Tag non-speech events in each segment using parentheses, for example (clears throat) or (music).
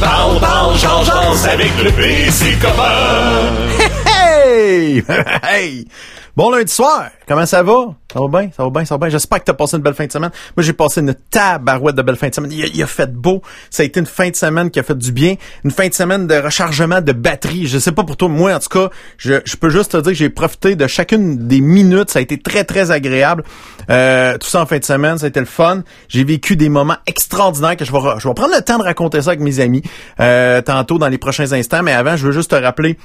Parle, parle, change avec le PC copain. Hey! (laughs) hey! Bon lundi soir, comment ça va? Ça va bien, ça va bien, ça va bien? J'espère que t'as passé une belle fin de semaine. Moi, j'ai passé une tabarouette de belle fin de semaine. Il a, il a, fait beau. Ça a été une fin de semaine qui a fait du bien. Une fin de semaine de rechargement de batterie. Je sais pas pour toi, moi, en tout cas, je, je peux juste te dire que j'ai profité de chacune des minutes. Ça a été très, très agréable. Euh, tout ça en fin de semaine, ça a été le fun. J'ai vécu des moments extraordinaires que je vais, je vais prendre le temps de raconter ça avec mes amis euh, tantôt dans les prochains instants. Mais avant, je veux juste te rappeler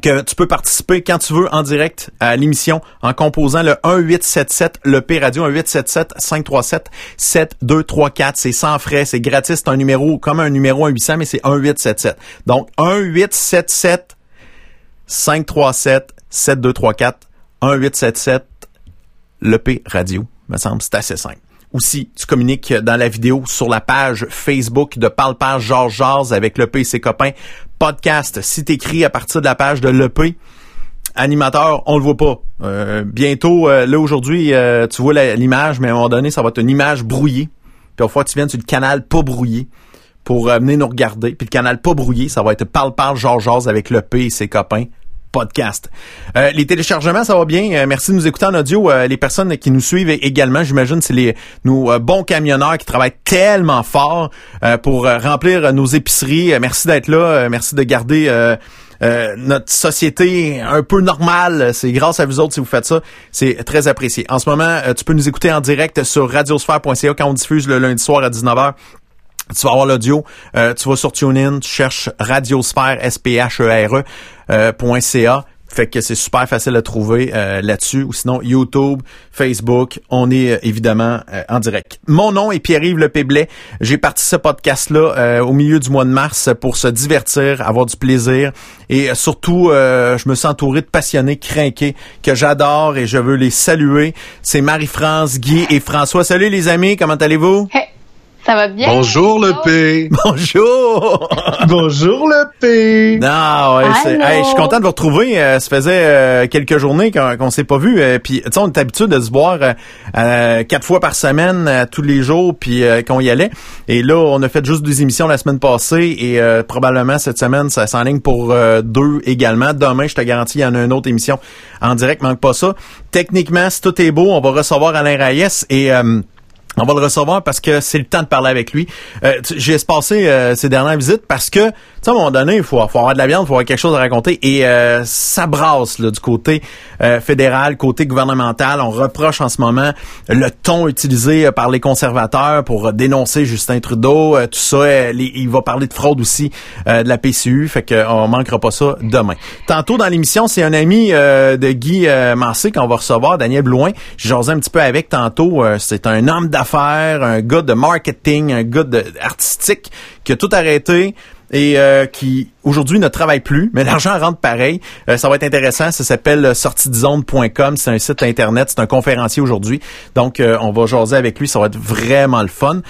que tu peux participer quand tu veux en direct à l'émission en composant le 1877 le P radio 1877 537 7234 c'est sans frais, c'est gratis, c'est un numéro comme un numéro 800 mais c'est 1877. Donc 1877 537 7234 1877 le P radio, me semble, c'est assez simple. Aussi, tu communiques dans la vidéo sur la page Facebook de Parle Georges Jazz avec le P et ses copains. Podcast, si t'écris à partir de la page de l'EP, animateur, on le voit pas. Euh, bientôt, euh, là aujourd'hui, euh, tu vois l'image, mais à un moment donné, ça va être une image brouillée. Puis fois, tu viens sur le canal pas brouillé pour venir nous regarder. Puis le canal pas brouillé, ça va être Parle Parle Georges avec l'EP et ses copains podcast. Euh, les téléchargements, ça va bien. Euh, merci de nous écouter en audio. Euh, les personnes qui nous suivent également, j'imagine, c'est les nos bons camionneurs qui travaillent tellement fort pour remplir nos épiceries. merci d'être là. merci de garder notre société un peu normale. C'est grâce à vous autres si vous faites ça. C'est très apprécié. En ce moment, tu peux nous écouter en direct sur radiosphère.ca quand on diffuse le lundi soir à 19h tu vas avoir l'audio, euh, tu vas sur TuneIn, tu cherches Radiosphère, S-P-H-E-R-E, euh, .ca. Fait que c'est super facile à trouver euh, là-dessus. Ou sinon, YouTube, Facebook, on est évidemment en direct. Mon nom est Pierre-Yves Le Péblet. J'ai parti ce podcast-là au milieu du mois de mars pour se divertir, avoir du plaisir. Et surtout, je me sens entouré de passionnés crinqués que j'adore et je veux les saluer. C'est Marie-France, Guy et François. Salut les amis, comment allez-vous? Hey. Ça va bien? Bonjour le P. Bonjour. (laughs) Bonjour le P. Non, ouais, c'est, hey, je suis content de vous retrouver. Euh, ça faisait euh, quelques journées qu'on, qu'on s'est pas vu. Euh, puis, tu sais, on est habitué de se voir quatre fois par semaine, tous les jours, puis qu'on y allait. Et là, on a fait juste deux émissions la semaine passée et probablement cette semaine, ça s'enligne pour deux également. Demain, je te garantis, il y en a une autre émission en direct. Manque pas ça. Techniquement, si tout est beau, on va recevoir Alain Reyes et on va le recevoir parce que c'est le temps de parler avec lui. Euh, J'ai espacé euh, ces dernières visites parce que, sais, à un moment donné, il faut, faut, avoir de la viande, il faut avoir quelque chose à raconter. Et euh, ça brasse là, du côté euh, fédéral, côté gouvernemental. On reproche en ce moment le ton utilisé par les conservateurs pour dénoncer Justin Trudeau. tout ça, il va parler de fraude aussi de la PCU. Fait qu'on manquera pas ça demain. Tantôt dans l'émission, c'est un ami de Guy Massé qu'on va recevoir, Daniel Blouin. J'ai un petit peu avec tantôt. c'est un homme d'affaires un gars de marketing, un gars artistique qui a tout arrêté et euh, qui aujourd'hui ne travaille plus, mais (laughs) l'argent rentre pareil. Euh, ça va être intéressant. Ça s'appelle sortidizone.com. C'est un site internet. C'est un conférencier aujourd'hui. Donc, euh, on va jaser avec lui. Ça va être vraiment le fun.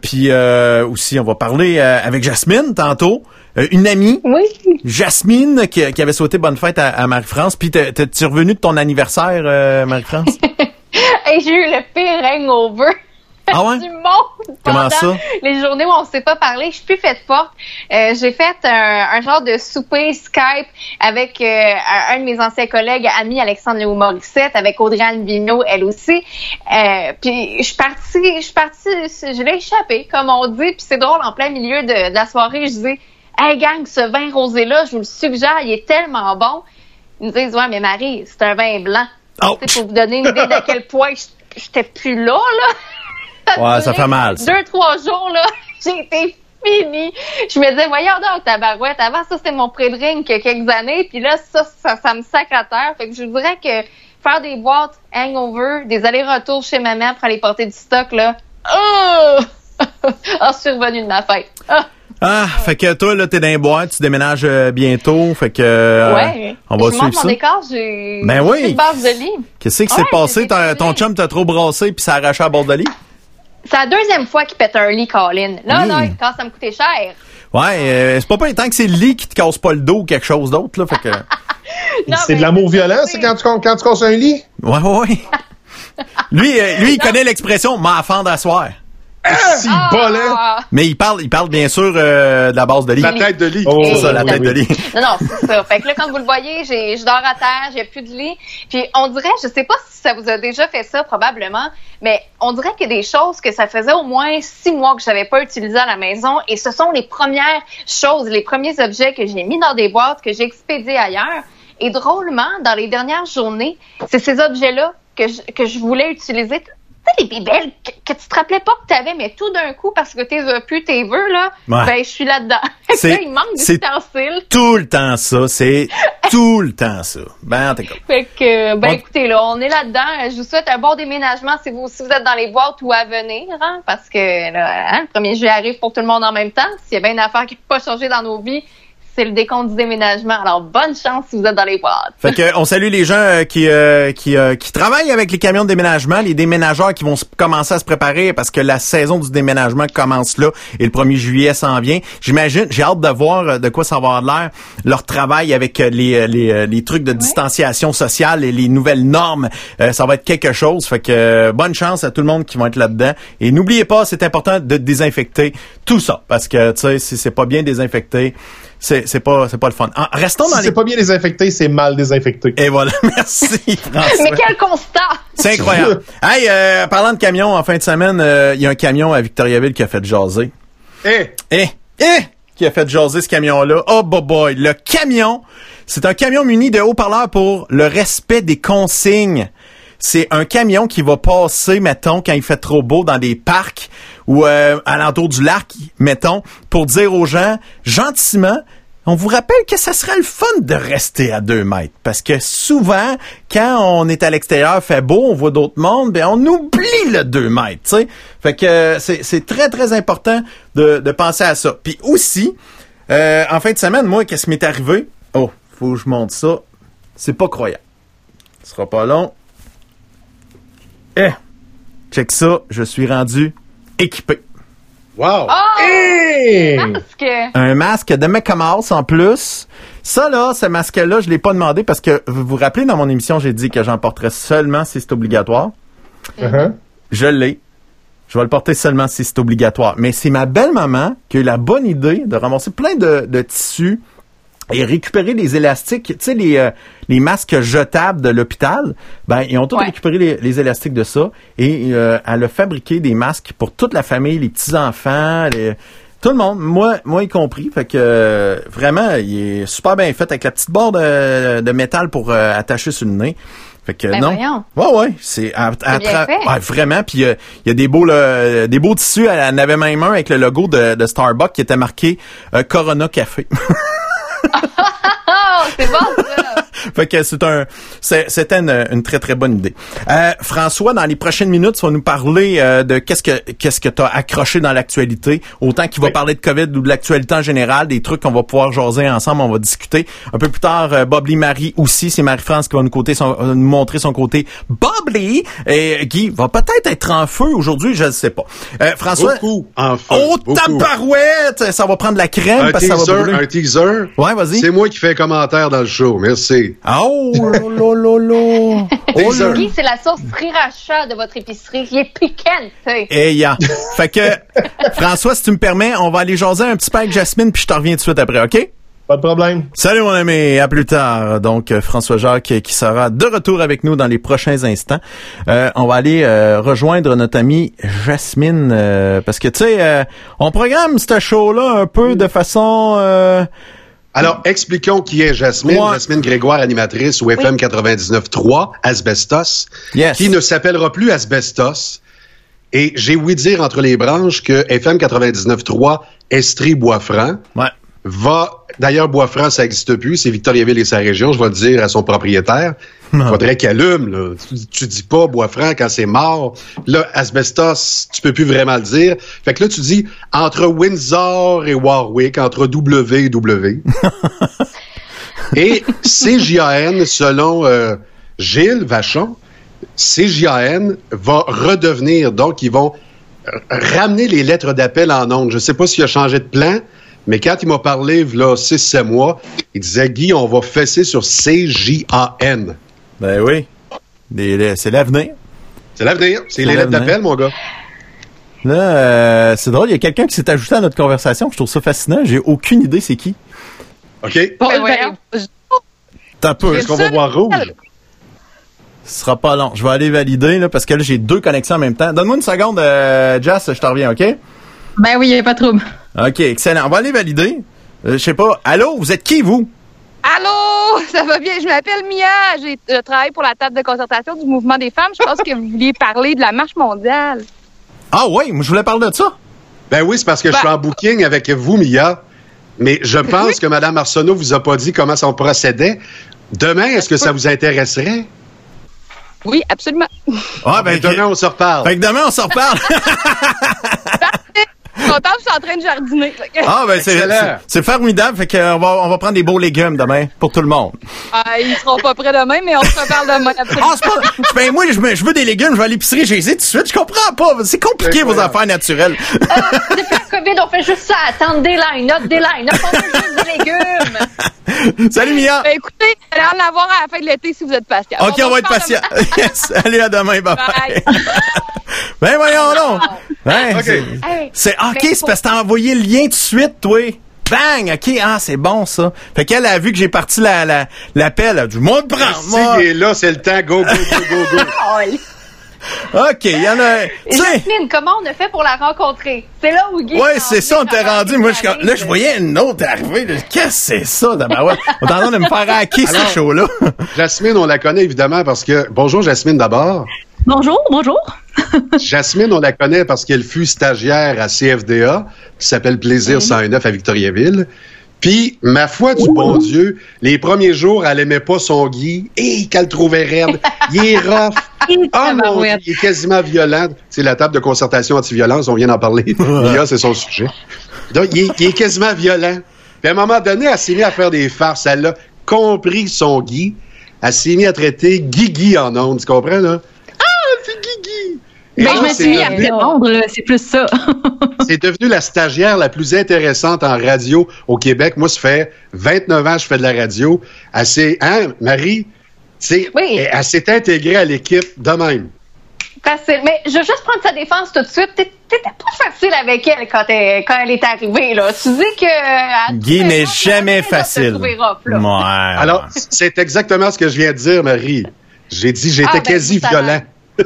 puis aussi, on va parler avec Jasmine tantôt. une amie, oui. Jasmine, qui, avait souhaité bonne fête à, Marie-France. Puis, t'es revenu de ton anniversaire, Marie-France? (laughs) J'ai eu le pire hangover. Ah ouais? du monde Comment ça? les journées où on ne s'est pas parlé. Je suis plus faite forte. Euh, j'ai fait un, genre de souper Skype avec euh, un de mes anciens collègues, ami Alexandre Léo Morissette, avec Audrey-Anne Vigneault, elle aussi. Euh, puis je suis partie, je suis partie, je l'ai échappé, comme on dit. Puis c'est drôle, en plein milieu de, de la soirée, je disais, hey gang, ce vin rosé-là, je vous le suggère, il est tellement bon. Ils me disent, ouais, mais Marie, c'est un vin blanc. Oh. Pour vous donner une idée de quel (laughs) point j'étais plus là, là. Ouais, ça fait mal. Ça. Deux, trois jours, là, (laughs) j'ai été finie. Je me disais, voyons donc, tabarouette. Avant, ça, c'était mon pré-drink il y a quelques années. Puis là, ça, ça, me sacre à terre. Fait que je dirais que faire des boîtes hangover, des allers-retours chez maman pour aller porter du stock, là, oh! (laughs) ah, survenu de ma fête. Ah! Ah, fait que toi, là, t'es dans les boîtes, tu déménages euh, bientôt, fait que... Euh, ouais. On va suivre ça. mon écart, j'ai... Ben oui. Une base de lit. Qu'est-ce qui s'est passé? Ton chum t'a trop brassé puis ça a arraché à bord de lit? C'est la deuxième fois qu'il pète un lit, Colin. Là, là, quand ça me coûtait cher. Ouais, euh, c'est pas pas tant que c'est le lit qui te casse pas le dos ou quelque chose d'autre, là, fait que... (laughs) c'est de l'amour violent, c'est quand tu, quand tu casses un lit? Ouais, ouais, ouais. (laughs) lui, lui, il connaît l'expression « m'en à soir ». Si. Ah! Mais il parle, il parle bien sûr euh, de la base de lit. La tête de lit. Oh, c'est ça, la tête de lit. Non, non, c'est ça. Fait que là, comme vous le voyez, j'ai, je dors à terre, j'ai plus de lit. Puis on dirait, je sais pas si ça vous a déjà fait ça, probablement, mais on dirait qu'il y a des choses que ça faisait au moins six mois que j'avais pas utilisées à la maison. Et ce sont les premières choses, les premiers objets que j'ai mis dans des boîtes, que j'ai expédiés ailleurs. Et drôlement, dans les dernières journées, c'est ces objets-là que je, que je voulais utiliser. Tu les bébelles que, que tu te rappelais pas que tu avais, mais tout d'un coup, parce que t'es as plus tes veux, là, Ouais. ben, je suis là-dedans. (laughs) C'est- il manque d'ustensiles. Tout le temps ça, c'est tout le temps ça. Ben, en tout cas. Fait que, ben, On- écoutez, là, on est là-dedans. Je vous souhaite un bon déménagement si vous, si vous êtes dans les boîtes ou à venir, hein, parce que, là, hein, le 1er juillet arrive pour tout le monde en même temps. S'il y a bien une affaire qui n'a pas changé dans nos vies, c'est le décompte du déménagement. Alors, bonne chance si vous êtes dans les boîtes. Fait que on salue les gens euh, qui euh, qui euh, qui travaillent avec les camions de déménagement, les déménageurs qui vont commencer à se préparer parce que la saison du déménagement commence là et le 1er juillet s'en vient. J'imagine, j'ai hâte de voir euh, de quoi ça va avoir l'air leur travail avec euh, les les, les trucs de distanciation sociale et les nouvelles normes. Euh, ça va être quelque chose. Fait que bonne chance à tout le monde qui vont être là-dedans et n'oubliez pas, c'est important de désinfecter tout ça parce que tu sais si c'est pas bien désinfecté, c'est c'est pas c'est pas le fun. Ah, restons dans Si les c'est pas bien désinfecté, c'est mal désinfecté. et voilà, (laughs) merci. Mais quel constat! C'est incroyable. (laughs) hey, euh, parlant de camion, en fin de semaine, euh, il y a un camion à Victoriaville qui a fait jaser. Eh, Eh, eh, qui a fait jaser ce camion-là. Oh, boy, boy. Le camion, c'est un camion muni de haut-parleurs pour le respect des consignes. C'est un camion qui va passer, mettons, quand il fait trop beau dans des parcs ou euh, alentour du lac, mettons, pour dire aux gens, gentiment, on vous rappelle que ça serait le fun de rester à deux mètres. Parce que souvent, quand on est à l'extérieur, fait beau, on voit d'autres mondes, ben on oublie le deux mètres, tu sais. Fait que euh, c'est c'est très, très important de, de penser à ça. Puis aussi, euh, en fin de semaine, moi, qu'est-ce qui m'est arrivé? Oh, faut que je monte ça. C'est pas croyable. Ce sera pas long. Eh, check ça, je suis rendu équipé. wow. Oh! Eh! Parce que, Un masque de Mecamas en plus. Ça, là, ce masque-là, je l'ai pas demandé parce que vous vous rappelez, dans mon émission, j'ai dit que j'en porterais seulement si c'est obligatoire. Uh-huh. Je l'ai. Je vais le porter seulement si c'est obligatoire. Mais c'est ma belle-maman qui a eu la bonne idée de ramasser plein de, de tissus et récupérer les élastiques. Tu sais, les, euh, les masques jetables de l'hôpital, ben, ils ont tous Ouais. récupéré les, les élastiques de ça. Et euh, elle a fabriqué des masques pour toute la famille, les petits-enfants, les- tout le monde, moi, moi y compris. Fait que euh, vraiment, il est super bien fait avec la petite barre de, de métal pour euh, attacher sur le nez. Fait que Ben non. voyons. Ouais, ouais, c'est à, à bien tra- fait. ouais, vraiment. Puis euh, il y a des beaux, des beaux tissus. Elle en avait même un avec le logo de, de Starbucks qui était marqué euh, Corona Café. (laughs) (laughs) c'est bon! Fait que c'est un, c'est- c'était une, une très très bonne idée. Euh, François, dans les prochaines minutes, tu vas nous parler euh, de qu'est-ce que qu'est-ce que t'as accroché dans l'actualité, autant qu'il va Oui. parler de Covid ou de l'actualité en général, des trucs qu'on va pouvoir jaser ensemble, on va discuter. Un peu plus tard, euh, Bob Lee Marie aussi, c'est Marie-France qui va nous, côté son- euh, nous montrer son côté Bob Lee. Et Guy va peut-être être en feu aujourd'hui, je ne sais pas. Euh, François, Beaucoup, enfin. oh beaucoup. tabarouette, ça va prendre de la crème Un parce que ça va brûler. un teaser. Ouais, vas-y. C'est moi qui fais un commentaire dans le show. Merci. Oh, là, là, là, là. Oh, là. Guy, c'est la sauce sriracha de votre épicerie qui est piquante. tu sais. Et ya. Fait que, (laughs) François, si tu me permets, on va aller jaser un petit peu avec Jasmine, puis je te reviens tout de suite après, OK? Pas de problème. Salut mon ami, à plus tard. Donc euh, François Jacques euh, qui sera de retour avec nous dans les prochains instants. Euh, on va aller euh, rejoindre notre amie Jasmine euh, parce que tu sais, euh, on programme ce show-là un peu de façon. Alors, expliquons qui est Jasmine. Jasmine Grégoire, animatrice au FM 99.3, Asbestos, Yes. qui ne s'appellera plus Asbestos. Et j'ai ouï dire entre les branches que FM 99.3, Estrie Boisfranc, ouais. va... D'ailleurs, Boisfranc, ça n'existe plus. C'est Victoriaville et sa région. Je vais le dire à son propriétaire. Il faudrait qu'il allume. Là. Tu, tu dis pas Boisfranc quand c'est mort. Là, Asbestos, tu peux plus vraiment le dire. Fait que là, tu dis entre Windsor et Warwick, entre W (laughs) et W. et CJAN, selon euh, Gilles Vachon, CJAN va redevenir, donc ils vont ramener les lettres d'appel en ondes. Je ne sais pas s'il a changé de plan, mais quand il m'a parlé, là, 6-7 mois, il disait, Guy, on va fesser sur CJAN. Ben oui. C'est l'avenir. C'est l'avenir. C'est les lettres d'appel, mon gars. Là, euh, c'est drôle, il y a quelqu'un qui s'est ajouté à notre conversation, je trouve ça fascinant. J'ai aucune idée c'est qui. OK? Bon, Ben ben, je- T'as un peu. Est-ce qu'on va voir rouge? Ce sera pas long. Je vais aller valider, là, parce que là, j'ai deux connexions en même temps. Donne-moi une seconde, euh, Jess, je te reviens, OK? Ben oui, il n'y a pas de trouble. OK, excellent. On va aller valider. Euh, je sais pas. Allô, vous êtes qui, vous? Allô, (laughs) ça va bien? Je m'appelle Mia. Je travaille pour la table de concertation du mouvement des femmes. Je pense que vous vouliez parler de la marche mondiale. Ah oui, moi, je voulais parler de ça. Ben oui, c'est parce que je suis en booking avec vous, Mia. Mais je pense que Mme Arsenault vous a pas dit comment ça procédait. Demain, est-ce que ça vous intéresserait? Oui, absolument. Ah, Ben, ben, demain, on se reparle. Fait que demain, on s'en reparle. Content, je suis en train de jardiner. ah, ben, c'est, c'est, formidable. Fait qu'on va, on va prendre des beaux légumes demain pour tout le monde. Ah, ils seront pas prêts demain, mais on se reparle demain. Absolument. Ah, c'est pas, ben, moi, je, me- je veux des légumes, je vais à l'épicerie, j'ai tout de suite. Je comprends pas. C'est compliqué, vos affaires naturelles. Depuis la COVID, on fait juste ça, attendre des line-up, des line-up, on fait juste des légumes. (laughs) (laughs) Salut, Mia. Ben écoutez, vous allez en avoir à la fin de l'été si vous êtes patient. OK, on va être patient. (laughs) yes. Allez, à demain. Bye bye. (laughs) Bye. ben, voyons donc. Ben, OK. c'est, OK, c'est parce que t'as envoyé le lien tout de suite, toi. Bang! OK, ah, c'est bon, ça. Fait qu'elle a vu que j'ai parti la, la, l'appel. Elle a dit, moi, de prendre, Si moi. il est là, c'est le temps. Go, go, go, go, go. OK, il y en a. Jasmine, comment on a fait pour la rencontrer? C'est là où Guy. Ouais, est c'est ça, on t'est rendu. Moi, je, là, je voyais une autre arriver. Qu'est-ce que c'est ça, d'abord? On est en train de me faire hacker, ce show-là. Jasmine, on la connaît évidemment parce que. Bonjour, Jasmine, d'abord. Bonjour, bonjour. (laughs) Jasmine, on la connaît parce qu'elle fut stagiaire à CFDA, qui s'appelle Plaisir 109 à Victoriaville. Puis, ma foi du bon Dieu, les premiers jours, elle aimait pas son Guy. Et qu'elle le trouvait raide. Il est (laughs) rough. Oh Dieu, tabarouette. il est quasiment violent. C'est la table de concertation anti-violence, on vient d'en parler. (laughs) Mia, c'est son sujet. Donc, il est, il est quasiment violent. Puis à un moment donné, elle s'est mise à faire des farces. Elle a compris son Guy. Elle s'est mise à traiter Guigui en ondes. Tu comprends, là? Ah, c'est Guigui! Et Ben, là, je me c'est suis mis à devenu- répondre, là, c'est plus ça. (laughs) c'est devenu la stagiaire la plus intéressante en radio au Québec. Moi, ça fait 29 ans que je fais de la radio. Elle s'est, hein, Marie? C'est, Oui. elle, s'est intégrée à l'équipe de même. Facile. Mais je veux juste prendre sa défense tout de suite. T'é- T'étais pas facile avec elle quand elle, quand elle est arrivée, là. Tu dis que... elle Guy n'est jamais facile. trouvé rough. Ouais. Alors, c'est exactement ce que je viens de dire, Marie. J'ai dit, j'étais Ah, ben, quasi violent. (laughs)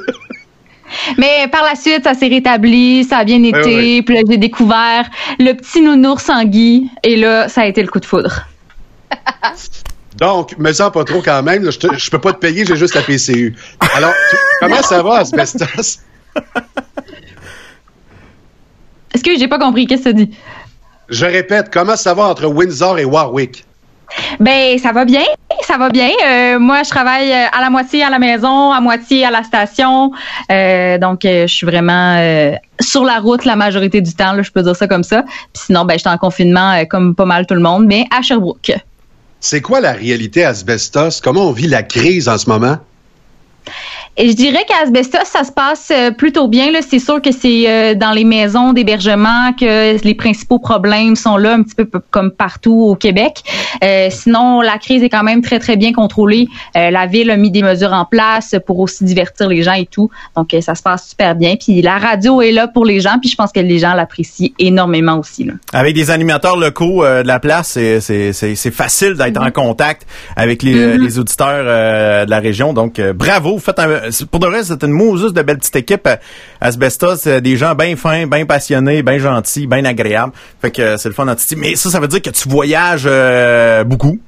(laughs) Mais par la suite, ça s'est rétabli, ça a bien été, oui. puis là, j'ai découvert le petit nounours en Guy, et là, ça a été le coup de foudre. (laughs) Donc, me sens pas trop quand même. là. Je, te- je peux pas te payer, j'ai juste la PCU. Alors, tu- comment ça va, Asbestos? Est-ce que j'ai pas compris? Qu'est-ce que tu dis? Je répète, comment ça va entre Windsor et Warwick? Ben, ça va bien, ça va bien. Euh, moi, je travaille euh, à la moitié à la maison, à moitié à la station. Euh, donc, je suis vraiment sur la route la majorité du temps, je peux dire ça comme ça. Puis sinon, ben, j'étais en confinement comme pas mal tout le monde, mais à Sherbrooke. C'est quoi la réalité Asbestos? Comment on vit la crise en ce moment? Et je dirais qu'à Asbestos, ça se passe euh, plutôt bien. Là. C'est sûr que c'est euh, dans les maisons d'hébergement que les principaux problèmes sont là, un petit peu comme partout au Québec. Euh, sinon, la crise est quand même très, très bien contrôlée. Euh, la ville a mis des mesures en place pour aussi divertir les gens et tout. Donc, euh, ça se passe super bien. Puis la radio est là pour les gens, puis je pense que les gens l'apprécient énormément aussi. Là. Avec des animateurs locaux euh, de la place, c'est, c'est, c'est, c'est facile d'être en contact avec les, euh, les auditeurs euh, de la région. Donc, bravo. Faites un- pour de vrai, c'est une Moses de belle petite équipe. euh, Asbestos, euh, des gens bien fins, bien passionnés, bien gentils, bien agréables. Fait que euh, c'est le fun en titi. Mais ça, ça veut dire que tu voyages beaucoup?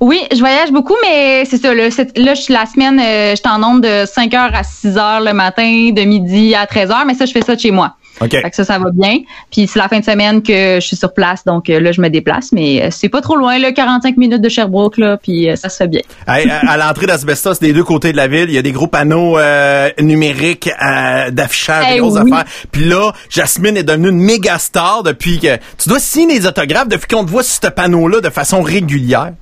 Oui, je voyage beaucoup, mais c'est ça. Là, là, je suis la semaine, je suis en nombre de 5 heures à 6 heures le matin, de midi à 13 heures, mais ça, je fais ça de chez moi. OK. Fait que ça, ça va bien. Puis c'est la fin de semaine que je suis sur place, donc euh, là, je me déplace, mais euh, c'est pas trop loin, là, 45 minutes de Sherbrooke, là, puis euh, ça se fait bien. Hey, à, à l'entrée d'Asbestos, des deux côtés de la ville, il y a des gros panneaux euh, numériques euh, d'affichage, des Eh grosses oui. affaires. Puis là, Jasmine est devenue une méga star depuis que... Tu dois signer des autographes depuis qu'on te voit sur ce panneau-là de façon régulière.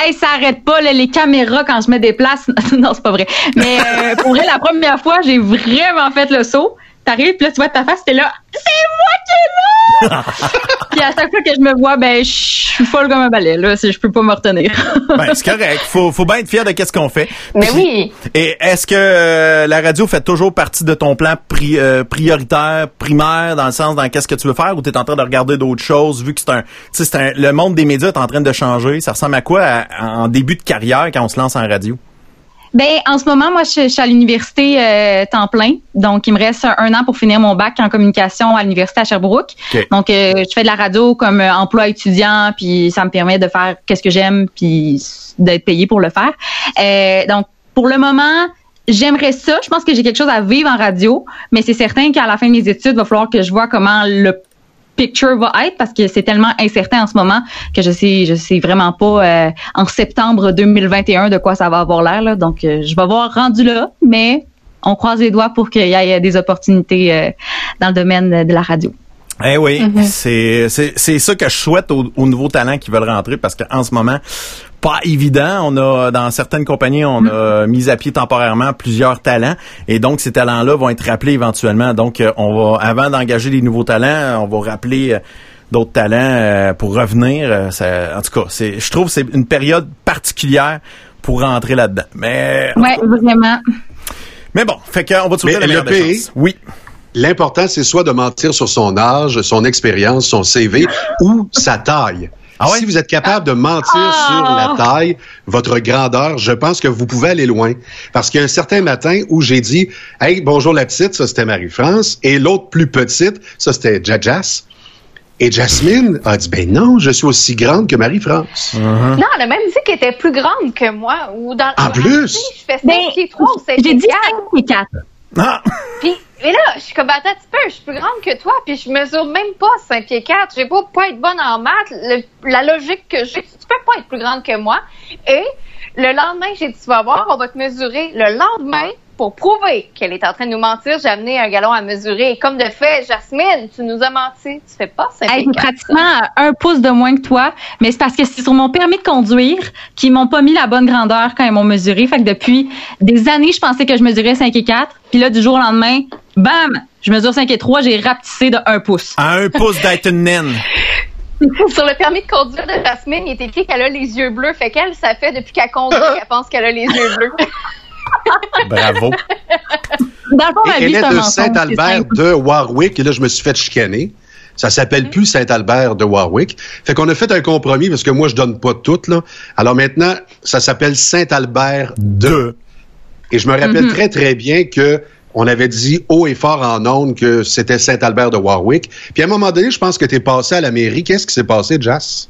Hey, ça arrête pas, là, les caméras quand je me déplace. (laughs) non, c'est pas vrai. Mais euh, pour vrai, la première fois, j'ai vraiment fait le saut. T'arrives, puis là, tu vois ta face, t'es là. C'est moi qui est là! (laughs) puis à chaque fois que je me vois, ben, je suis folle comme un balai, là, si je peux pas me retenir. (laughs) Ben, c'est correct. Faut, faut bien être fier de qu'est-ce qu'on fait. Mais Puis- oui. Et est-ce que euh, la radio fait toujours partie de ton plan pri- euh, prioritaire, primaire, dans le sens dans qu'est-ce que tu veux faire, ou t'es en train de regarder d'autres choses, vu que c'est un, tu sais, c'est un, le monde des médias est en train de changer. Ça ressemble à quoi à- en début de carrière quand on se lance en radio? Ben, en ce moment, moi, je, je suis à l'université euh, temps plein. Donc, il me reste un, un an pour finir mon bac en communication à l'université à Sherbrooke. OK. Donc, euh, je fais de la radio comme euh, emploi étudiant, puis ça me permet de faire qu'est-ce que j'aime, puis d'être payé pour le faire. Euh, donc, pour le moment, j'aimerais ça. Je pense que j'ai quelque chose à vivre en radio, mais c'est certain qu'à la fin de mes études, il va falloir que je vois comment le picture va être parce que c'est tellement incertain en ce moment que je sais je sais vraiment pas euh, en septembre 2021 de quoi ça va avoir l'air là. donc euh, je vais voir rendu là mais on croise les doigts pour qu'il y ait des opportunités euh, dans le domaine de la radio. Eh oui, c'est c'est c'est ça que je souhaite aux, aux nouveaux talents qui veulent rentrer parce qu'en ce moment pas évident. On a dans certaines compagnies on a mis à pied temporairement plusieurs talents et donc ces talents-là vont être rappelés éventuellement. Donc euh, on va avant d'engager les nouveaux talents, on va rappeler euh, d'autres talents euh, pour revenir. Ça- en tout cas, c'est je trouve que c'est une période particulière pour rentrer là-dedans. Mais Ouais, vraiment. mais bon, fait qu'on va te souhaiter Mais la meilleure le des pays- chances. Oui. L'important, c'est soit de mentir sur son âge, son expérience, son CV ou sa taille. Ah ouais? Si vous êtes capable de mentir Ah! sur la taille, votre grandeur, je pense que vous pouvez aller loin. Parce qu'il y a un certain matin où j'ai dit, hey, bonjour la petite, ça c'était Marie-France, et l'autre plus petite, ça c'était Jajas. Et Jasmine a dit, ben non, je suis aussi grande que Marie-France. Non, elle a même dit qu'elle était plus grande que moi. Ou dans En plus? Je fais 5 Ben, pieds 3 ou 5 J'ai pieds dit 4. 5 et 4. Ah! (laughs) Puis, mais là, je suis comme, attends un petit peu, je suis plus grande que toi, puis je mesure même pas 5 pieds 4. J'ai beau pas être bonne en maths, le- la logique que j'ai, tu peux pas être plus grande que moi. Et le lendemain, j'ai dit, tu vas voir, on va te mesurer. Le lendemain, pour prouver qu'elle est en train de nous mentir, j'ai amené un galon à mesurer. Et comme de fait, Jasmine, tu nous as menti. Tu fais pas 5 Hey, pieds j'ai 4. pratiquement un pouce de moins que toi, mais c'est parce que c'est sur mon permis de conduire qu'ils m'ont pas mis la bonne grandeur quand ils m'ont mesuré. Fait que depuis des années, je pensais que je mesurais 5 et 4. Puis là, du jour au lendemain, bam, je mesure 5 et 3, j'ai rapetissé de un pouce. À un pouce d'être une naine. (laughs) Sur le permis de conduire de Jasmine, il est écrit qu'elle a les yeux bleus. Fait qu'elle, ça fait depuis qu'elle conduit (laughs) qu'elle pense qu'elle a les yeux bleus. (laughs) Bravo. Vie, elle est de Saint-Albert de Warwick. Et là, je me suis fait chicaner. Ça s'appelle plus Saint-Albert de Warwick. Fait qu'on a fait un compromis parce que moi, je donne pas toutes, là. Alors maintenant, ça s'appelle Saint-Albert de. Deux. Et je me rappelle très, très bien que on avait dit haut et fort en ondes que c'était Saint-Albert de Warwick. Puis à un moment donné, je pense que tu es passé à la mairie. Qu'est-ce qui s'est passé, Jas?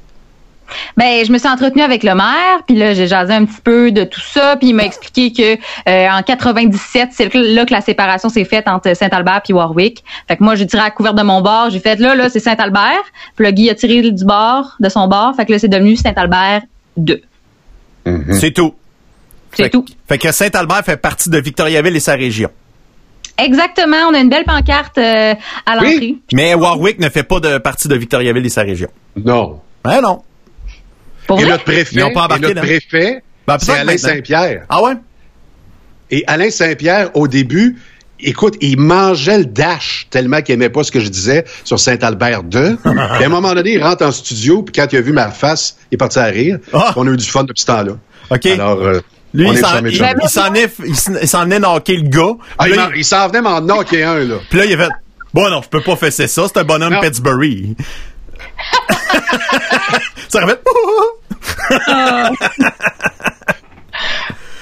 Ben, je me suis entretenue avec le maire, puis là, j'ai jasé un petit peu de tout ça, puis il m'a expliqué que euh, en 97, c'est là que la séparation s'est faite entre Saint-Albert puis Warwick. Fait que moi, j'ai tiré à la couverte de mon bord, j'ai fait là, là, c'est Saint-Albert. Puis le Guy a tiré du bord, de son bord, fait que là, c'est devenu Saint-Albert 2. C'est tout. C'est Fait- tout. Fait que Saint-Albert fait partie de Victoriaville et sa région. Exactement, on a une belle pancarte euh, à l'entrée. Oui. Mais Warwick ne fait pas de partie de Victoriaville et sa région. Non. Hein, non. Pour Et vrai? notre préfet, Ils ont pas embarqué, et notre préfet, Ben, c'est Alain. Saint-Pierre. Ah ouais? Et Alain Saint-Pierre, au début, écoute, il mangeait le dash tellement qu'il aimait pas ce que je disais sur Saint-Albert 2. (laughs) puis à un moment donné, il rentre en studio, puis quand il a vu ma face, il est parti à rire. Ah! On a eu du fun depuis ce temps-là. OK. Alors, euh, Lui, il s'en, est, est knocké le gars. Ah, il, là, m'en- il s'en venait m'en knocker un, là. Puis là, il a fait, bon, non, je peux pas fesser ça, c'est un bonhomme Non. Pittsburgh. Ça répète.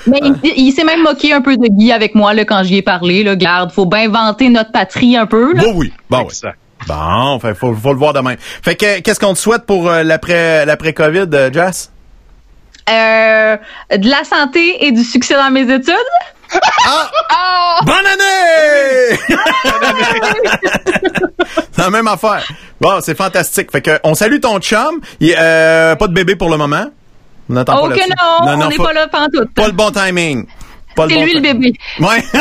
Mais il, il s'est même moqué un peu de Guy avec moi là, quand j'y ai parlé. Là, garde, faut bien vanter notre patrie un peu. Là. Bon, oui. Bon, oui. Bon, fait, faut, faut le voir demain. Fait que, qu'est-ce qu'on te souhaite pour euh, l'après, l'après-Covid, euh, Jess? Euh, de la santé et du succès dans mes études. Oh! Bonne année! c'est la même affaire. Bon, c'est fantastique. Fait que, on salue ton chum. Il, euh, pas de bébé pour le moment. On n'attend Oh pas que là-dessus. non, on n'est pas là pantoute. Pas le bon timing. C'est bon lui le bébé. Ouais. (laughs)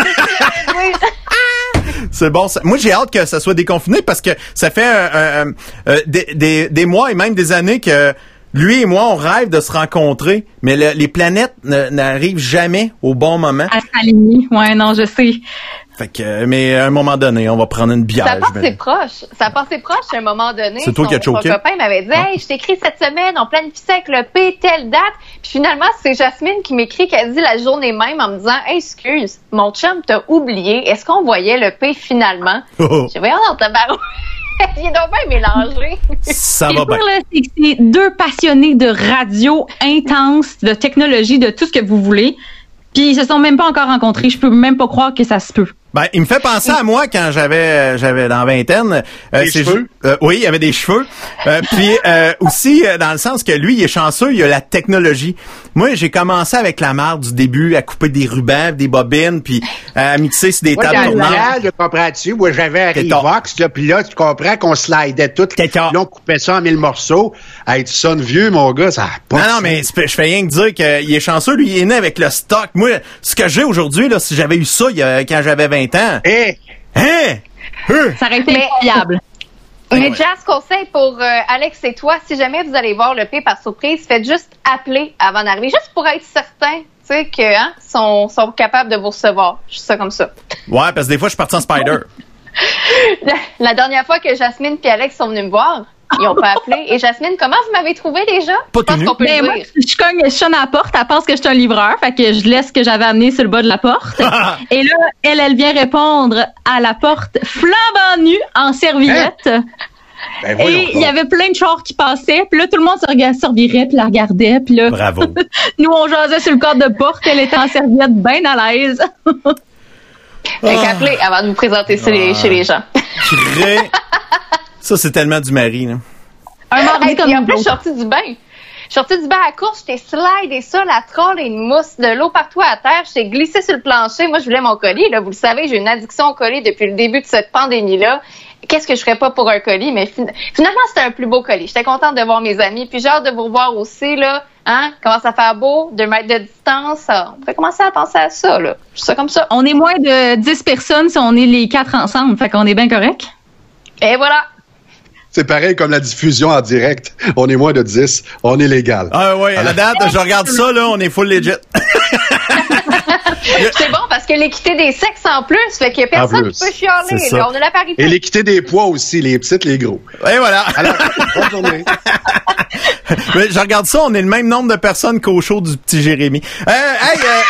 C'est bon. ça- Moi, j'ai hâte que ça soit déconfiné parce que ça fait euh, euh, euh, des, des, des mois et même des années que lui et moi, on rêve de se rencontrer, mais le- les planètes n'arrivent jamais au bon moment. À s'aligner. Ouais, non, je sais. Fait que, mais à un moment donné, on va prendre une bière. Ça je passait vais- proche. Ça passait proche à un moment donné. C'est toi qui as choqué? Son copain m'avait dit, hey, je t'écris cette semaine, on planifie ça avec le P, telle date. Puis finalement, c'est Jasmine qui m'écrit qu'elle dit la journée même en me disant, hey, excuse, mon chum t'a oublié. Est-ce qu'on voyait le P finalement? (laughs) Oh, J'ai dit, voyons dans ta barouette. (laughs) Il est donc bien mélangé. ça va bien. pire, là, c'est que c'est deux passionnés de radio intense, de technologie, de tout ce que vous voulez. Puis ils se sont même pas encore rencontrés. Je peux même pas croire que ça se peut. Ben, il me fait penser à moi quand j'avais j'avais dans vingtaine. Euh, cheveux? euh, oui, il y avait des cheveux. Euh, puis euh, aussi euh, dans le sens que lui, il est chanceux, il a la technologie. Moi, j'ai commencé avec la marde du début à couper des rubans, des bobines, puis à mixer sur des Moi, tables tournantes. malade, comprends-tu? Moi, j'avais un. Revox, là, puis là, tu comprends qu'on slidait tout. Là, on coupait ça en mille morceaux. Hey, tu sonnes vieux, mon gars, ça a pas Non, de non, mais je fais rien que dire qu'il est chanceux. Lui, il est né avec le stock. Moi, ce que j'ai aujourd'hui, là, si j'avais eu ça il y a- quand j'avais 20 ans, Hé! hein? Hein? Ça aurait été Mais- incroyable. Mais ouais. Jazz, conseil pour euh, Alex et toi, si jamais vous allez voir le P par surprise, faites juste appeler avant d'arriver, juste pour être certain, tu sais, que hein, sont, sont capables de vous recevoir. Juste ça comme ça. Ouais, parce que des fois, je suis parti en spider. La, (laughs) la dernière fois que Jasmine et Alex sont venus me voir, ils ont pas appelé. Et Jasmine, comment vous m'avez trouvé déjà? Pas Je pense tout nu. qu'on peut Ben, le moi, dire. je cogne, je sonne à la porte, elle pense que je suis un livreur, fait que je laisse ce que j'avais amené sur le bas de la porte. (laughs) Et là, elle, elle vient répondre à la porte flambant nue, en serviette. Ben, voyons Et il y avait plein de chars qui passaient, puis là, tout le monde se regardait, se revirait, puis la regardait, puis là, Bravo. (laughs) nous, on jasait sur le cadre de porte, elle était en serviette, bien à l'aise. Fait qu'appelez avant de vous présenter chez les, chez les gens. Très- (laughs) Ça, c'est tellement du mari, là. Un mardi comme en plus, je suis sortie du bain. Je suis sortie du bain à la course, j'étais slide et ça, la troll et une mousse, de l'eau partout à terre. J'étais glissée sur le plancher. Moi, je voulais mon colis. Là, vous le savez, j'ai une addiction au colis depuis le début de cette pandémie-là. Qu'est-ce que je ferais pas pour un colis? Mais fin- finalement, c'était un plus beau colis. J'étais contente de voir mes amis. Puis j'ai hâte de vous revoir aussi, là. Hein? Comment ça fait beau? Deux mètres de distance. ça. On peut commencer à penser à ça, là. Ça comme ça. On est moins de 10 personnes si on est les quatre ensemble, fait qu'on est bien correct. Et voilà. C'est pareil comme la diffusion en direct. On est moins de 10. On est légal. Ah ouais, à la date, je regarde ça, là, on est full legit. (laughs) (laughs) C'est bon parce que l'équité des sexes en plus, fait qu'il y a personne plus. qui peut chialer. Là. On a la parité. Et l'équité des poids aussi, les petites, les gros. Et voilà. (laughs) Alors, bonne journée. (laughs) Mais je regarde ça, on est le même nombre de personnes qu'au show du petit Jérémy. Euh, hey, euh,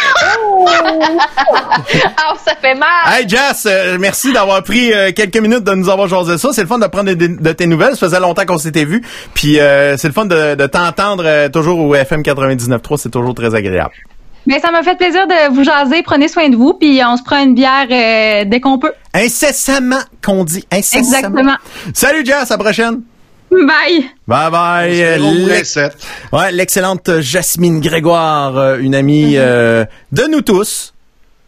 Ah, ça fait mal. hey, Jess, euh, merci d'avoir pris euh, quelques minutes de nous avoir jasé ça. C'est le fun de prendre de, de tes nouvelles. Ça faisait longtemps qu'on s'était vus. Puis euh, c'est le fun de, de t'entendre euh, toujours au FM 99.3. C'est toujours très agréable. Mais ça m'a fait plaisir de vous jaser. Prenez soin de vous, puis on se prend une bière euh, dès qu'on peut. Incessamment qu'on dit. Incessamment. Exactement. Salut Jess, à la prochaine. Bye. Bye bye. Euh. Ouais, l'excellente Jasmine Grégoire, euh, une amie Mm-hmm. euh, de nous tous.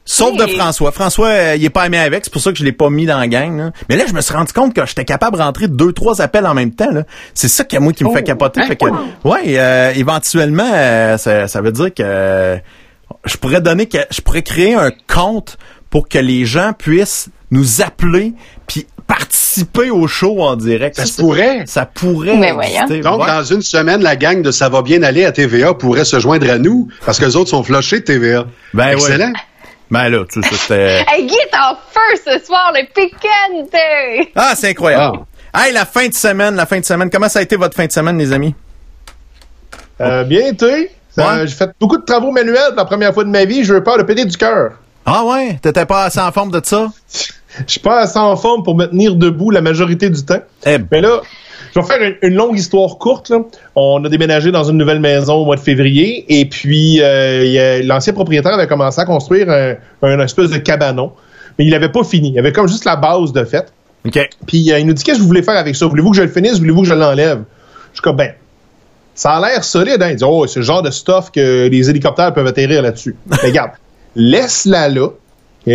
Sauf Oui. de François. François, euh, il est pas aimé avec, c'est pour ça que je l'ai pas mis dans la gang. là. Mais là, je me suis rendu compte que j'étais capable de rentrer deux, trois appels en même temps. C'est ça qui moi qui me Oh. fait capoter. Hein? Fait que, ouais, euh, éventuellement, euh, ça, ça veut dire que euh, je pourrais donner, que je pourrais créer un compte pour que les gens puissent nous appeler puis participer au show en direct. Ça se pourrait. Ça pourrait. Mais voyons. exister. Donc, Ouais. dans une semaine, la gang de Ça va bien aller à TVA pourrait se joindre à nous parce que les autres sont flushés de TVA. Ben Excellent. Ben là, tu sais, ça, c'était... (laughs) Hey, Guy est en feu ce soir, le piquante. Ah, c'est incroyable. Hey, la fin de semaine, la fin de semaine. Comment ça a été votre fin de semaine, les amis? Euh, bien été. Ouais. J'ai fait beaucoup de travaux manuels pour la première fois de ma vie. Je veux pas le péter du cœur. Ah ouais? T'étais pas assez en forme de ça? Je suis pas assez en forme pour me tenir debout la majorité du temps. Eh, Mais là, je vais faire une, une longue histoire courte. Là. On a déménagé dans une nouvelle maison au mois de février et puis euh, l'ancien propriétaire avait commencé à construire un, un espèce de cabanon. Mais il avait pas fini. Il avait comme juste la base de fait. OK. Puis euh, il nous dit qu'est-ce que vous voulez faire avec ça? Voulez-vous que je le finisse? Voulez-vous que je l'enlève? Je suis comme ben. Ça a l'air solide. Hein? Il dit oh c'est le genre de stuff que les hélicoptères peuvent atterrir là-dessus. (laughs) Mais regarde, laisse-la là. ok?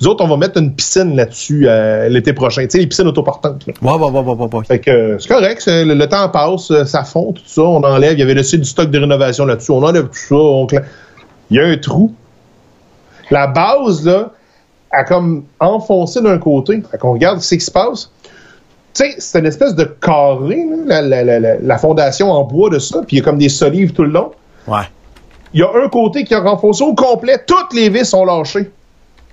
Nous autres, on va mettre une piscine là-dessus euh, l'été prochain. Tu sais, les piscines autoportantes. là. Ouais, ouais, ouais, ouais. Fait que euh, c'est correct, le, le temps passe, euh, ça fond, tout ça, on enlève. Il y avait laissé du stock de rénovation là-dessus, on enlève tout ça. on Il y a un trou. La base, là, a comme enfoncé d'un côté. Fait qu'on regarde ce qui se passe. Tu sais, c'est une espèce de carré, là, la, la- la- la- fondation en bois de ça, puis il y a comme des solives tout le long. Ouais. Il y a un côté qui a renfoncé au complet, toutes les vis sont lâchées.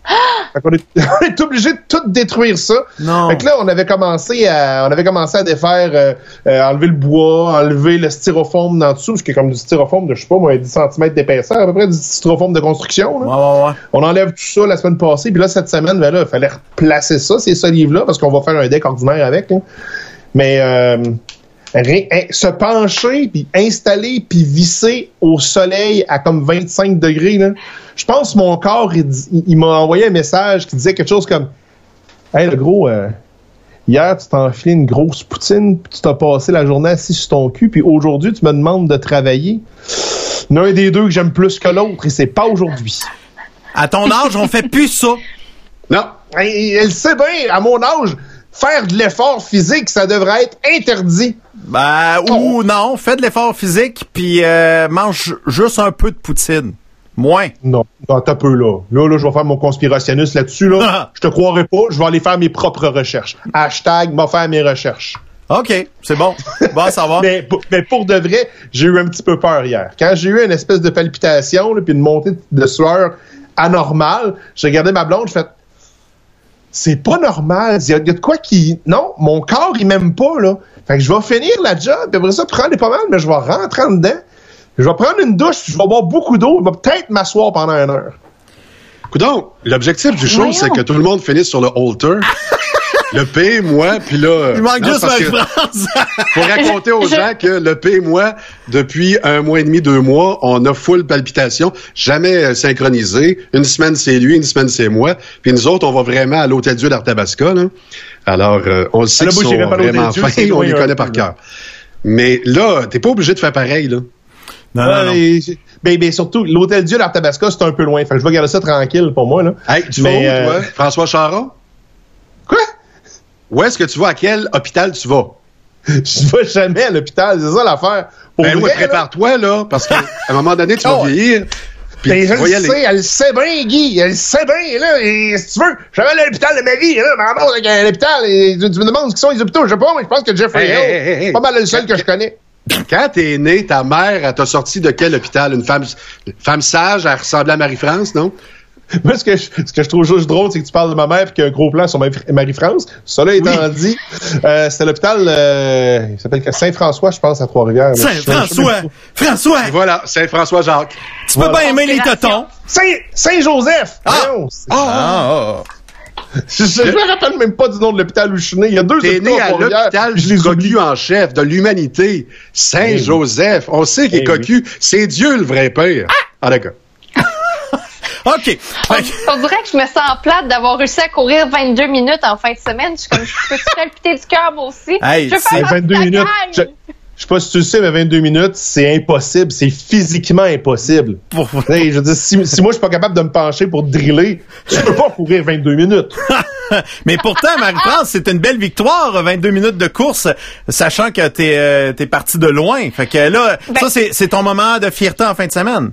(gasps) Fait qu'on est, (laughs) on est obligé de tout détruire ça. Non. Fait que là, on avait commencé à, on avait commencé à défaire, euh, euh, enlever le bois, enlever le styrofoam d'en dessous, parce qu'il y a comme du styrofoam de, je sais pas, moi, 10 cm d'épaisseur, à peu près du styrofoam de construction. là. Ouais, ouais, ouais. On enlève tout ça la semaine passée, puis là, cette semaine, ben là, il fallait replacer ça, ces solives-là, parce qu'on va faire un deck ordinaire avec. là. Mais euh, se pencher, puis installer, puis visser au soleil à comme 25 degrés, là, je pense que mon corps, il, m'a envoyé un message qui disait quelque chose comme « Hey, le gros, euh, hier, tu t'es enfilé une grosse poutine, puis tu t'as passé la journée assis sur ton cul, puis aujourd'hui, tu me demandes de travailler. Il y en a un des deux que j'aime plus que l'autre, et c'est pas aujourd'hui. » À ton âge, on fait plus ça. Non. Elle sait bien, à mon âge, faire de l'effort physique, ça devrait être interdit. Ben, ou non, fais de l'effort physique, puis euh, mange juste un peu de poutine. Moins. Non, non t'as peu là. Là, là, je vais faire mon conspirationniste là-dessus. Là. (laughs) je te croirai pas, je vais aller faire mes propres recherches. Hashtag, m'a faire mes recherches. OK, c'est bon. Bon à savoir. (laughs) Mais, pour- mais pour de vrai, j'ai eu un petit peu peur hier. Quand j'ai eu une espèce de palpitation, puis une montée de sueur anormale, j'ai regardé ma blonde, je fais c'est pas normal. Il y, a, il y a de quoi qui. Non, mon corps, il m'aime pas, là. Fait que je vais finir la job, puis après ça, prendre pas mal, mais je vais rentrer en dedans. Je vais prendre une douche, je vais boire beaucoup d'eau, je vais peut-être m'asseoir pendant une heure. Coudon, l'objectif du show, c'est que tout le monde finisse sur le halter. (laughs) le P, moi, puis là... Il manque non, juste la France. Faut (laughs) raconter aux gens que le P, moi, depuis un mois et demi, deux mois, on a full palpitation, jamais euh, synchronisé. Une semaine, c'est lui, une semaine, c'est moi. Puis nous autres, on va vraiment à l'Hôtel Dieu d'Arthabasca, là. Alors, euh, on le sait qu'ils sont vraiment fins, on loin les connaît par cœur. Mais là, t'es pas obligé de faire pareil, là. Non, non, non. Et- ben, ben, surtout, l'hôtel Dieu d'Arthabasca, c'est un peu loin. Fait que je vais garder ça tranquille pour moi, là. Hey, tu vas où, euh, toi, François Charon? Quoi? Où est-ce que tu vas? À quel hôpital tu vas? (laughs) Je vais jamais à l'hôpital, c'est ça l'affaire. Ben oui, prépare-toi, là, parce qu'à un moment donné, tu vas (laughs) Oh. vieillir. Puis Ben, je le sais, elle le sait bien, Guy. Elle le sait bien, là. Et si tu veux, je vais aller à l'hôpital de ma vie, là. Mais en avec un hôpital, et tu, tu me demandes ce qu'ils sont les hôpitaux. Je sais pas, mais je pense que Jeffrey Hey, Hill, hey, hey, pas mal le seul que je connais. Quand t'es né, ta mère, elle t'a sorti de quel hôpital? Une femme, une femme sage, elle ressemblait à Marie-France, non? (laughs) Moi, ce que, je, ce que je trouve juste drôle, c'est que tu parles de ma mère et qu'il y a un gros plan sur Marie- Marie-France. Cela étant dit, euh, c'était l'hôpital, euh, il s'appelle Saint-François, je pense, à Trois-Rivières. Saint-François! François! Et voilà, Saint-François-Jacques. Tu peux pas aimer les totons. Saint- Saint-Joseph! Ah! Ah, Je, me rappelle même pas du nom de l'hôpital où je suis né. Il y a deux hôpitaux né à l'hôpital je les cocu en chef de l'humanité, Saint-Joseph. On sait qu'il est Eh cocu. C'est Dieu le vrai père. Ah, d'accord. OK. Que- On dirait que je me sens plate d'avoir réussi à courir 22 minutes en fin de semaine. Je suis comme, je peux palpiter du cœur, moi aussi? Hey, je veux c'est faire partie 22 de la minutes. Je, je sais pas si tu le sais, mais 22 minutes, c'est impossible. C'est physiquement impossible. pour- Hey, je veux dire, si, si moi je suis pas capable de me pencher pour driller, tu peux pas courir 22 minutes. (laughs) Mais pourtant, Marie-France, c'est une belle victoire, 22 minutes de course, sachant que t'es euh, t'es parti de loin. Fait que là, Ben- ça, c'est ton moment de fierté en fin de semaine.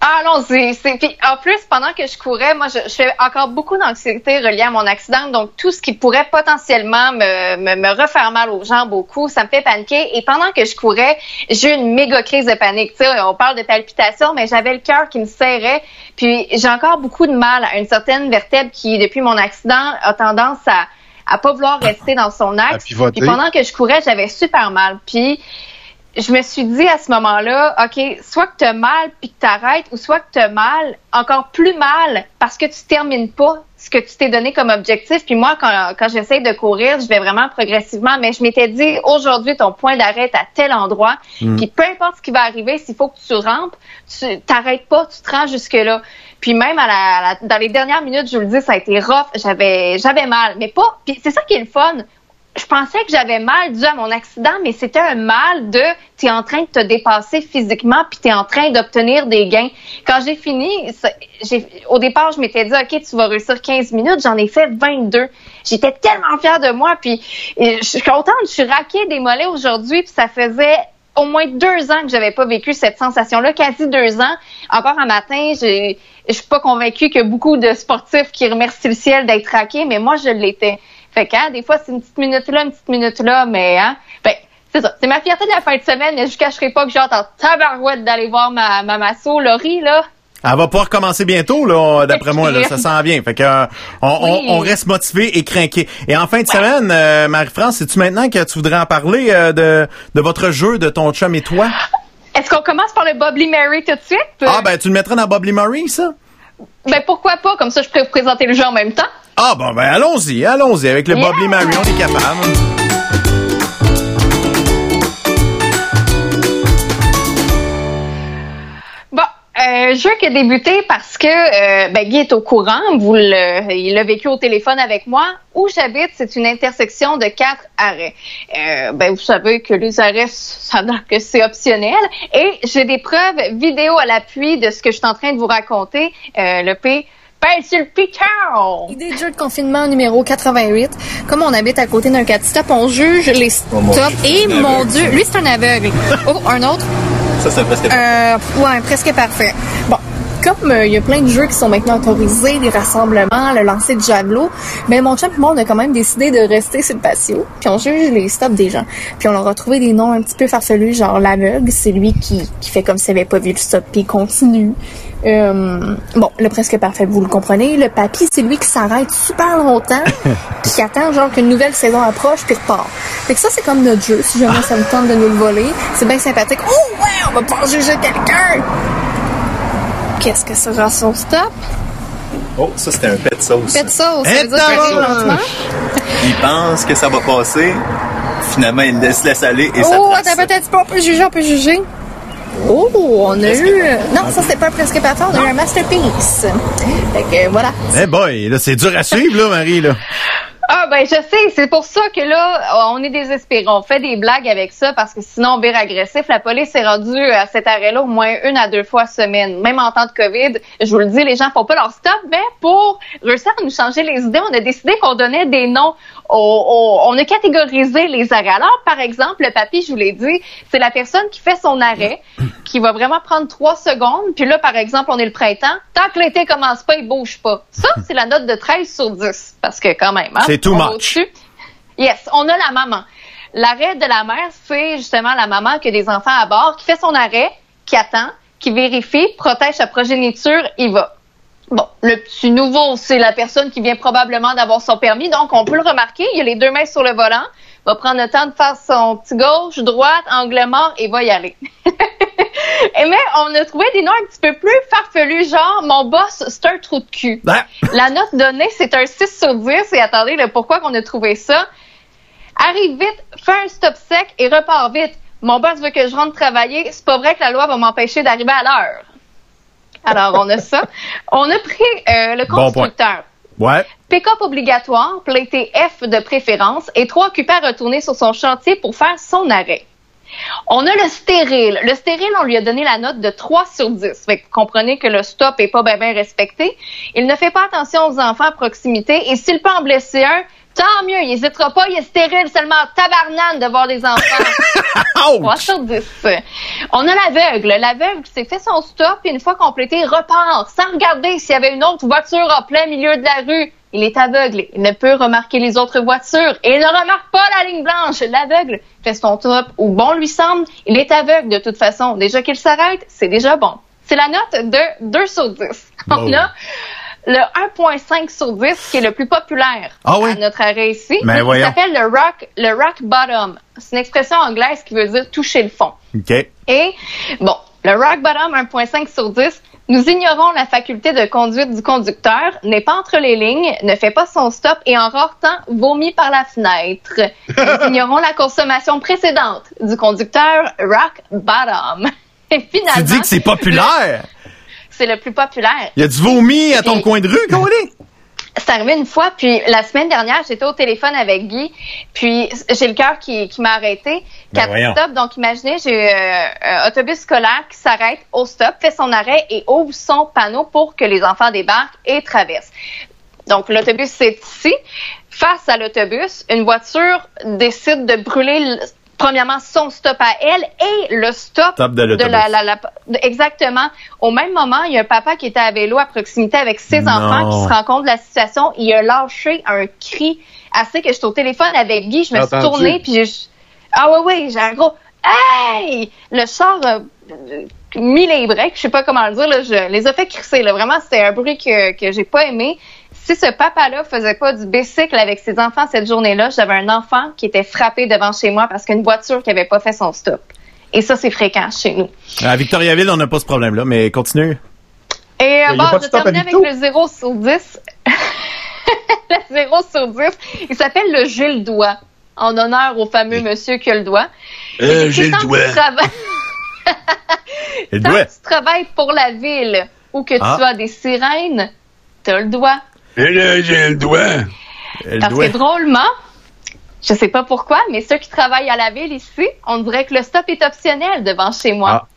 Ah non, c'est, puis en plus, pendant que je courais, moi, je, je fais encore beaucoup d'anxiété reliée à mon accident, donc tout ce qui pourrait potentiellement me, me, me refaire mal aux jambes, au cou, ça me fait paniquer. Et pendant que je courais, j'ai eu une méga crise de panique. Tu sais, on parle de palpitation, mais j'avais le cœur qui me serrait, puis j'ai encore beaucoup de mal à une certaine vertèbre qui, depuis mon accident, a tendance à à pas vouloir rester dans son axe. Puis pendant que je courais, j'avais super mal. Puis je me suis dit à ce moment-là, OK, soit que tu as mal puis que tu arrêtes, ou soit que tu as mal, encore plus mal, parce que tu termines pas ce que tu t'es donné comme objectif. Puis moi, quand, quand j'essaie de courir, je vais vraiment progressivement, mais je m'étais dit, aujourd'hui, ton point d'arrêt est à tel endroit, puis peu importe ce qui va arriver, s'il faut que tu rampes, tu t'arrêtes pas, tu te rends jusque-là. Puis même à la, à la- dans les dernières minutes, je vous le dis, ça a été rough, j'avais j'avais mal, mais pas... Puis c'est ça qui est le fun je pensais que j'avais mal dû à mon accident, mais c'était un mal de tu es en train de te dépasser physiquement puis tu es en train d'obtenir des gains. Quand j'ai fini, au départ, je m'étais dit OK, tu vas réussir 15 minutes, j'en ai fait 22. J'étais tellement fière de moi puis je suis contente, je suis raquée des mollets aujourd'hui puis ça faisait au moins deux ans que j'avais pas vécu cette sensation-là, quasi deux ans. Encore un matin, je suis pas convaincue que beaucoup de sportifs qui remercient le ciel d'être raqués, mais moi je l'étais. Fait que, hein, des fois, c'est une petite minute là, une petite minute là, mais, hein, ben, c'est ça. C'est ma fierté de la fin de semaine, mais je cacherai pas que j'ai en tabarouette d'aller voir ma, ma masso, Laurie, là. Elle va pouvoir commencer bientôt, là, d'après moi, là, (laughs) ça s'en vient. Fait que euh, on, on- Oui. on reste motivé et craqué. Et en fin de semaine, euh, Marie-France, c'est-tu maintenant que tu voudrais en parler euh, de, de votre jeu, de ton chum et toi? Est-ce qu'on commence par le Bubbly Mary tout de suite? Ah, ben, tu le mettrais dans Bobbly Murray, ça? Ben, pourquoi pas? Comme ça, je pourrais vous présenter le jeu en même temps. Ah, bon, ben, allons-y, allons-y. Avec le Yeah! Bobbly Murray, on est capable. Bon, euh, jeu qui a débuté parce que euh, ben, Guy est au courant, vous le, il l'a vécu au téléphone avec moi. Où j'habite, c'est une intersection de quatre arrêts. Euh, ben, vous savez que les arrêts, ça que c'est optionnel. Et j'ai des preuves vidéo à l'appui de ce que je suis en train de vous raconter. Euh, le P, pèse sur le piton! Idée de jeu de confinement numéro 88. Comme on habite à côté d'un 4 stop, on juge les stops. Et mon Dieu, lui c'est un aveugle. Oh, un autre. Ça, c'est presque. Euh, ouais, presque parfait. Bon. Comme euh, il y a plein de jeux qui sont maintenant autorisés, des rassemblements, le lancer de javelot, ben mon chum et moi on a quand même décidé de rester sur le patio, puis on juge les stops des gens. Puis on a trouvé des noms un petit peu farfelus, genre l'aveugle, c'est lui qui, fait comme s'il avait pas vu le stop puis continue. Euh, bon, le presque parfait, vous le comprenez. Le papy, c'est lui qui s'arrête super longtemps, (laughs) puis qui attend genre qu'une nouvelle saison approche puis repart. Fait que ça c'est comme notre jeu, si jamais (laughs) ça me tente de nous le voler, c'est bien sympathique. Oh ouais, on va pouvoir juger quelqu'un. Qu'est-ce que sera son stop? Oh, ça, c'était un pet sauce. Faites ça, ça veut dire lentement. Il pense que ça va passer. Finalement, il laisse, laisse aller et ça Oh, attends, peut-être pas, on peut juger, on peut juger. Oh, on a eu... Non, ça c'était pas un parfait, on a eu un masterpiece. Fait que voilà. Eh boy, là, c'est dur à suivre, là, Marie, là. Ah ben je sais, c'est pour ça que là, on est désespérés. On fait des blagues avec ça parce que sinon on vire agressif. La police est rendue à cet arrêt-là au moins une à deux fois semaine. Même en temps de COVID, je vous le dis, les gens font pas leur stop, mais pour réussir à nous changer les idées, on a décidé qu'on donnait des noms. au- au- on a catégorisé les arrêts. Alors, par exemple, le papy, je vous l'ai dit, c'est la personne qui fait son arrêt, qui va vraiment prendre trois secondes. Puis là, par exemple, on est le printemps. Tant que l'été commence pas, il bouge pas. Ça, c'est la note de 13 sur 10. Parce que quand même, hein, C'est too much. Yes, on a la maman. L'arrêt de la mère, c'est justement la maman qui a des enfants à bord, qui fait son arrêt, qui attend, qui vérifie, protège sa progéniture, il va. Bon, le petit nouveau, c'est la personne qui vient probablement d'avoir son permis, donc on peut le remarquer, il a les deux mains sur le volant, va prendre le temps de faire son petit gauche, droite, angle mort et va y aller. (laughs) Mais on a trouvé des noms un petit peu plus farfelus, genre mon boss, c'est un trou de cul. Ah, La note donnée, c'est un 6 sur 10. Et attendez, le pourquoi qu'on a trouvé ça? Arrive vite, fais un stop sec et repars vite. Mon boss veut que je rentre travailler. C'est pas vrai que la loi va m'empêcher d'arriver à l'heure. Alors, on a ça. (laughs) On a pris euh, le Bon constructeur. Ouais. Pick-up obligatoire, platé F de préférence et trois occupés à retourner sur son chantier pour faire son arrêt. On a le stérile. Le stérile, on lui a donné la note de 3 sur 10. Fait que vous comprenez que le stop est pas bien respecté. Il ne fait pas attention aux enfants à proximité et s'il peut en blesser un, tant mieux, il n'hésitera pas, il est stérile seulement tabarnane de voir des enfants. 3 (laughs) Ouch! sur 10. On a l'aveugle. L'aveugle qui s'est fait son stop et une fois complété, repart sans regarder s'il y avait une autre voiture en plein milieu de la rue. Il est aveugle. Il ne peut remarquer les autres voitures et il ne remarque pas la ligne blanche. L'aveugle fait son top où bon lui semble. Il est aveugle de toute façon. Déjà qu'il s'arrête, c'est déjà bon. C'est la note de 2 sur 10. On a le 1.5 sur 10 qui est le plus populaire Ah oui? à notre arrêt ici. Ben Il s'appelle le rock, le rock bottom. C'est une expression anglaise qui veut dire toucher le fond. OK. Et, bon, le rock bottom 1.5 sur 10, nous ignorons la faculté de conduite du conducteur, n'est pas entre les lignes, ne fait pas son stop et en rare temps vomit par la fenêtre. (laughs) Nous ignorons la consommation précédente du conducteur rock bottom. (laughs) Et finalement, Tu dis que c'est populaire? C'est le plus populaire. Il y a du vomi à ton Et- coin de rue, Colin? (laughs) C'est arrivé une fois, puis la semaine dernière, j'étais au téléphone avec Guy, puis j'ai le cœur qui, qui m'a arrêté. Ben Quatre stops, donc imaginez, j'ai euh, un autobus scolaire qui s'arrête au stop, fait son arrêt et ouvre son panneau pour que les enfants débarquent et traversent. Donc l'autobus c'est ici. Face à l'autobus, une voiture décide de brûler le- premièrement son stop à elle et le stop, Stop de l'autobus. la, la- la- de- exactement. Au même moment, il y a un papa qui était à vélo à proximité avec ses Non. enfants qui se rend compte de la situation. Il a lâché un cri assez que j'étais au téléphone avec Guy. Je me suis tournée puis j'ai ah ouais ouais j'ai un gros hey le char euh, mis les breaks, je sais pas comment le dire, là, je les ai fait crisser. Là. Vraiment, c'était un bruit que, que j'ai pas aimé. Si ce papa-là faisait pas du bicycle avec ses enfants cette journée-là, j'avais un enfant qui était frappé devant chez moi parce qu'une voiture qui avait pas fait son stop. Et ça, c'est fréquent chez nous. À Victoriaville, on n'a pas ce problème-là, mais continue. Et euh, bon, pas de je stop à terminer avec le 0 sur 10. (laughs) le 0 sur 10. Il s'appelle le Gilles Doigt, en honneur au fameux monsieur qui a le doigt. Euh, (laughs) que doigt. tu travailles- Le Tant que tu travailles pour la ville ou que Ah. tu as des sirènes, t'as le doigt. Et là, j'ai le doigt. Parce que drôlement, je sais pas pourquoi, mais ceux qui travaillent à la ville ici, on dirait que le stop est optionnel devant chez moi.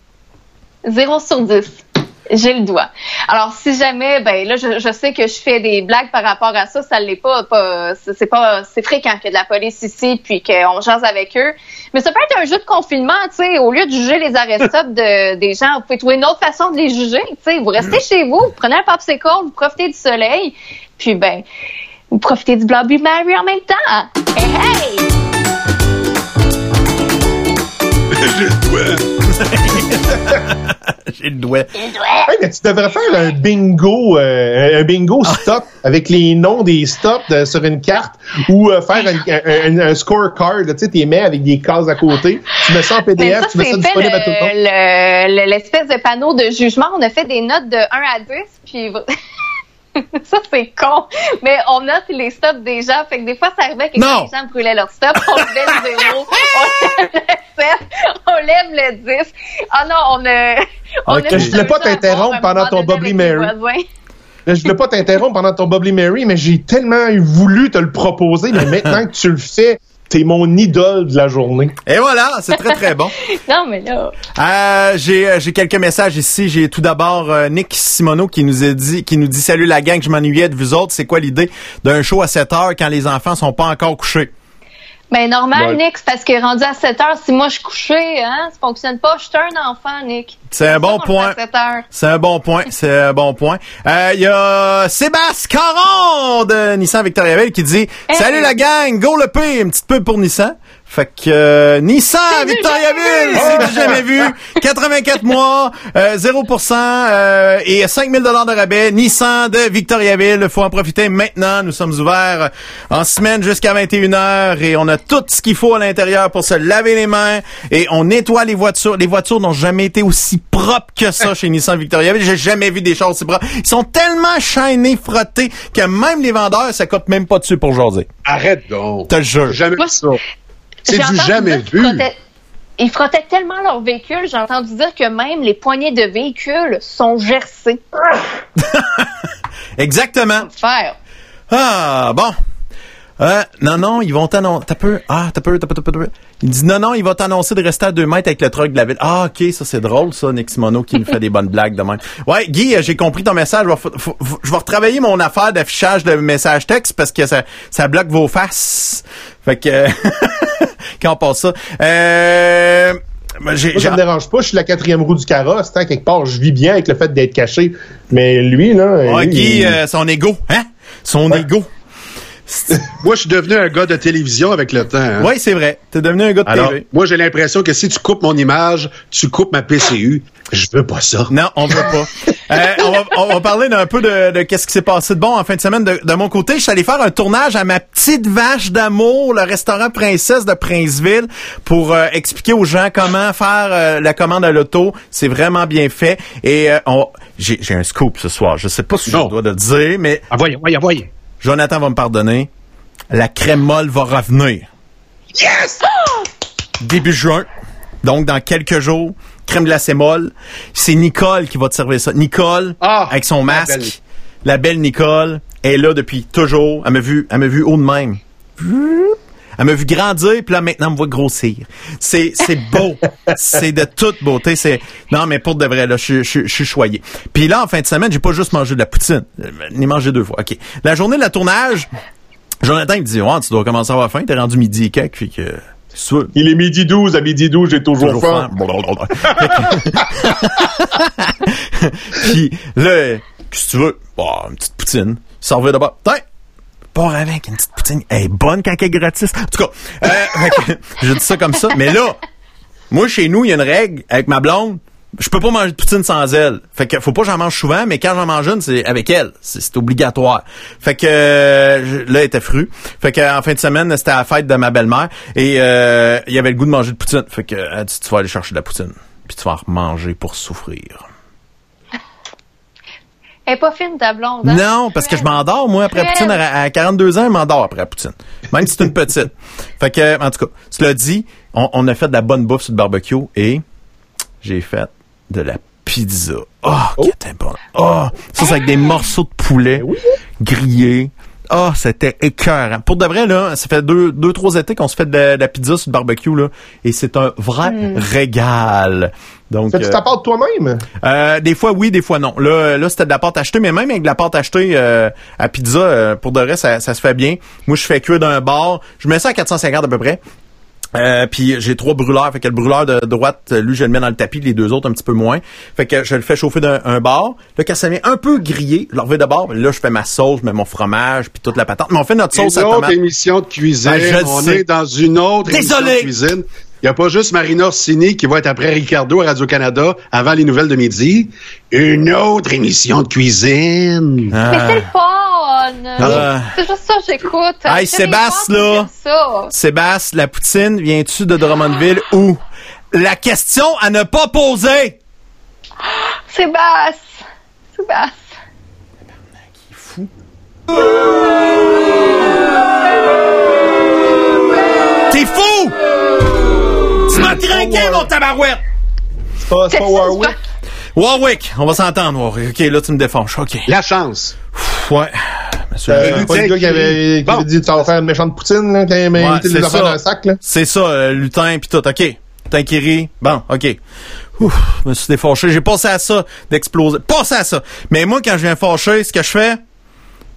0 sur 10. J'ai le doigt. Alors, si jamais, ben là, je, je sais que je fais des blagues par rapport à ça, ça l'est pas, pas c'est c'est pas, c'est fréquent qu'il y ait de la police ici, puis qu'on jase avec eux. Mais ça peut être un jeu de confinement, tu sais, au lieu de juger les stop de, (laughs) des gens, vous pouvez trouver une autre façon de les juger, tu sais. Vous restez chez vous, vous prenez un popsicle, vous profitez du soleil, puis ben, vous profitez du Bloody Mary en même temps. Hey, hey! J'ai le doigt. J'ai le doigt. Hey, mais tu devrais faire un bingo, euh, un bingo Ah. stop avec les noms des stops de- sur une carte ou euh, faire un, un- un- un scorecard. Tu sais, tu les mets avec des cases à côté. Tu mets ça en PDF, ça, tu mets ça disponible à tout le monde. le- le- l'espèce de panneau de jugement. On a fait des notes de 1 à 10, puis (laughs) (laughs) ça, c'est con. Mais on note les stops des gens. Fait que des fois, ça arrivait que quand les gens brûlaient leur stop, on levait le 0, (laughs) on lève le 7, on lève le 10. Ah non, on a... On Ok. a Je voulais pas t'interrompre pendant ton les Mary. je voulais pas t'interrompre pendant ton Bubbly Mary, mais j'ai tellement voulu te le proposer, mais maintenant que tu le fais, t'es mon idole de la journée. Et voilà, c'est très très bon. (laughs) Non, mais là... Euh, j'ai euh, j'ai quelques messages ici. J'ai tout d'abord euh, Nick Simoneau qui nous a dit qui nous dit salut la gang, je m'ennuyais de vous autres. C'est quoi l'idée d'un show à 7 heures quand les enfants sont pas encore couchés Ben normal. Nick, c'est parce que rendu à 7 heures, si moi je suis couchée, hein, ça fonctionne pas. Je suis un enfant, Nick. C'est un bon point. À 7 heures. C'est un bon point, (laughs) c'est un bon point. Euh, Il y a Sébastien Caron de Nissan Victoriaville qui dit Salut la gang, go le P, une petite pub pour Nissan. Fait que euh, Nissan du Victoriaville, c'est du jamais vu. (laughs) 84 mois, euh, 0% euh, et 5000 dollars de rabais. Nissan de Victoriaville, faut en profiter maintenant. Nous sommes ouverts en semaine jusqu'à 21h et on a tout ce qu'il faut à l'intérieur pour se laver les mains et on nettoie les voitures. Les voitures n'ont jamais été aussi propres que ça chez Nissan Victoriaville. J'ai jamais vu des choses aussi propres. Ils sont tellement chaînés, frottés que même les vendeurs, ça coûte même pas dessus pour jaser. Arrête donc. Te le jure. Jamais Moi, ça. C'est J'ai du entendu jamais vu. Ils frottaient tellement leur véhicule, j'ai entendu dire que même les poignées de véhicules sont gercées. (laughs) Exactement. Faire. Ah, bon. Euh, non, non, ils vont t'annoncer. T'as peu. Ah, t'as peu, t'as peu, t'as peu. Il dit non, non, il va t'annoncer de rester à deux mètres avec le truck de la ville. Ah, ok, ça c'est drôle, ça, Nick Simono qui nous fait des bonnes blagues de même. Ouais, Guy, euh, j'ai compris ton message. Je vais, retravailler mon affaire d'affichage de message texte parce que ça, ça bloque vos faces. Fait que quand on passe ça? Euh, Moi, ça me dérange pas, je suis la quatrième roue du carrosse, tant quelque part, je vis bien avec le fait d'être caché. Mais lui, là. Lui, Guy, il- euh, son ego, hein? Son Ouais. ego. (laughs) Moi, je suis devenu un gars de télévision avec le temps. hein. Oui, c'est vrai. T'es devenu un gars de Alors, TV. moi, j'ai l'impression que si tu coupes mon image, tu coupes ma PCU. Je veux pas ça. Non, on veut pas. (laughs) Euh, on, va, on va parler d'un peu de, de qu'est-ce qui s'est passé de bon en fin de semaine. De, de mon côté, je suis allé faire un tournage à ma petite vache d'amour, le restaurant Princesse de Princeville, pour euh, expliquer aux gens comment faire euh, la commande à l'auto. C'est vraiment bien fait. Et on- j'ai j'ai un scoop ce soir. Je sais pas si Non. je dois le dire, mais Envoyez, envoyez, envoyez. Jonathan va me pardonner. La crème molle va revenir. Yes! début juin. Donc, dans quelques jours, crème glacée molle. C'est Nicole qui va te servir ça. Nicole, Ah, avec son la masque. belle. La belle Nicole est là depuis toujours. Elle m'a vu, elle m'a vu haut de même. Elle m'a vu grandir, puis là, maintenant, elle me voit grossir. C'est, c'est beau. c'est de toute beauté. C'est, non, mais pour de vrai, là, je, je, je suis choyé. Puis là, en fin de semaine, j'ai pas juste mangé de la poutine. J'en ai mangé deux fois. OK. La journée de la tournage, Jonathan, il me dit, ouais, tu dois commencer à avoir faim. T'es rendu midi et quelques, puis que. Il est midi 12, à midi 12, j'ai toujours, Toujours faim. faim. (laughs) Puis là, qu'est-ce que tu veux? Bah, une petite poutine. S'en va d'abord. Tiens! Pars avec une petite poutine. Elle est bonne quand elle est gratis. En tout cas, euh, (laughs) je dis ça comme ça. Mais là, moi, chez nous, il y a une règle avec ma blonde. je peux pas manger de poutine sans elle. Fait que faut pas que j'en mange souvent, mais quand j'en mange une, c'est avec elle. C'est obligatoire. Fait que là, elle était fru. Fait que en fin de semaine, c'était la fête de ma belle-mère et euh, il y avait le goût de manger de poutine. Fait que elle dit tu vas aller chercher de la poutine, puis tu vas en manger pour souffrir. Elle est pas fine, ta blonde. hein? Non, parce que je m'endors, moi, après poutine. À, à 42 ans, je m'endors après poutine. Même si c'est une petite. Fait que, en tout cas, cela dit, on, on a fait de la bonne bouffe sur le barbecue et j'ai fait de la pizza. Oh, qui était bon. Oh, ça, c'est avec des morceaux de poulet grillés. Oh, c'était écœurant. Pour de vrai, là, ça fait deux, deux trois étés qu'on se fait de la, de la pizza sur le barbecue, là, et c'est un vrai régal. Donc, Fais-tu euh, ta pâte toi-même? euh, des fois oui, des fois non. Là, là c'était de la pâte achetée, mais même avec de la pâte achetée euh, à pizza, euh, pour de vrai, ça, ça se fait bien. Moi, je fais cuire d'un bar. Je mets ça à 450 à peu près. Euh, puis j'ai trois brûleurs, fait que le brûleur de droite, lui je le mets dans le tapis, les deux autres un petit peu moins. Fait que je le fais chauffer d'un un bar. Là quand ça vient un peu grillé, je le refais de bord. Là je fais ma sauce, je mets mon fromage puis toute la patente. Mais on fait notre sauce Une à autre tomate. émission de cuisine. Je le on sais. est dans une autre Désolé. émission de cuisine. Il n'y a pas juste Marina Orsini qui va être après Ricardo à Radio-Canada avant les nouvelles de midi. Une autre émission de cuisine. Ah. Mais c'est le fun! Ah. C'est juste ça que j'écoute. Hey, Sébastien, là. Sébastien, la poutine, viens-tu de Drummondville ou? La question à ne pas poser. Sébastien! Sébastien! T'es fou! Tu m'as trinqué, mon tabarouette! C'est pas, c'est pas Warwick? Warwick, on va s'entendre, Warwick. OK, là, tu me défonces. OK. La chance. Ouais. Monsieur Euh, le gars qui avait, qui Bon. avait dit tu vas faire une méchante poutine, là, quand il c'est les affaires dans un sac, là. C'est ça, euh, lutin pis tout. OK. Lutin qui rit. Bon, OK. Ouf, je me suis défâché. J'ai passé à ça d'exploser. Passé à ça. Mais moi, quand je viens fâcher, ce que je fais,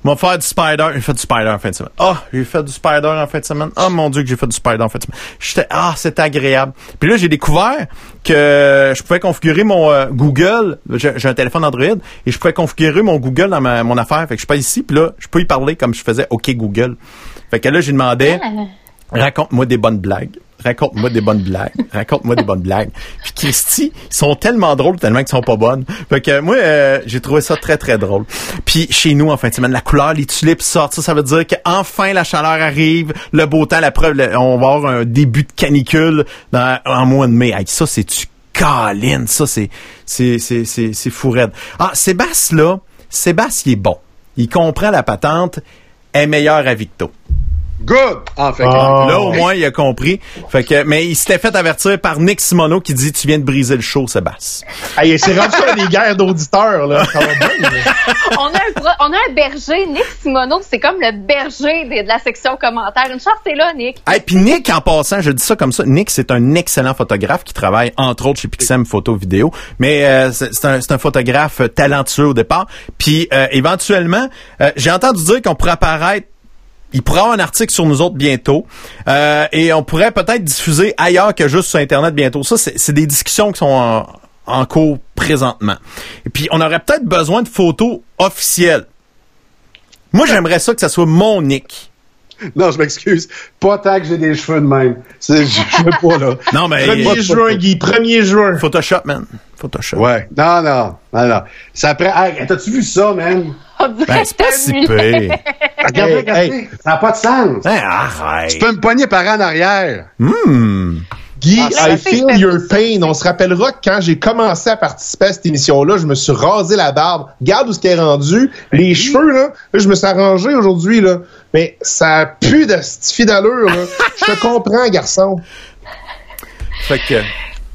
moi faire du spider. J'ai fait du spider en fin de semaine. Ah, j'ai fait du spider en fin de semaine. Oh mon dieu que j'ai fait du spider en fin de semaine. J'étais ah, c'était agréable. Puis là, j'ai découvert que je pouvais configurer mon euh, Google. J'ai un téléphone Android et je pouvais configurer mon Google dans ma, mon affaire. Fait que je suis pas ici. Puis là, je peux y parler comme je faisais OK Google. Fait que là, j'ai demandé raconte-moi des bonnes blagues. Raconte-moi des bonnes blagues. Raconte-moi des bonnes blagues. Puis Christy, ils sont tellement drôles tellement qu'ils sont pas bonnes. Fait que moi, euh, j'ai trouvé ça très, très drôle. Puis chez nous, en fin de semaine, la couleur, les tulipes sortent. Ça, ça veut dire qu'enfin la chaleur arrive, le beau temps, la preuve, on va avoir un début de canicule dans, en mois de mai. Ça, c'est tu câline? Ça, c'est, c'est, c'est, c'est, c'est fou raide. Ah, Sébastien, là, Sébastien, il est bon. Il comprend la patente, est meilleur à Victo. Good! En fait. Ah. Là, au moins, il a compris. Fait que, mais il s'était fait avertir par Nick Simoneau qui dit Tu viens de briser le show, Sébastien. Hey, c'est rendu ça des guerres d'auditeurs, là. Ça va bien, là. (laughs) on, a un, on a un berger, Nick Simoneau, c'est comme le berger de la section commentaires. Une chance, t'es là, Nick. Et puis Nick, en passant, je dis ça comme ça, Nick, c'est un excellent photographe qui travaille, entre autres, chez Pixem Photo Vidéo. Mais euh, c'est c'est un, c'est un photographe euh, talentueux au départ. Puis euh, éventuellement, euh, j'ai entendu dire qu'on pourrait apparaître il pourrait avoir un article sur nous autres bientôt. Euh, et on pourrait peut-être diffuser ailleurs que juste sur Internet bientôt. Ça, c'est c'est des discussions qui sont en, en cours présentement. Et puis, on aurait peut-être besoin de photos officielles. Moi, j'aimerais ça que ça soit mon nick. Non, je m'excuse. Pas tant que j'ai des cheveux de même. C'est, je veux pas, là. (laughs) Non, mais... 1er juin, Guy, 1er juin. Photoshop, man. Photoshop. Ouais. Non, non. Non, non. Ça prend. Hey, t'as-tu vu ça, man? Ben, c'est pas si pire. (laughs) Regarde, Hey, regarde. hey. Ça n'a pas de sens. Hein, arrête. Tu peux me pogner par en arrière. Hmm. Guy, Ah, I feel your pain. On se rappellera que quand j'ai commencé à participer à cette émission-là, je me suis rasé la barbe. Regarde où ce qui est rendu. Les cheveux, là, là, je me suis arrangé aujourd'hui, là. Mais ça pue de cette fille d'allure, là. Je te comprends, garçon. Fait que,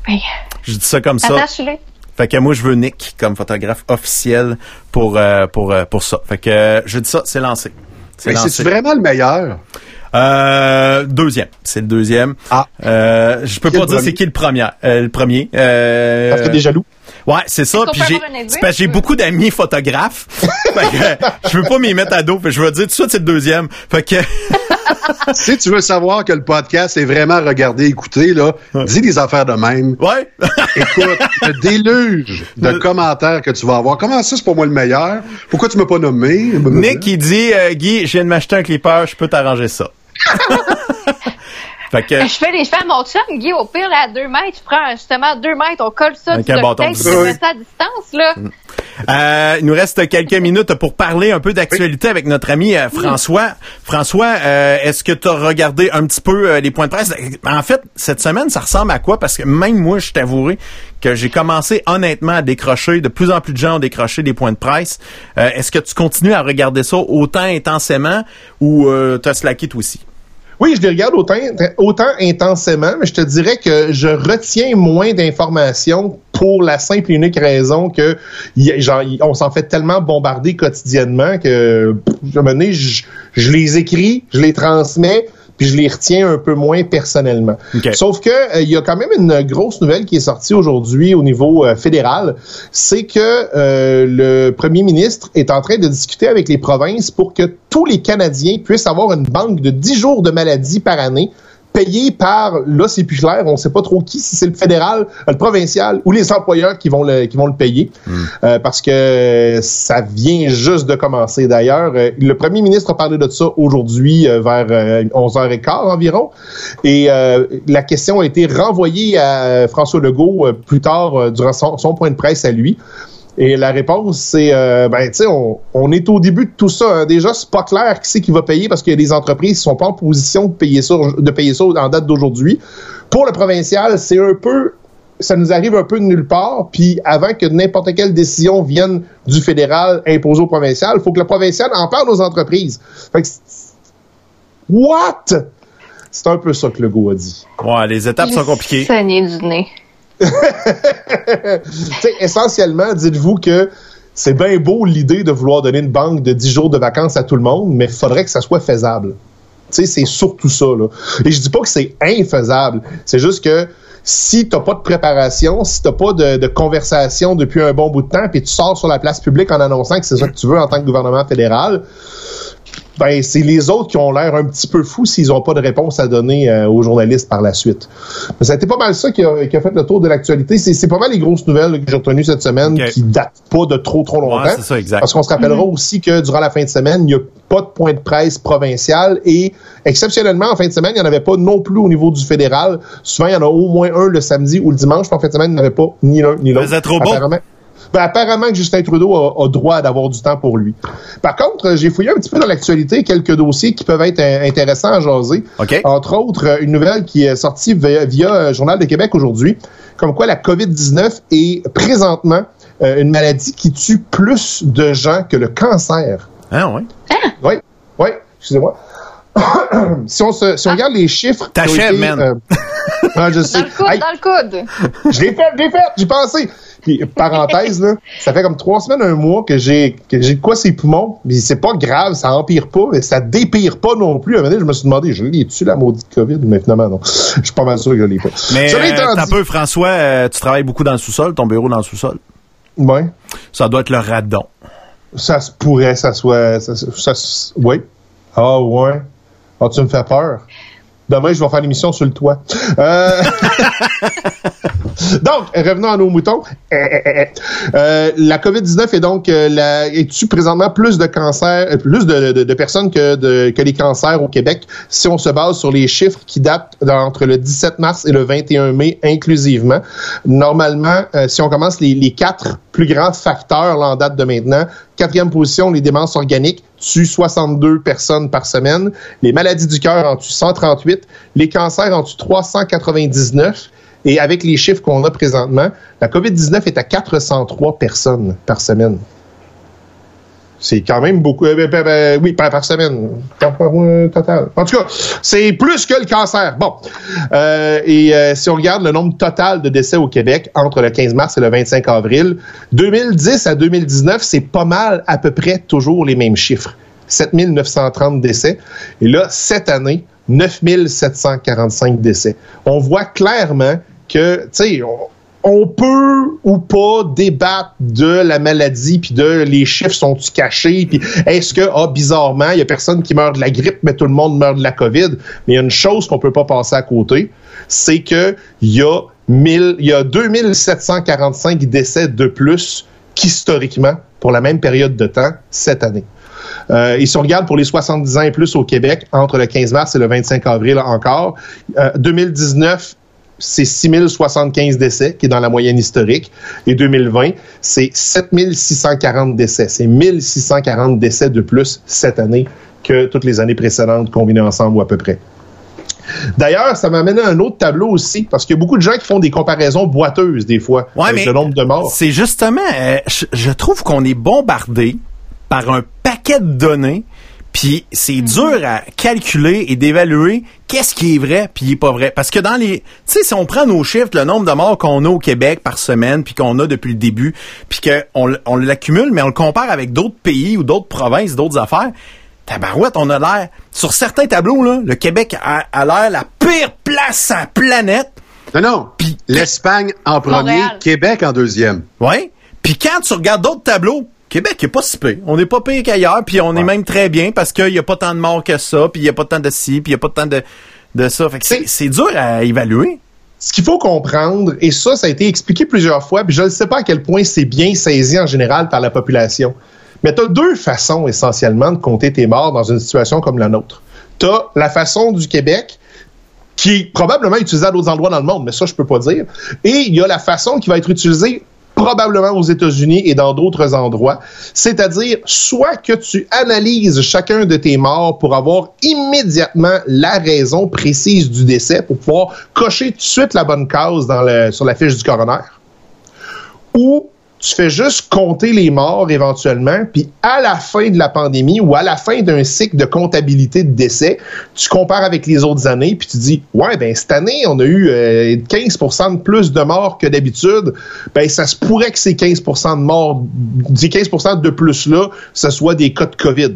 Ben, je dis ça comme ça. Attache-le. Fait que moi, je veux Nick comme photographe officiel pour, euh, pour, euh, pour ça. Fait que, euh, je dis ça, c'est lancé. C'est Mais lancé. c'est vraiment le meilleur? Euh, deuxième. C'est le deuxième. Ah. Euh, je peux pas dire c'est qui le premier. Euh, le premier. Euh, Parce que t'es jaloux. Ouais, c'est ça. Puis j'ai, j'ai beaucoup d'amis photographes. (laughs) fait que, je veux pas m'y mettre à dos. Fait que je vais dire tout de suite c'est le deuxième. Fait que, (laughs) si tu veux savoir que le podcast est vraiment regardé, écouté, là, dis des affaires de même. ouais. (laughs) Écoute, le déluge de commentaires que tu vas avoir. Comment ça, c'est pas moi le meilleur? Pourquoi tu m'as pas nommé? Nick, il dit, euh, Guy, je viens de m'acheter un clipper, je peux t'arranger ça. (laughs) Fait que, Je fais les cheveux à mon chum, Guy, au pire, là, à deux mètres, je prends justement deux mètres, on colle ça de puis ça. je mets ça à distance, là. Euh, il nous reste quelques minutes pour parler un peu d'actualité avec notre ami euh, François. François, euh, est-ce que tu as regardé un petit peu euh, les points de presse? En fait, cette semaine, ça ressemble à quoi? Parce que même moi, je t'avouerai que j'ai commencé honnêtement à décrocher. De plus en plus de gens ont décroché des points de presse. Euh, est-ce que tu continues à regarder ça autant intensément ou euh, t'as slacké toi aussi? Oui, je les regarde autant, autant intensément, mais je te dirais que je retiens moins d'informations pour la simple et unique raison que genre, on s'en fait tellement bombarder quotidiennement que à je les écris, je les transmets, puis je les retiens un peu moins personnellement. Sauf que euh, il y a quand même une grosse nouvelle qui est sortie aujourd'hui au niveau euh, fédéral, c'est que euh, le premier ministre est en train de discuter avec les provinces pour que tous les Canadiens puissent avoir une banque de 10 jours de maladie par année payée par, là c'est plus clair, on sait pas trop qui, si c'est le fédéral, euh, le provincial ou les employeurs qui vont le, qui vont le payer, Euh, parce que ça vient juste de commencer. D'ailleurs, euh, le premier ministre a parlé de ça aujourd'hui euh, vers euh, 11h15 environ, et euh, la question a été renvoyée à François Legault euh, plus tard euh, durant son, son point de presse à lui. Et la réponse, c'est, euh, ben, tu sais, on, on est au début de tout ça. hein. Déjà, c'est pas clair qui c'est qui va payer parce qu'il y a des entreprises qui sont pas en position de payer ça, de payer ça en date d'aujourd'hui. Pour le provincial, c'est un peu, ça nous arrive un peu de nulle part. Puis avant que n'importe quelle décision vienne du fédéral imposée au provincial, il faut que le provincial en parle aux entreprises. Fait que, c'est- what? C'est un peu ça que le a dit. Ouais, les étapes sont compliquées. Saigner du nez. (laughs) Essentiellement, dites-vous que c'est bien beau l'idée de vouloir donner une banque de 10 jours de vacances à tout le monde, mais il faudrait que ça soit faisable. C'est surtout ça. Et je dis pas que c'est infaisable. C'est juste que si t'as pas de préparation, si t'as pas de, de conversation depuis un bon bout de temps, puis tu sors sur la place publique en annonçant que c'est ça que tu veux en tant que gouvernement fédéral, ben c'est les autres qui ont l'air un petit peu fous s'ils n'ont pas de réponse à donner euh, aux journalistes par la suite. Mais ça a été pas mal ça qui a, qui a fait le tour de l'actualité. C'est, c'est pas mal les grosses nouvelles que j'ai retenues cette semaine Ok. qui datent pas de trop trop longtemps. Ouais, c'est ça, exact. Parce qu'on se rappellera aussi que durant la fin de semaine, il n'y a pas de point de presse provincial et exceptionnellement en fin de semaine, il n'y en avait pas non plus au niveau du fédéral. Souvent, il y en a au moins un le samedi ou le dimanche. puis En fin de semaine, il n'y en avait pas ni l'un ni l'autre. Vous êtes trop bon. Apparemment. Ben, apparemment que Justin Trudeau a, a droit d'avoir du temps pour lui. Par contre, euh, j'ai fouillé un petit peu dans l'actualité quelques dossiers qui peuvent être euh, intéressants à jaser. OK. Entre autres, euh, une nouvelle qui est sortie via, via Journal de Québec aujourd'hui, comme quoi la COVID-19 est présentement euh, une maladie qui tue plus de gens que le cancer. Hein, ouais. Oui, oui, excusez-moi. (coughs) si on, se, si on regarde les chiffres... T'achèves, man. euh, (laughs) ah, je sais. Dans le coude, dans le coude. je l'ai fait, je l'ai fait, j'ai pensé. Puis, parenthèse, là, ça fait comme trois semaines, un mois que j'ai que j'ai de quoi ces poumons. Mais c'est pas grave, ça empire pas, mais ça dépire pas non plus. À un moment donné, je me suis demandé, je l'ai-tu la maudite COVID? Mais finalement, non. Je suis pas mal sûr que je l'ai pas. Mais euh, dit- peu, François, euh, tu travailles beaucoup dans le sous-sol, ton bureau dans le sous-sol. Ouais. Ça doit être le radon. Ça se pourrait, ça soit. Ça, oui. Ah, ouais. Ah, tu me fais peur. Demain, je vais faire l'émission sur le toit. Euh... (laughs) donc, revenons à nos moutons. Euh, euh, euh, la COVID-19 est donc euh, la, est tue présentement plus de cancers, plus de, personnes que, les cancers au Québec, si on se base sur les chiffres qui datent entre le 17 mars et le 21 mai inclusivement? Normalement, si on commence les, les quatre plus grands facteurs là, en date de maintenant, quatrième position, les démences organiques tuent 62 personnes par semaine, les maladies du cœur en tuent 138, les cancers en tuent 399, et avec les chiffres qu'on a présentement, la COVID-19 est à 403 personnes par semaine. C'est quand même beaucoup. euh, ben, ben, ben, oui, par, par semaine. Euh. En tout cas, c'est plus que le cancer. Bon. Euh, et si on regarde le nombre total de décès au Québec entre le 15 mars et le 25 avril, 2010 à 2019, c'est pas mal à peu près toujours les mêmes chiffres. 7930 décès. Et là, cette année, 9745 décès. On voit clairement que, tu sais, on, peut ou pas débattre de la maladie, puis de les chiffres sont-ils cachés, puis est-ce que, ah, bizarrement, il y a personne qui meurt de la grippe, mais tout le monde meurt de la COVID. Mais il y a une chose qu'on peut pas passer à côté, c'est que il y a 1000, il y a 2745 décès de plus qu'historiquement pour la même période de temps cette année. Euh, et si on regarde pour les 70 ans et plus au Québec, entre le 15 mars et le 25 avril encore, euh, 2019, c'est 6075 décès, qui est dans la moyenne historique. Et 2020, c'est 7640 décès. C'est 1640 décès de plus cette année que toutes les années précédentes combinées ensemble ou à peu près. D'ailleurs, ça m'amène à un autre tableau aussi, parce qu'il y a beaucoup de gens qui font des comparaisons boiteuses des fois Ouais, avec mais le nombre de morts. C'est justement, euh, je, je trouve qu'on est bombardé par un paquet de données, puis c'est dur à calculer et d'évaluer qu'est-ce qui est vrai puis qui est pas vrai. Parce que dans les, tu sais, si on prend nos chiffres, le nombre de morts qu'on a au Québec par semaine, puis qu'on a depuis le début, puis qu'on on l'accumule, mais on le compare avec d'autres pays ou d'autres provinces, d'autres affaires. Tabarouette, on a l'air, sur certains tableaux, là, le Québec a, a l'air la pire place à la planète. Non, non. L'Espagne en premier, Montréal. Québec en deuxième. Ouais. Puis quand tu regardes d'autres tableaux, Québec est pas si pire. On n'est pas pire qu'ailleurs, puis on est même très bien parce qu'il y a pas tant de morts que ça, puis il y a pas tant de ci, puis il y a pas tant de, de ça. Fait que c'est, c'est dur à évaluer. Ce qu'il faut comprendre, et ça, ça a été expliqué plusieurs fois, puis je ne sais pas à quel point c'est bien saisi en général par la population. Mais tu as deux façons essentiellement de compter tes morts dans une situation comme la nôtre. Tu as la façon du Québec, qui est probablement utilisée à d'autres endroits dans le monde, mais ça, je peux pas dire. Et il y a la façon qui va être utilisée probablement aux États-Unis et dans d'autres endroits. C'est-à-dire, soit que tu analyses chacun de tes morts pour avoir immédiatement la raison précise du décès, pour pouvoir cocher tout de suite la bonne case dans le- sur la fiche du coroner, ou tu fais juste compter les morts éventuellement, puis à la fin de la pandémie ou à la fin d'un cycle de comptabilité de décès, tu compares avec les autres années, puis tu dis, ouais, ben cette année, on a eu euh, 15% de plus de morts que d'habitude. Ben ça se pourrait que ces 15% de morts, ces 15% de plus-là, ce soit des cas de COVID.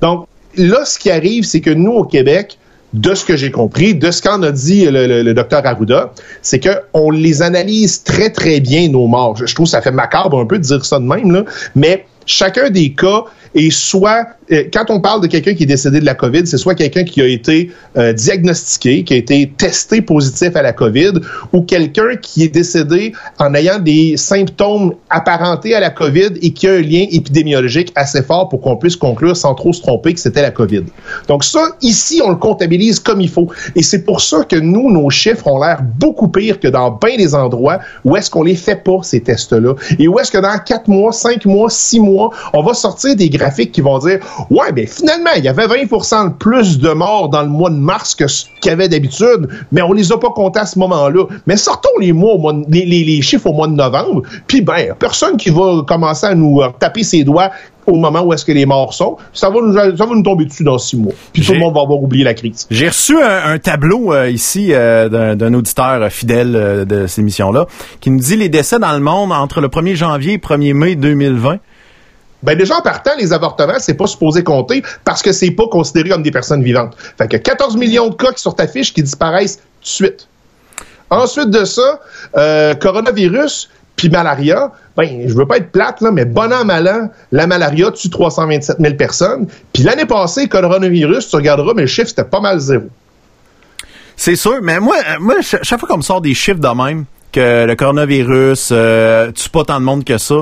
Donc, là, ce qui arrive, c'est que nous, au Québec, de ce que j'ai compris, de ce qu'en a dit le, docteur Arruda, c'est que on les analyse très, très bien, nos morts. Je, je trouve que ça fait macabre un peu de dire ça de même, là, mais chacun des cas est soit, euh, quand on parle de quelqu'un qui est décédé de la COVID, c'est soit quelqu'un qui a été euh, diagnostiqué, qui a été testé positif à la COVID, ou quelqu'un qui est décédé en ayant des symptômes apparentés à la COVID et qui a un lien épidémiologique assez fort pour qu'on puisse conclure sans trop se tromper que c'était la COVID. Donc ça, ici, on le comptabilise comme il faut. Et c'est pour ça que nous, nos chiffres ont l'air beaucoup pires que dans bien des endroits où est-ce qu'on les fait pas, ces tests-là. Et où est-ce que dans quatre mois, cinq mois, six mois, on va sortir des graphiques qui vont dire, ouais, ben finalement, il y avait 20% de plus de morts dans le mois de mars que ce qu'il y avait d'habitude, mais on les a pas comptés à ce moment-là. Mais sortons les mois, au mois de- les, les- les chiffres au mois de novembre, puis ben, personne qui va commencer à nous euh, taper ses doigts au moment où est-ce que les morts sont, ça va nous, ça va nous tomber dessus dans six mois. Puis tout le monde va avoir oublié la crise. J'ai reçu un, un tableau euh, ici euh, d'un, auditeur fidèle euh, de cette émission-là qui nous dit les décès dans le monde entre le 1er janvier et 1er mai 2020. Ben déjà en partant, les avortements, c'est pas supposé compter parce que c'est pas considéré comme des personnes vivantes. Fait que 14 millions de cas qui sur ta fiche qui disparaissent tout de suite. Ensuite de ça, euh, coronavirus puis malaria, ben je veux pas être plate là, mais bon an mal an, la malaria tue 327 000 personnes. Puis l'année passée, coronavirus, tu regarderas, mais le chiffre c'était pas mal zéro. C'est sûr, mais moi, euh, moi ch- chaque fois qu'on me sort des chiffres de même, que le coronavirus euh, tue pas tant de monde que ça,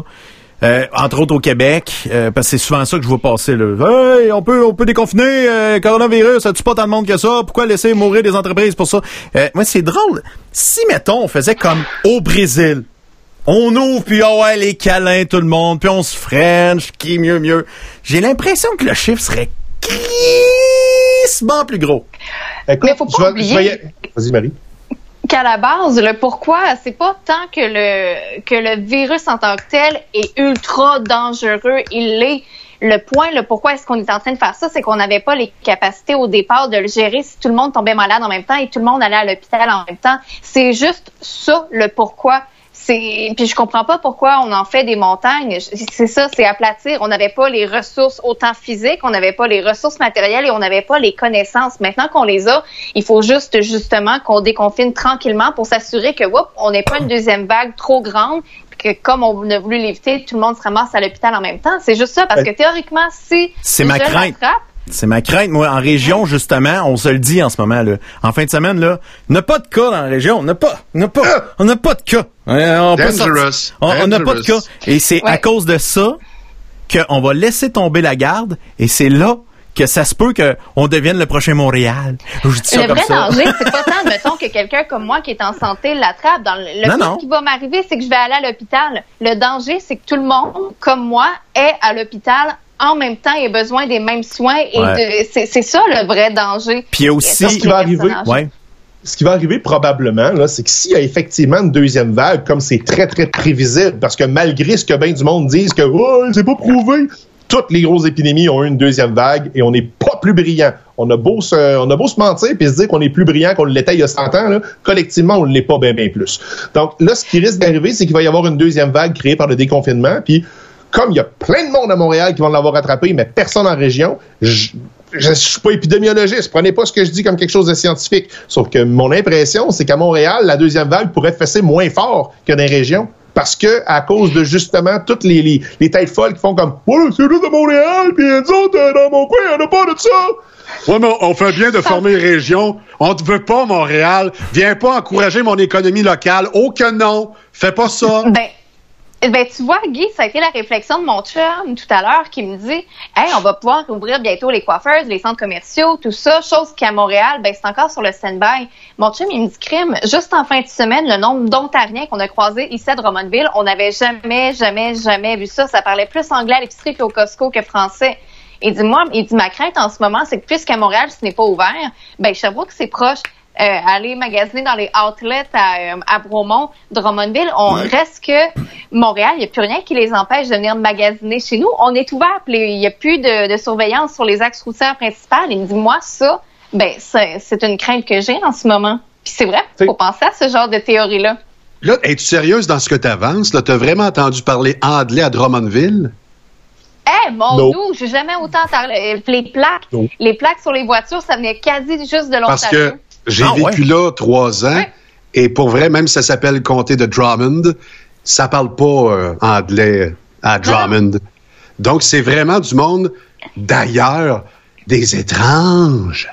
euh, entre autres au Québec, euh, parce que c'est souvent ça que je vois passer. Là. Hey, on peut, on peut déconfiner, euh, coronavirus, ça tue pas tant de monde que ça, pourquoi laisser mourir des entreprises pour ça? Euh, moi, c'est drôle. Si, mettons, on faisait comme au Brésil, on ouvre, puis oh ouais, les câlins, tout le monde, puis on se french, qui mieux, mieux. J'ai l'impression que le chiffre serait crissement plus gros. Écoute, Mais faut pas je vais- oublier- je vais y- Vas-y, Marie. Qu'à la base, le pourquoi, c'est pas tant que le que le virus en tant que tel est ultra dangereux, il l'est. Le point, le pourquoi est-ce qu'on est en train de faire ça, c'est qu'on n'avait pas les capacités au départ de le gérer si tout le monde tombait malade en même temps et tout le monde allait à l'hôpital en même temps. C'est juste ça le pourquoi. C'est puis je comprends pas pourquoi on en fait des montagnes. C'est ça, c'est aplatir. On n'avait pas les ressources autant physiques, on n'avait pas les ressources matérielles et on n'avait pas les connaissances. Maintenant qu'on les a, il faut juste justement qu'on déconfine tranquillement pour s'assurer que whoop, on n'est pas une deuxième vague trop grande que comme on a voulu l'éviter, tout le monde se ramasse à l'hôpital en même temps. C'est juste ça parce que théoriquement, si C'est je ma crainte. C'est ma crainte, moi, en région, justement, on se le dit en ce moment, là. En fin de semaine, là, on n'a pas de cas dans la région. On n'a pas, on n'a pas, on n'a pas de cas. Euh, On n'a pas de cas. Et c'est à cause de ça qu'on va laisser tomber la garde et c'est là que ça se peut qu'on devienne le prochain Montréal. Je dis ça Le comme vrai ça. danger, c'est pas tant, (laughs) mettons, que quelqu'un comme moi qui est en santé l'attrape. Dans le, le Non, pire non. qui va m'arriver, c'est que je vais aller à l'hôpital. Le danger, c'est que tout le monde, comme moi, est à l'hôpital en même temps et a besoin des mêmes soins. Et Ouais. c'est ça le vrai danger. Puis il y a aussi- Et Ce qui va arriver. Ouais. ce qui va arriver probablement, c'est que s'il y a effectivement une deuxième vague, comme c'est très, très prévisible, parce que malgré ce que bien du monde disent que oh, c'est pas prouvé, toutes les grosses épidémies ont eu une deuxième vague et on n'est pas plus brillant. On a beau se, on a beau se mentir puis se dire qu'on est plus brillant qu'on l'était il y a 100 ans, là, collectivement, on ne l'est pas bien, bien plus. Donc là, ce qui risque d'arriver, c'est qu'il va y avoir une deuxième vague créée par le déconfinement, puis comme il y a plein de monde à Montréal qui vont l'avoir attrapé, mais personne en région, je, je, je suis pas épidémiologiste. Prenez pas ce que je dis comme quelque chose de scientifique. Sauf que mon impression, c'est qu'à Montréal, la deuxième vague pourrait fesser moins fort que dans les régions. Parce que, à cause de justement toutes les, les, les têtes folles qui font comme, ouais, c'est juste de Montréal, puis nous autres, euh, dans mon coin, on a pas de ça. Ouais, mais on fait bien de former région. On te veut pas, Montréal. Viens pas encourager mon économie locale. Oh que non. Fais pas ça. Ben, ben, tu vois, Guy, ça a été la réflexion de mon chum tout à l'heure qui me dit Hey, on va pouvoir ouvrir bientôt les coiffeuses, les centres commerciaux, tout ça, chose qu'à Montréal, ben, c'est encore sur le stand-by. Mon chum, il me dit crime, juste en fin de semaine, le nombre d'Ontariens qu'on a croisés ici à Drummondville, on n'avait jamais, jamais, jamais vu ça. Ça parlait plus anglais à l'épicerie qu'au Costco que français. Il dit, moi, il dit, ma crainte en ce moment, c'est que puisqu'à Montréal, ce n'est pas ouvert, ben, Sherbrooke, c'est proche. Euh, aller magasiner dans les outlets à, euh, à Bromont, Drummondville, on reste que Montréal, il n'y a plus rien qui les empêche de venir magasiner chez nous. On est ouvert, il n'y a plus de, de surveillance sur les axes routiers principaux. Il me dit, moi, ça, ben, c'est c'est une crainte que j'ai en ce moment. Puis c'est vrai, faut penser à ce genre de théorie-là. Là, es-tu sérieuse dans ce que tu avances? T'as vraiment entendu parler anglais à Drummondville? Eh, mon Non. doux, j'ai jamais autant parlé. Les plaques, les plaques sur les voitures, ça venait quasi juste de Parce l'Ontario. que j'ai Ah, vécu là trois ans et pour vrai, même si ça s'appelle le comté de Drummond, ça parle pas euh, anglais à Drummond. Donc, c'est vraiment du monde d'ailleurs, des étranges.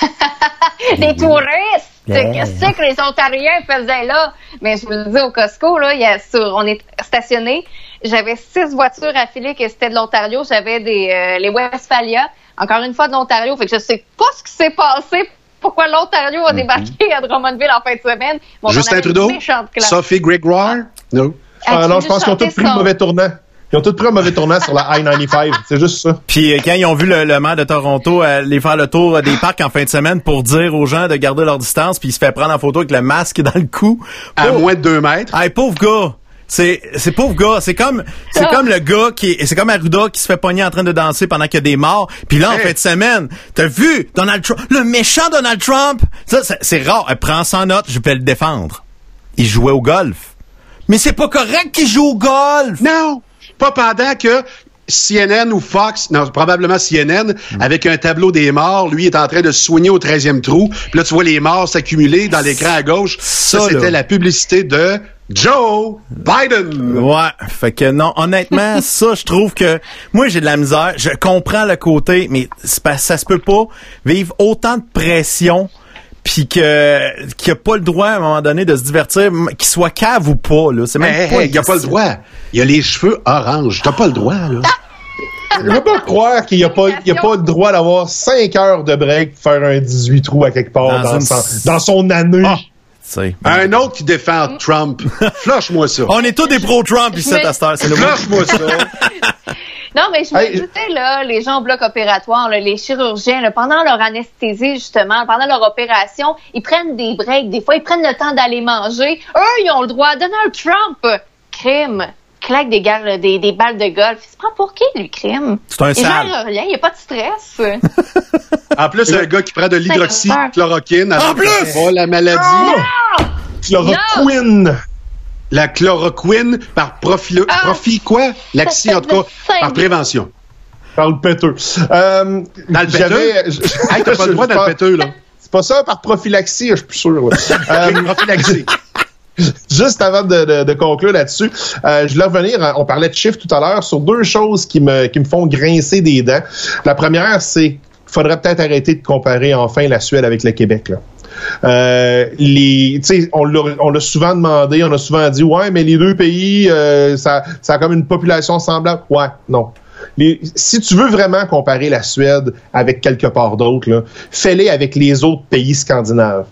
(laughs) Des touristes! Yeah. Qu'est-ce que les Ontariens faisaient là? Mais je vous le dis, au Costco, là, il y a sur, on est stationné. J'avais six voitures affilées que c'était de l'Ontario. J'avais des euh, les Westphalia, encore une fois de l'Ontario. Fait que je sais pas ce qui s'est passé. Pourquoi l'Ontario a débarqué à Drummondville en fin de semaine? Bon, Justin Trudeau? Sophie Gregoire? Non. Ah, non, je pense qu'ils ont tous pris le mauvais tournant. Ils ont tous pris un mauvais tournant sur la I-95. (laughs) C'est juste ça. Puis euh, quand ils ont vu le, le maire de Toronto aller faire le tour euh, des parcs en fin de semaine pour dire aux gens de garder leur distance, puis il se fait prendre en photo avec le masque (laughs) dans le cou. À moins de deux mètres. Hey, pauvre gars. C'est, c'est pauvre gars. C'est comme, c'est Ah. comme le gars qui, c'est comme Arruda qui se fait pogner en train de danser pendant qu'il y a des morts. Puis là, en fin de semaine, t'as vu Donald Trump, le méchant Donald Trump? Ça, c'est, c'est rare. Elle prend sans note, je vais le défendre. Il jouait au golf. Mais c'est pas correct qu'il joue au golf. Non. Pas pendant que CNN ou Fox, non, probablement CNN, avec un tableau des morts, lui est en train de se soigner au 13e trou. Puis là, tu vois les morts s'accumuler dans l'écran à gauche. Ça, Ça, c'était la publicité de Joe Biden. Ouais, fait que non, honnêtement, (laughs) ça, je trouve que moi j'ai de la misère. Je comprends le côté, mais pas- ça se peut pas vivre autant de pression, puis que qu'il a pas le droit à un moment donné de se divertir, qu'il soit cave ou pas là. C'est même Hey, pas. hey, il a pas le droit. Il a les cheveux orange. T'as pas le droit, là. Je peux pas croire qu'il n'y a, pas- il y a pas le droit d'avoir 5 heures de break pour faire un 18 trous à quelque part Dans dans, une- son, dans son année. sais. Un autre qui défend Trump. (laughs) Flush-moi ça. On est tous des pro-Trump ici à cette heure. Flush-moi ça. (laughs) Non, mais je me Hey, disais, là, les gens au bloc opératoire, là, les chirurgiens, là, pendant leur anesthésie, justement, pendant leur opération, ils prennent des breaks. Des fois, ils prennent le temps d'aller manger. Eux, ils ont le droit. Donald Trump, crime, claque des, gars, des, des balles de golf. Il se prend pour qui, lui, crime? C'est un Il sale. gère rien, il n'y a pas de stress. (laughs) En plus, c'est un gars qui prend de l'hydroxychloroquine. En plus! La maladie. Chloroquine. La chloroquine par profil, Ah! profit quoi? Laxi, en tout cas, (laughs) par prévention. Par le péteux. Euh, Dans le j'avais- péteux? Hey, t'as pas le droit dans le péteux, là. C'est pas ça par prophylaxie, je suis plus sûr. ouais. (laughs) Euh, Prophylaxie. (laughs) Juste avant de, de- de conclure là-dessus, euh, je voulais revenir, on parlait de chiffres tout à l'heure, sur deux choses qui me, qui me font grincer des dents. La première, c'est qu'il faudrait peut-être arrêter de comparer enfin la Suède avec le Québec. Là. Euh, les, on l'a souvent demandé, on a souvent dit, ouais, mais les deux pays, euh, ça, ça a comme une population semblable. Ouais, non. les, si tu veux vraiment comparer la Suède avec quelque part d'autre, fais-les avec les autres pays scandinaves.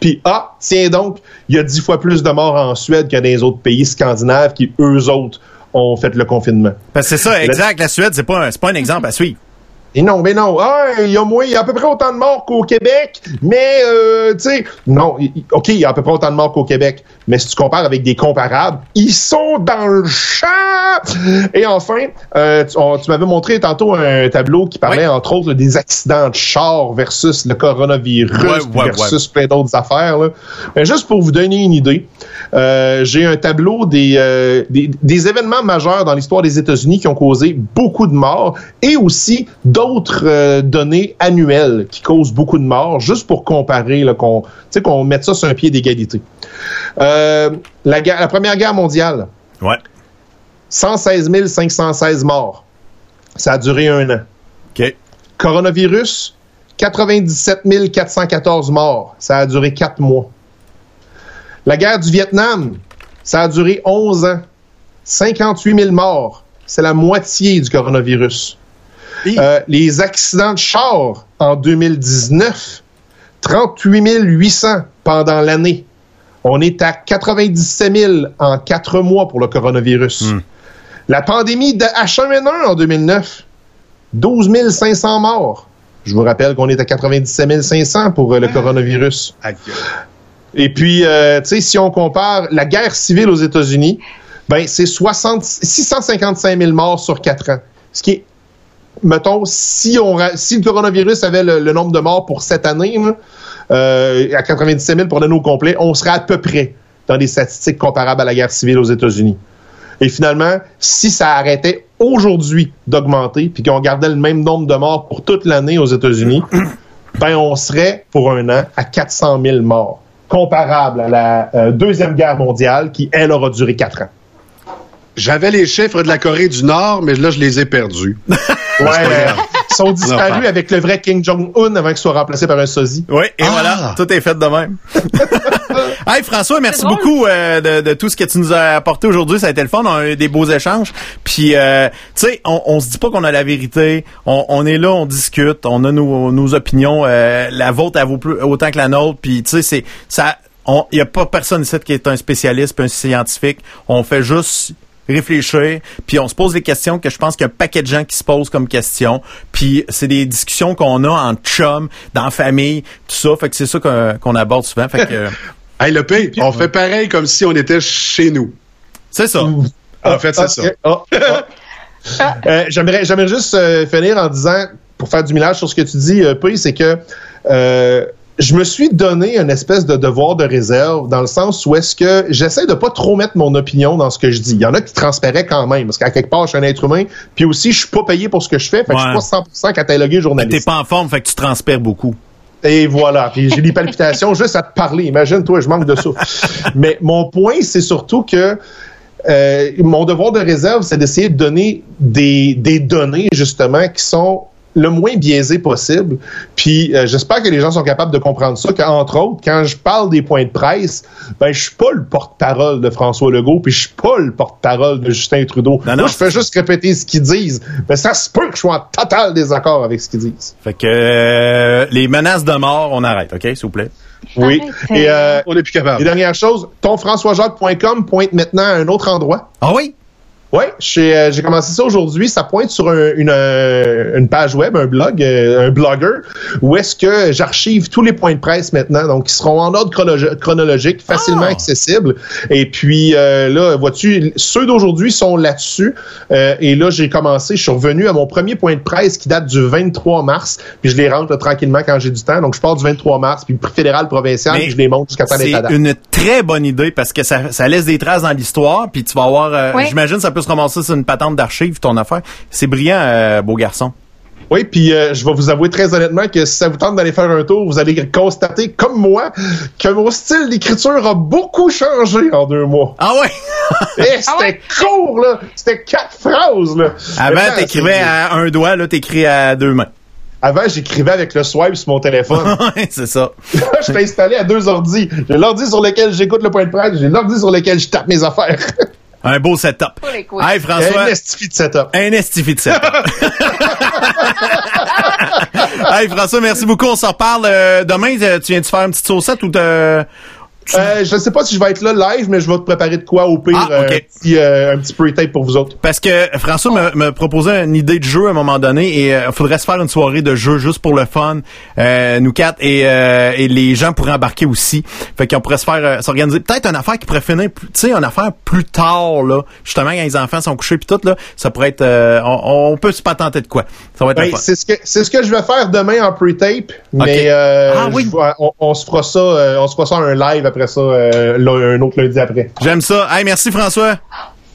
Puis, ah, tiens donc, il y a dix fois plus de morts en Suède que dans les autres pays scandinaves qui, eux autres, ont fait le confinement. Parce que c'est ça, exact. La Suède, c'est pas, un- pas un exemple à suivre. Et non, mais non. Ah, il y a moins, il y a à peu près autant de morts qu'au Québec, mais euh, tu sais, non, ok, il y a à peu près autant de morts qu'au Québec, mais si tu compares avec des comparables, ils sont dans le champ. Et enfin, euh, tu, m'avais montré tantôt un tableau qui parlait entre autres des accidents de char versus le coronavirus Ouais, ouais, versus plein d'autres affaires. Là. Mais juste pour vous donner une idée, euh, j'ai un tableau des, euh, des, des événements majeurs dans l'histoire des États-Unis qui ont causé beaucoup de morts et aussi d'autres euh, données annuelles qui causent beaucoup de morts, juste pour comparer, qu'on, mette ça sur un pied d'égalité. La, Première Guerre mondiale, Ouais. 116 516 morts. Ça a duré un an. OK. Coronavirus, 97 414 morts. Ça a duré quatre mois. La guerre du Vietnam, ça a duré 11 ans. 58 000 morts. C'est la moitié du coronavirus. Euh, les accidents de char en 2019, 38 800 pendant l'année. On est à 97 000 en quatre mois pour le coronavirus. La pandémie de H1N1 en 2009, 12 500 morts. Je vous rappelle qu'on est à 97 500 pour euh, le coronavirus. Et puis, euh, tu sais, si on compare la guerre civile aux États-Unis, ben c'est 60 655 000 morts sur 4 ans. Ce qui est, mettons, si, on, si le coronavirus avait le, nombre de morts pour cette année, euh, à 97 000 pour l'année au complet, on serait à peu près dans des statistiques comparables à la guerre civile aux États-Unis. Et finalement, si ça arrêtait aujourd'hui d'augmenter, puis qu'on gardait le même nombre de morts pour toute l'année aux États-Unis, ben on serait pour un an à 400 000 morts, comparable à la euh, deuxième guerre mondiale qui elle aura duré quatre ans. J'avais les chiffres de la Corée du Nord, mais là, je les ai perdus. (laughs) Ouais, euh, ils sont disparus avec le vrai Kim Jong-un avant qu'il soit remplacé par un sosie. Oui, et Ah! voilà, tout est fait de même. (laughs) hey François, merci beaucoup euh, de, de tout ce que tu nous as apporté aujourd'hui. Ça a été le fun, on a eu des beaux échanges. Puis, euh, tu sais, on, on se dit pas qu'on a la vérité. On, on est là, on discute, on a nos, nos opinions. euh, la vôtre, elle vaut plus, autant que la nôtre. Puis, tu sais, c'est ça. Il y a pas personne ici qui est un spécialiste, puis un scientifique. On fait juste réfléchir, puis on se pose des questions que je pense qu'il y a un paquet de gens qui se posent comme questions, puis c'est des discussions qu'on a en chum, dans la famille, tout ça, fait que c'est ça qu'on aborde souvent, fait que (laughs) Hey, le on fait pareil comme si on était chez nous. c'est ça. En fait, c'est Ah, ça. ok. Ah, ah. (laughs) Euh, J'aimerais j'aimerais juste euh, finir en disant, pour faire du millage sur ce que tu dis, euh, P, c'est que euh, je me suis donné une espèce de devoir de réserve dans le sens où est-ce que j'essaie de pas trop mettre mon opinion dans ce que je dis. Il y en a qui transparaient quand même, parce qu'à quelque part, je suis un être humain, puis aussi, je suis pas payé pour ce que je fais, fait que je suis pas 100% catalogué T'es journaliste. pas en forme, fait que tu transpires beaucoup. Et voilà. Puis j'ai des palpitations juste à te parler. Imagine, toi, je manque de ça. Mais mon point, c'est surtout que euh, mon devoir de réserve, c'est d'essayer de donner des, des données, justement, qui sont le moins biaisées possible. Puis euh, j'espère que les gens sont capables de comprendre ça, qu'entre autres, quand je parle des points de presse, ben je suis pas le porte-parole de François Legault, puis je suis pas le porte-parole de Justin Trudeau. Non, non, Moi, je fais juste répéter ce qu'ils disent. Mais ça se peut que je sois en total désaccord avec ce qu'ils disent. Fait que euh, les menaces de mort, on arrête, OK, s'il vous plaît? Oui. Arrêtez. Et euh, On n'est plus Et capable. dernière chose, tonfrançoisjacques.com pointe maintenant à un autre endroit. Ah oui? Oui, j'ai euh, j'ai commencé ça aujourd'hui. Ça pointe sur un- une, euh, une page web, un blog, euh, un blogger, où est-ce que j'archive tous les points de presse maintenant. Donc, ils seront en ordre chronologi- chronologique, facilement Ah! accessibles. Et puis, euh, là, vois-tu, ceux d'aujourd'hui sont là-dessus. Euh, et là, j'ai commencé, je suis revenu à mon premier point de presse qui date du 23 mars. Puis, je les rentre là, tranquillement quand j'ai du temps. Donc, je pars du 23 mars, puis fédéral, provincial, Mais puis je les monte jusqu'à temps C'est d'être date. une très bonne idée parce que ça, ça laisse des traces dans l'histoire, puis tu vas avoir, euh, Oui. j'imagine, ça peut se ramasser sur une patente d'archives, ton affaire. C'est brillant, euh, beau garçon. Oui, puis euh, je vais vous avouer très honnêtement que si ça vous tente d'aller faire un tour, vous allez constater, comme moi, que mon style d'écriture a beaucoup changé en deux mois. Ah ouais? (laughs) Eh, c'était court, là! C'était quatre phrases, là! Avant, t'écrivais à un doigt, là, t'écris à deux mains. Avant, j'écrivais avec le swipe sur mon téléphone. (laughs) Ouais, c'est ça. (laughs) je t'ai installé à deux ordi. J'ai l'ordi sur lequel j'écoute le point de presse, j'ai l'ordi sur lequel je tape mes affaires. Un beau setup. Pour les couilles. Hey, François. Un estifi de setup. Un estifi de setup. (laughs) hey, François, merci beaucoup. On s'en reparle euh, demain. euh, Tu viens-tu faire une petite saucette ou te... Euh, je sais pas si je vais être là live, mais je vais te préparer de quoi au pire. Ah, euh, un petit, euh, un petit pre-tape pour vous autres. Parce que François me, me proposait une idée de jeu à un moment donné et il faudrait se faire une soirée de jeu juste pour le fun, euh, nous quatre, et, euh, et les gens pourraient embarquer aussi. Fait qu'on pourrait se faire euh, s'organiser. Peut-être une affaire qui pourrait finir, tu sais, une affaire plus tard, là. Justement, quand les enfants sont couchés puis tout, là, ça pourrait être... euh, on, on peut se patenter de quoi. Ça va être Ben, c'est ce que c'est ce que je vais faire demain en pre-tape, mais euh, Ah oui. je on, on se fera ça, euh, on se fera ça un live après ça, euh, un autre lundi après. J'aime ça. Hey, merci François.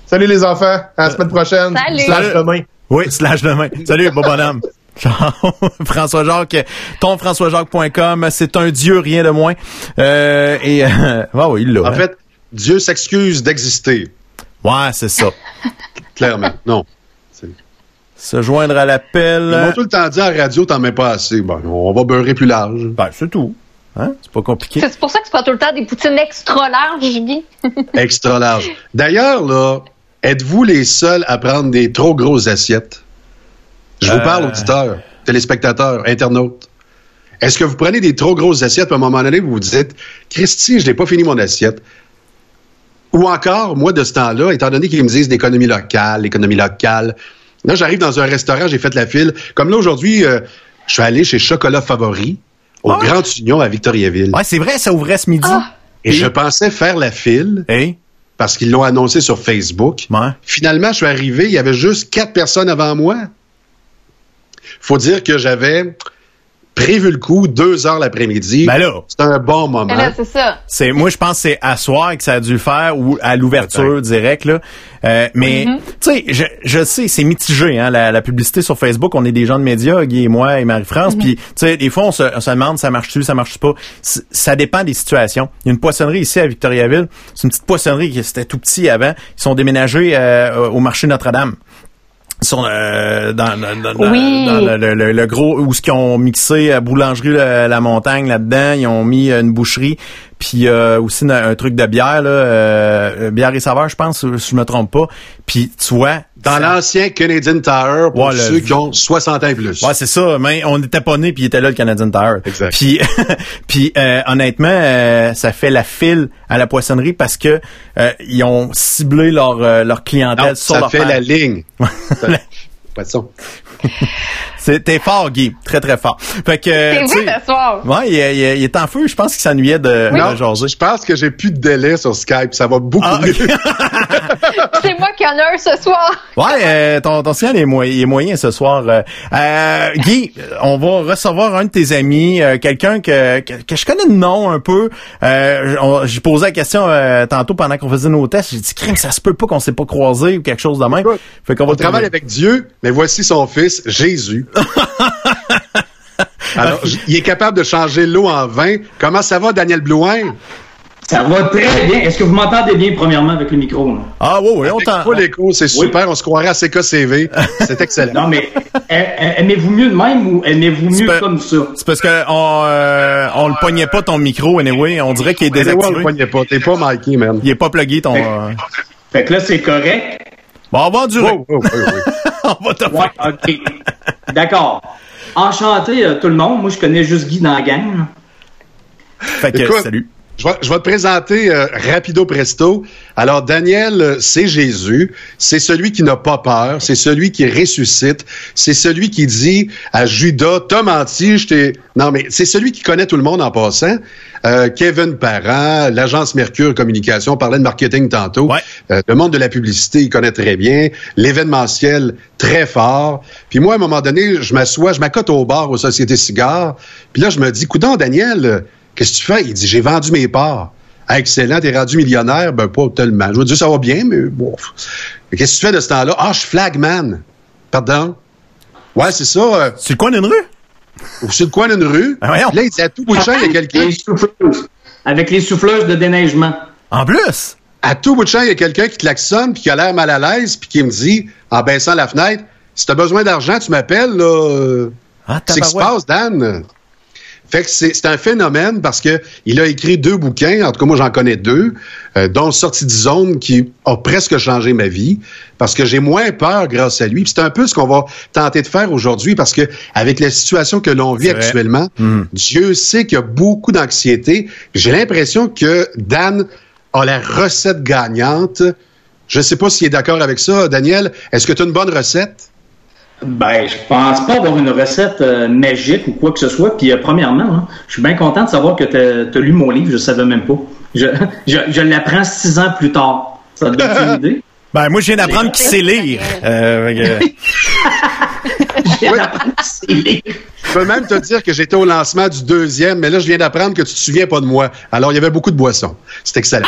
Salut les enfants, à la semaine prochaine. Salut. Slash demain. Oui, slash demain. Salut, bon bonhomme. (laughs) (laughs) François Jacques, tonfrançoisjacques.com, c'est un dieu, rien de moins. Euh, et, euh, ah (laughs) oui, il l'a. En hein. fait, Dieu s'excuse d'exister. Ouais, c'est ça. Clairement. Non. Se joindre à Ils l'appel. m'ont tout le temps dit à la radio, t'en mets pas assez. Bon, on va beurrer plus large. Ben, c'est tout. Hein? C'est pas compliqué. C'est pour ça que c'est pas tout le temps des poutines extra larges, Guy. (laughs) Extra large. D'ailleurs, là, êtes-vous les seuls à prendre des trop grosses assiettes? Je vous Euh. parle, auditeurs, téléspectateurs, internautes. Est-ce que vous prenez des trop grosses assiettes, puis à un moment donné, vous vous dites, Christy, je n'ai pas fini mon assiette. Ou encore, moi, de ce temps-là, étant donné qu'ils me disent l'économie locale, l'économie locale, là, j'arrive dans un restaurant, j'ai fait la file. Comme là, aujourd'hui, euh, je suis allé chez Chocolat Favori, au Ah? Grand Union à Victoriaville. Ouais, c'est vrai, ça ouvrait ce midi. Et je pensais faire la file parce qu'ils l'ont annoncé sur Facebook. ouais. Finalement, je suis arrivé, il y avait juste quatre personnes avant moi. Faut dire que j'avais prévu le coup deux heures l'après-midi. Ben là. C'est un bon moment. Là, c'est ça. C'est, moi, je pense que c'est à soir que ça a dû le faire ou à l'ouverture directe, là. Euh, mais, Mm-hmm. tu sais, je, je sais, c'est mitigé, hein, la, la publicité sur Facebook. On est des gens de médias, Guy et moi et Marie-France. Mm-hmm. Puis, tu sais, des fois, on se, on se demande, ça marche-tu, ça marche pas? Ça dépend des situations. Il y a une poissonnerie ici à Victoriaville. C'est une petite poissonnerie qui c'était tout petit avant. Ils sont déménagés euh, au marché Notre-Dame. Sont euh, dans, dans, dans- dans- Oui. dans le, le- le- le gros où ce qu'ils ont mixé la boulangerie la, la montagne là-dedans, ils ont mis euh, une boucherie puis euh, aussi un, un truc de bière là, euh, bière et saveur je pense si je me trompe pas. Puis tu vois Dans ça- l'ancien Canadian Tire, pour Ouais, le- ceux qui ont 60 ans et plus. Ouais, c'est ça. Mais on n'était pas nés puis il était là le Canadian Tire. Exact. Puis, (laughs) puis euh, honnêtement, euh, ça fait la file à la poissonnerie parce que euh, ils ont ciblé leur euh, leur clientèle Non, sur ça leur fait page. (laughs) la ligne. Pas de son. T'es fort, Guy. Très, très fort. Fait que, vrai ce soir. Ouais, il, il- il est en feu. Je pense qu'il s'ennuyait de, Non, de je pense que j'ai plus de délai sur Skype. Ça va beaucoup Ah, mieux. ok. (laughs) C'est moi qui en ai un ce soir. Ouais, euh, ton, ton signal est, moyen, il est moyen ce soir. Euh, euh, Guy, on va recevoir un de tes amis, euh, quelqu'un que, que, que je connais de nom un peu. Euh, J'ai posé la question euh, tantôt pendant qu'on faisait nos tests. J'ai dit, crime, ça se peut pas qu'on s'est pas croisé ou quelque chose de même. Fait qu'on va On travaille avec Dieu, mais voici son fils, Jésus. (laughs) Alors, j- il est capable de changer l'eau en vin. Comment ça va, Daniel Blouin? Ça va très bien. Est-ce que vous m'entendez bien, premièrement, avec le micro? là? Ah oui, oui, on t'en... Pas l'écho, c'est super. On se croirait à CKCV. C'est excellent. Non, mais a- a- aimez-vous mieux de même ou aimez-vous mieux pas- comme ça? C'est parce que on, euh, on le poignait pas ton micro, anyway. On dirait qu'il est Anyway, on le désactivé. poignait pas. T'es pas Mikey, man. Il est pas plugué ton... Fait- euh, Fait que là, c'est correct. Bon, on va endurer. Oh, oh, oh, oh. on va te Ouais, OK. D'accord. Enchanté, euh, tout le monde. Moi, je connais juste Guy dans la gang. Fait que, Écoute, salut. Je vais, je vais te présenter euh, rapido presto. Alors, Daniel, euh, c'est Jésus. C'est celui qui n'a pas peur. C'est celui qui ressuscite. C'est celui qui dit à Judas, t'as menti, je t'ai... Non, mais c'est celui qui connaît tout le monde en passant. Euh, Kevin Parent, l'agence Mercure Communication, on parlait de marketing tantôt. Ouais. Euh, le monde de la publicité, il connaît très bien. L'événementiel, très fort. Puis moi, à un moment donné, je m'assois, je m'accote au bar aux Sociétés Cigares. Puis là, je me dis, coudon, Daniel, qu'est-ce que tu fais? Il dit, j'ai vendu mes parts. Ah, excellent, t'es rendu millionnaire? Ben, pas tellement. Je veux dire, ça va bien, mais bon. Mais Qu'est-ce que tu fais de ce temps-là? Ah, je suis flagman. Pardon? Ouais, c'est ça. euh, C'est le coin d'une rue? au sur le coin d'une rue? Ah, là, il dit, à tout bout de champ, il y a quelqu'un. Les souffleuses. Avec les souffleuses de déneigement. En plus? à tout bout de champ, il y a quelqu'un qui klaxonne puis qui a l'air mal à l'aise puis qui me dit, en baissant la fenêtre, si t'as besoin d'argent, tu m'appelles, là. Ah, C'est ce qui se passe, Dan? Fait que c'est un phénomène parce que il a écrit deux bouquins, en tout cas moi j'en connais deux, euh, dont Sortie de zone qui a presque changé ma vie parce que j'ai moins peur grâce à lui. C'est un peu ce qu'on va tenter de faire aujourd'hui parce que avec la situation que l'on vit actuellement, Mhm. Dieu sait qu'il y a beaucoup d'anxiété. J'ai l'impression que Dan a la recette gagnante. Je ne sais pas s'il est d'accord avec ça, Daniel. Est-ce que tu as une bonne recette? Ben, je pense pas avoir une recette euh, magique ou quoi que ce soit. Puis, euh, premièrement, hein, je suis bien content de savoir que tu as, lu mon livre. Je savais même pas. Je, (laughs) je, je l'apprends six ans plus tard. Ça te donne une idée? (laughs) Ben, moi, je viens d'apprendre qui sait lire. Euh, (laughs) Je viens d'apprendre que c'est livre. Je peux même te dire que j'étais au lancement du deuxième, mais là, je viens d'apprendre que tu te souviens pas de moi. Alors, il y avait beaucoup de boissons. C'est excellent.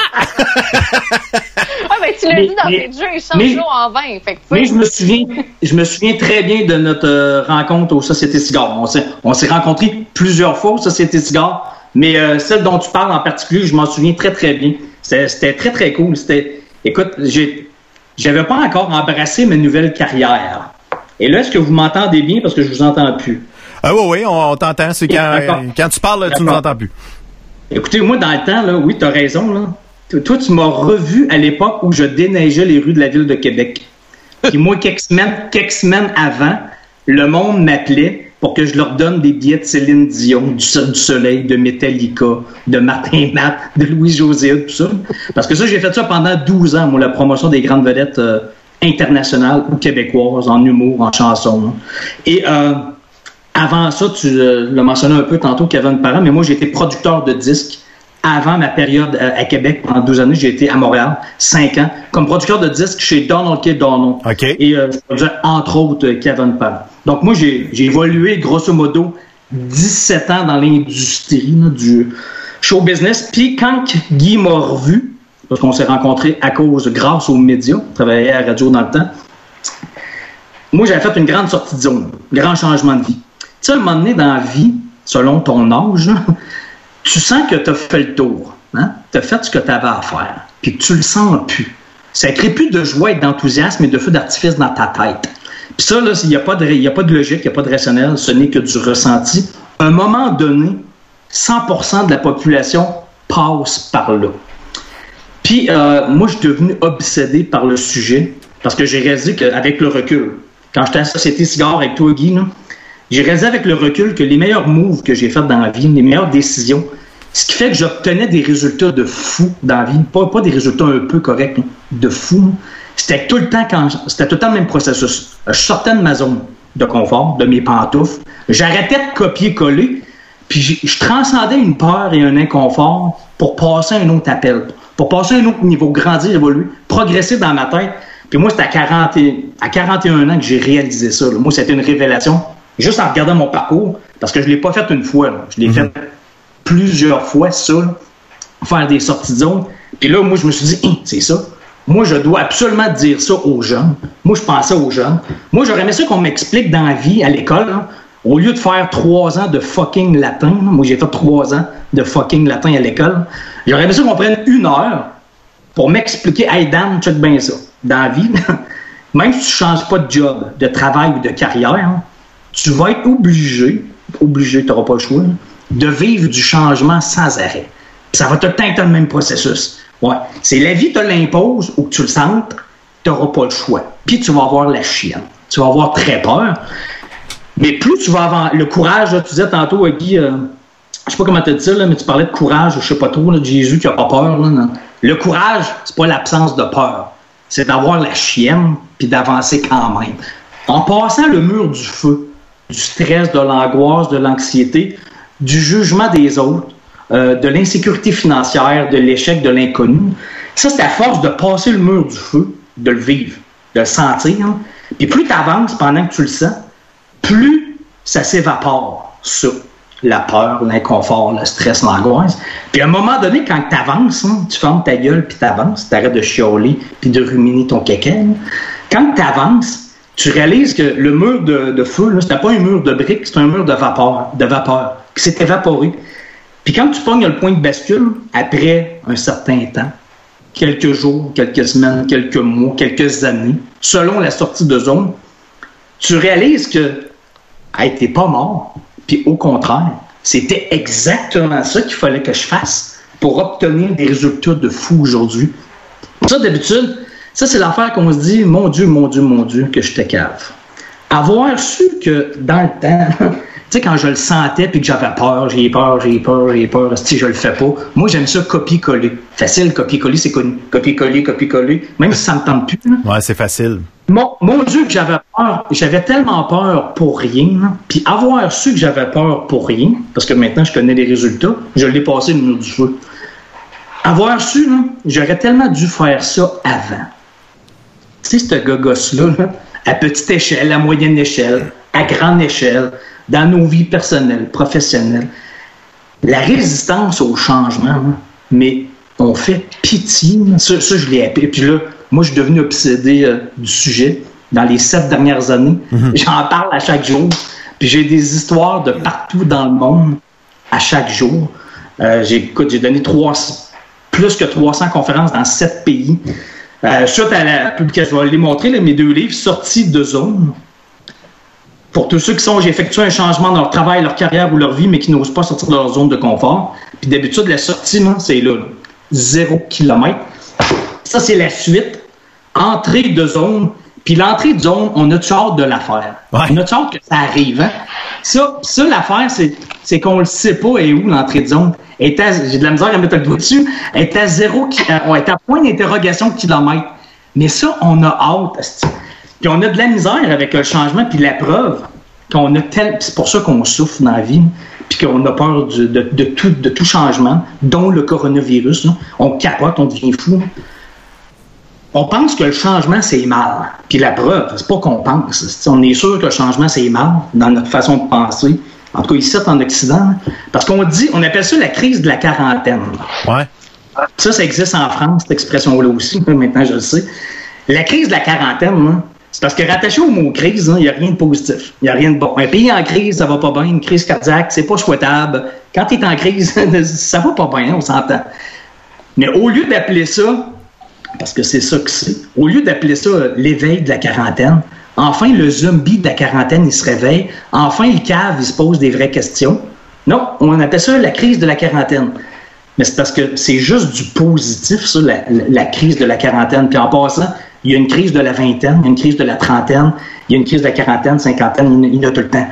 Ben, tu l'as Mais- dit dans mais- tes jeux, il change mais- l'eau en vin. Fait que. Mais je me souviens, je me souviens très bien de notre euh, rencontre au Société Cigare. On s'est, on s'est rencontrés plusieurs fois au Société Cigare, mais euh, celle dont tu parles en particulier, je m'en souviens très très bien. C'était, très très cool. C'était, écoute, j'ai, j'avais pas encore embrassé ma nouvelle carrière. Et là, est-ce que vous m'entendez bien? Parce que je vous entends plus? Ah oui, oui, on, on t'entend. C'est quand, quand tu parles, tu nous D'accord. entends plus. Écoutez, moi, dans le temps, là, oui, tu as raison. Là. Toi, tu m'as revu à l'époque où je déneigeais les rues de la ville de Québec. Puis moi, quelques semaines, avant, le monde m'appelait pour que je leur donne des billets de Céline Dion, du, du Soleil, de Metallica, de Martin (laughs) Matt, de Louis-José, tout ça. Parce que ça, j'ai fait ça pendant 12 ans, moi, la promotion des grandes vedettes euh, internationales ou québécoises, en humour, en chanson. hein. Et... Euh, avant ça, tu euh, l'as mentionné un peu tantôt, Kevin Parent, mais moi, été producteur de disques avant ma période euh, à Québec. Pendant 12 années, j'ai été à Montréal, 5 ans, comme producteur de disques chez Donald K. Donald. OK. Et euh, je produisais, entre autres, euh, Kevin Parent. Donc, moi, j'ai j'ai évolué, grosso modo, 17 ans dans l'industrie du show business. Puis, quand Guy m'a revu, parce qu'on s'est rencontrés à cause, grâce aux médias, on travaillait à la radio dans le temps, moi, j'avais fait une grande sortie de zone, grand changement de vie. Tu sais, à un moment donné, dans la vie, selon ton âge, tu sens que tu as fait le tour. Hein? Tu as fait ce que tu avais à faire. Puis que tu le sens plus. Ça crée plus de joie et d'enthousiasme et de feu d'artifice dans ta tête. Puis ça, il n'y a, a pas de logique, il n'y a pas de rationnel, ce n'est que du ressenti. À un moment donné, 100% de la population passe par là. Puis euh, moi, je suis devenu obsédé par le sujet parce que j'ai réalisé qu'avec le recul, quand j'étais à la Société Cigare avec toi, Guy, là, j'ai réalisé avec le recul que les meilleurs moves que j'ai faits dans la vie, les meilleures décisions, ce qui fait que j'obtenais des résultats de fou dans la vie, pas, des résultats un peu corrects, là, de fou. là. C'était tout le temps quand c'était tout le temps le même processus. Je sortais de ma zone de confort, de mes pantoufles, j'arrêtais de copier-coller, puis je, transcendais une peur et un inconfort pour passer à un autre appel, pour passer à un autre niveau, grandir, évoluer, progresser dans ma tête. Puis moi, c'est à, 40 et- à 41 ans que j'ai réalisé ça. Moi, c'était une révélation, juste en regardant mon parcours, parce que je ne l'ai pas fait une fois. là. Je l'ai fait plusieurs fois, ça, là, faire des sorties de zone. Puis là, moi, je me suis dit, Hein, c'est ça. Moi, je dois absolument dire ça aux jeunes. Moi, je pensais aux jeunes. Moi, j'aurais aimé ça qu'on m'explique dans la vie, à l'école, au lieu de faire trois ans de fucking latin, là, moi, j'ai fait trois ans de fucking latin à l'école, j'aurais aimé ça qu'on prenne une heure pour m'expliquer, hey Dan, check bien ça. Dans la vie, (laughs) même si tu changes pas de job, de travail ou de carrière, tu vas être obligé, obligé, tu n'auras pas le choix, de vivre du changement sans arrêt. Ça va tout le le même processus. Ouais. C'est la vie te l'impose ou que tu le sentes, tu n'auras pas le choix. Puis tu vas avoir la chienne. Tu vas avoir très peur. Mais plus tu vas avoir le courage, tu disais tantôt, euh, Guy, euh, je sais pas comment te dire, là, mais tu parlais de courage, je sais pas trop, de Jésus qui a pas peur. Le courage, c'est pas l'absence de peur. C'est d'avoir la chienne puis d'avancer quand même. En passant le mur du feu, du stress, de l'angoisse, de l'anxiété, du jugement des autres, euh, de l'insécurité financière, de l'échec, de l'inconnu. Ça, c'est à force de passer le mur du feu, de le vivre, de le sentir. hein. Puis plus tu avances pendant que tu le sens, plus ça s'évapore, ça. La peur, l'inconfort, le stress, l'angoisse. Puis à un moment donné, quand tu avances, tu fermes ta gueule puis tu avances, tu arrêtes de chialer puis de ruminer ton kéké. Quand tu avances, tu réalises que le mur de, feu, là, c'était pas un mur de briques, c'est un mur de vapeur, de vapeur qui s'est évaporé. Puis quand tu pognes le point de bascule, après un certain temps, quelques jours, quelques semaines, quelques mois, quelques années, selon la sortie de zone, tu réalises que hey, t'es pas mort. Puis au contraire, C'était exactement ça qu'il fallait que je fasse pour obtenir des résultats de fou aujourd'hui. Ça, d'habitude, ça, c'est l'affaire qu'on se dit, mon Dieu, mon Dieu, mon Dieu, que je te cave. Avoir su que dans le temps, (laughs) tu sais, quand je le sentais puis que j'avais peur, j'ai peur, j'ai peur, j'ai peur, si je le fais pas, moi, j'aime ça copier-coller. Facile, copier-coller, c'est connu. Copier-coller, copier-coller, même si ça me tente plus. là. Ouais, c'est facile. Mon, mon Dieu, que j'avais peur. J'avais tellement peur pour rien. Puis avoir su que j'avais peur pour rien, parce que maintenant je connais les résultats, je l'ai passé le mur du feu. Avoir su, j'aurais tellement dû faire ça avant. Sais, ce gogosse-là, là, à petite échelle, à moyenne échelle, à grande échelle, dans nos vies personnelles, professionnelles, la résistance au changement, là, mais on fait pitié. Ça, ça, je l'ai appris. Puis là, moi, je suis devenu obsédé euh, du sujet dans les sept dernières années. (laughs) J'en parle à chaque jour. Puis j'ai des histoires de partout dans le monde à chaque jour. Euh, j'ai, écoute, j'ai donné plus que 300 conférences dans sept pays. Euh, suite à la publication, je vais les montrer, là, mes deux livres, sortis de zone. Pour tous ceux qui sont, j'ai effectué un changement dans leur travail, leur carrière ou leur vie, mais qui n'osent pas sortir de leur zone de confort. Puis d'habitude, la sortie, c'est là, là. zéro kilomètre. Ça, c'est la suite. Entrée de zone. Puis l'entrée de zone, on a de hâte de la faire. On a de hâte que ça arrive. Hein? Ça, ça l'affaire, c'est, c'est qu'on ne sait pas et où l'entrée de zone. Elle est à- J'ai de la misère à mettre le doigt dessus. Elle est à zéro, euh, on est à point d'interrogation de kilomètre. Mais ça, on a hâte. Puis on a de la misère avec le changement, puis la preuve qu'on a tel. C'est pour ça qu'on souffre dans la vie, puis qu'on a peur de, de tout, de tout changement, dont le coronavirus. là. On capote, on devient fou. On pense que le changement, c'est mal. Puis la preuve, c'est pas qu'on pense. On est sûr que le changement, c'est mal dans notre façon de penser. En tout cas, ici, en Occident. Parce qu'on dit, on appelle ça la crise de la quarantaine. Ouais. Ça, ça existe en France, cette expression-là aussi. Maintenant, je le sais. La crise de la quarantaine, là, c'est parce que rattaché au mot crise, hein, il n'y a rien de positif. Il n'y a rien de bon. Un pays en crise, ça va pas bien. Une crise cardiaque, c'est pas souhaitable. Quand tu es en crise, (laughs) ça va pas bien, on s'entend. Mais au lieu d'appeler ça, parce que c'est ça que c'est, au lieu d'appeler ça l'éveil de la quarantaine, enfin le zombie de la quarantaine, il se réveille. Enfin, il cave, il se pose des vraies questions. Non, on appelle ça la crise de la quarantaine. Mais c'est parce que c'est juste du positif, ça, la, crise de la quarantaine. Puis en passant, il y a une crise de la vingtaine, une crise de la trentaine, il y a une crise de la quarantaine, cinquantaine, il y en a tout le temps.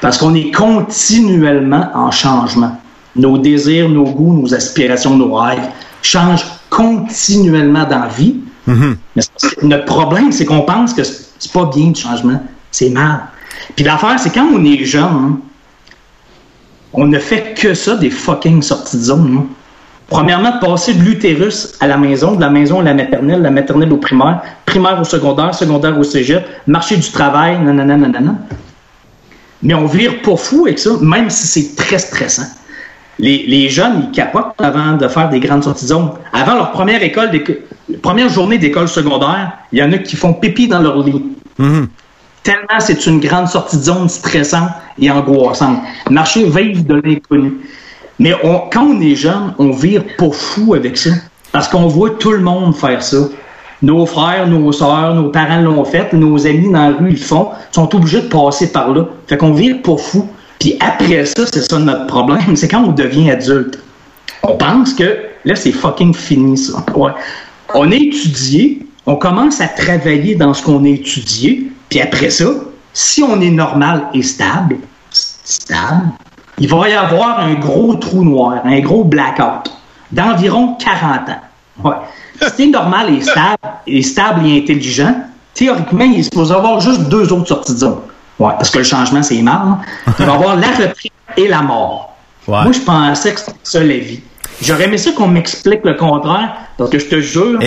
Parce qu'on est continuellement en changement. Nos désirs, nos goûts, nos aspirations, nos rêves changent continuellement dans la vie. Que notre problème, c'est qu'on pense que c'est pas bien le changement, c'est mal. Puis l'affaire, c'est quand on est jeune, hein, on ne fait que ça, des fucking sorties de zone. hein. Premièrement, de passer de l'utérus à la maison, de la maison à la maternelle, de la maternelle au primaire, primaire au secondaire, secondaire au cégep, marché du travail, nanana, nanana. Mais on vire pas fou avec ça, même si c'est très stressant. Les, les jeunes, ils capotent avant de faire des grandes sorties de zone. Avant leur première école, première journée d'école secondaire, il y en a qui font pipi dans leur lit. Tellement c'est une grande sortie de zone stressante et angoissante. Marcher veille de l'inconnu. Mais on- quand on est jeune, on vire pas fou avec ça. Parce qu'on voit tout le monde faire ça. Nos frères, nos sœurs, nos parents l'ont fait, nos amis dans la rue ils le font, sont obligés de passer par là. Fait qu'on vire pas fou. Puis après ça, c'est ça notre problème, c'est quand on devient adulte. On pense que là, c'est fucking fini, ça. Ouais. On est étudié, on commence à travailler dans ce qu'on a étudié, puis après ça, si on est normal et stable, stable, il va y avoir un gros trou noir, un gros blackout d'environ 40 ans. Ouais. Si t'es normal et stable, et stable et intelligent, théoriquement, il est supposé avoir juste deux autres sorties de zone. Ouais, parce que le changement, c'est mal. hein. Il va y avoir la retraite et la mort. Moi, je pensais que c'était ça la vie. J'aurais aimé ça qu'on m'explique le contraire, parce que je te jure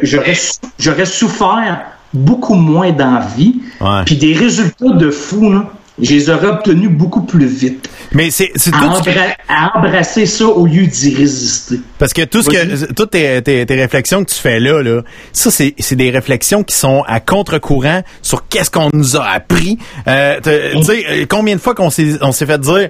que j'aurais, sou- j'aurais souffert beaucoup moins d'envie, puis des résultats de fou, là, je les aurais obtenus beaucoup plus vite. Mais c'est, c'est à, tout que- embra- à embrasser ça au lieu d'y résister. Parce que tout ce que, toutes tes, tes, tes réflexions que tu fais là, là, ça c'est, c'est des réflexions qui sont à contre-courant sur qu'est-ce qu'on nous a appris. Euh, tu sais, euh, combien de fois qu'on s'est, on s'est fait dire.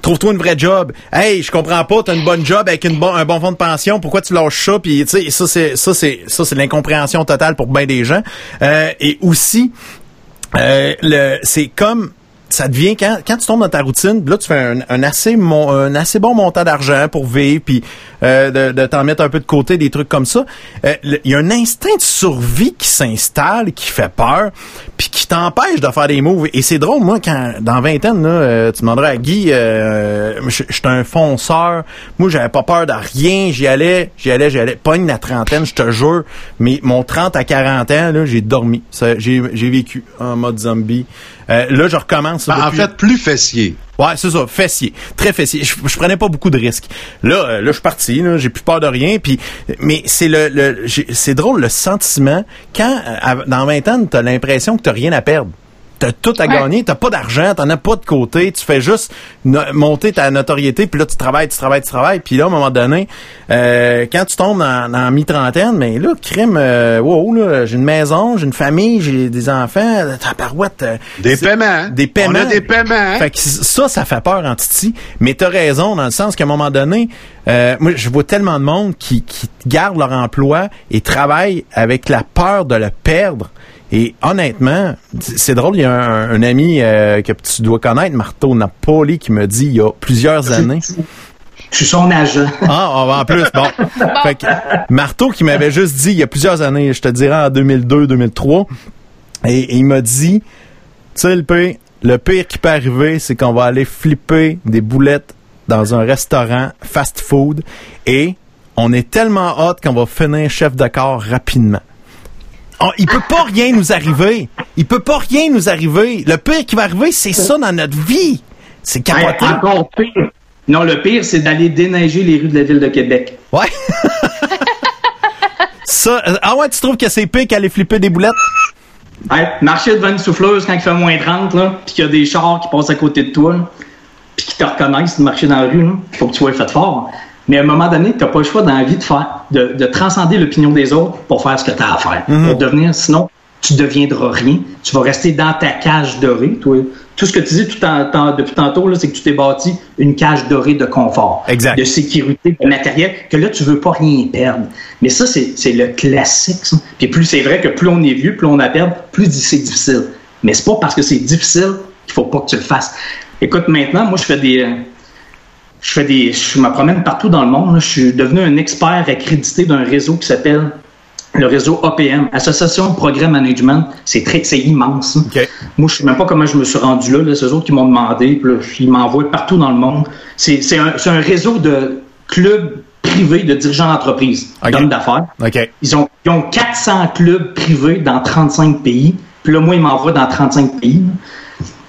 Trouve-toi une vraie job. Hey, je comprends pas, t'as une bonne job avec une bon, un bon fonds de pension, pourquoi tu lâches ça? Puis tu sais, ça c'est ça c'est ça c'est l'incompréhension totale pour bien des gens. Euh, et aussi, euh, le c'est comme ça devient quand, quand tu tombes dans ta routine, là tu fais un, un assez mon- un assez bon montant d'argent pour vivre, puis euh, de, de t'en mettre un peu de côté, des trucs comme ça. Euh, Il y a un instinct de survie qui s'installe, qui fait peur, puis qui t'empêche de faire des moves. Et c'est drôle, moi, quand dans vingtaine, là, euh, tu demanderais à Guy, euh, je suis un fonceur, moi j'avais pas peur de rien, j'y allais, j'y allais, j'y allais. Pogne la trentaine, je te jure, mais mon 30 à 40 ans, là, j'ai dormi. J'ai vécu en mode zombie. Euh, là, je recommence. Ben, en fait, plus fessier. Ouais, c'est ça, fessier, très fessier. Je, je prenais pas beaucoup de risques. Là, euh, là, je suis parti, j'ai plus peur de rien. Puis, mais c'est le, le c'est drôle le sentiment quand euh, dans 20 ans, t'as l'impression que t'as rien à perdre. T'as tout à Ouais. gagner, t'as pas d'argent, t'en as pas de côté, tu fais juste no- monter ta notoriété, puis là tu travailles, tu travailles, tu travailles, puis là à un moment donné, euh, quand tu tombes dans, mi-trentaine, mais là crime, euh, wow, là, j'ai une maison, j'ai une famille, j'ai des enfants, ta parouette, euh, Des paiements. des paiements, On a des paiements. fait que ça, ça fait peur en titi. Mais t'as raison dans le sens qu'à un moment donné, euh, moi, je vois tellement de monde qui, qui gardent leur emploi et travaillent avec la peur de le perdre. Et honnêtement, c'est drôle, il y a un, un ami euh, que tu dois connaître, Marteau Napoli, qui me dit il y a plusieurs années. Je suis son agent. Ah, en plus, (laughs) bon. Fait que, Marteau qui m'avait juste dit il y a plusieurs années, je te dirais en 2002-2003, et, et il m'a dit, tu sais, le pire, le pire qui peut arriver, c'est qu'on va aller flipper des boulettes dans un restaurant fast-food et on est tellement hot qu'on va finir chef de corps rapidement. On- il peut pas rien nous arriver. Il peut pas rien nous arriver. Le pire qui va arriver, c'est ça dans notre vie. C'est capoté. encore pire. Non, le pire, c'est d'aller déneiger les rues de la ville de Québec. Ouais. (laughs) ça, euh, ah ouais, tu trouves que c'est pire qu'aller flipper des boulettes? Hey, marcher devant une souffleuse quand il fait moins 30, là, puis qu'il y a des chars qui passent à côté de toi, là, puis qui te reconnaissent de marcher dans la rue, il faut que tu sois fait fort. Mais à un moment donné, tu n'as pas le choix dans la vie de faire, de, de transcender l'opinion des autres pour faire ce que tu as à faire. Pour devenir, sinon, tu deviendras rien. Tu vas rester dans ta cage dorée. Toi. Tout ce que tu dis tout en- en- depuis tantôt, c'est que tu t'es bâti une cage dorée de confort, Exact. de sécurité, de matériel, que là, tu veux pas rien perdre. Mais ça, c'est c'est le classique. ça. Puis plus c'est vrai que plus on est vieux, plus on a perdre, plus c'est difficile. Mais c'est pas parce que c'est difficile qu'il faut pas que tu le fasses. Écoute, maintenant, moi, je fais des... je fais des, je me promène partout dans le monde. là. Je suis devenu un expert accrédité d'un réseau qui s'appelle le réseau APM, Association de Progrès Management. C'est très, c'est immense. hein. Moi, je sais même pas comment je me suis rendu là. là. C'est eux autres qui m'ont demandé. Puis là, ils m'envoient partout dans le monde. C'est, c'est un, réseau de clubs privés de dirigeants d'entreprise, d'hommes d'affaires. Ils ont, ils ont 400 clubs privés dans 35 pays. Puis là, moi, ils m'envoient dans 35 pays. là.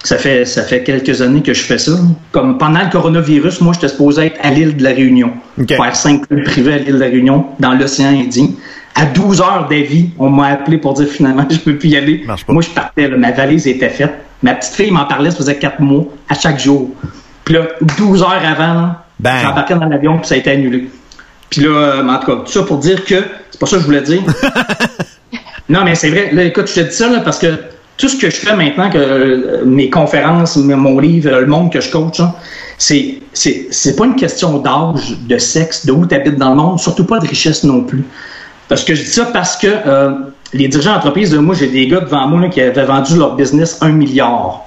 Ça fait, ça fait quelques années que je fais ça. Comme pendant le coronavirus, moi, j'étais supposé être à l'île de la Réunion. OK. Faire cinq clubs privés à l'île de la Réunion, dans l'océan Indien. À 12 heures d'avis, on m'a appelé pour dire finalement, (laughs) je peux plus y aller. Moi, je partais, là, ma valise était faite. Ma petite fille m'en parlait, ça faisait quatre mois, à chaque jour. Puis là, 12 heures avant, j'embarquais dans l'avion, puis ça a été annulé. Puis là, euh, en tout cas, tout ça pour dire que, c'est pas ça que je voulais dire. (laughs) non, mais c'est vrai. Là, écoute, je te dis ça là, parce que tout ce que je fais maintenant, que euh, mes conférences, mon livre, euh, le monde que je coach, là, c'est c'est c'est pas une question d'âge, de sexe, de où tu habites dans le monde, surtout pas de richesse non plus. Parce que je dis ça parce que euh, les dirigeants d'entreprise, moi j'ai des gars devant moi là, qui avaient vendu leur business un milliard.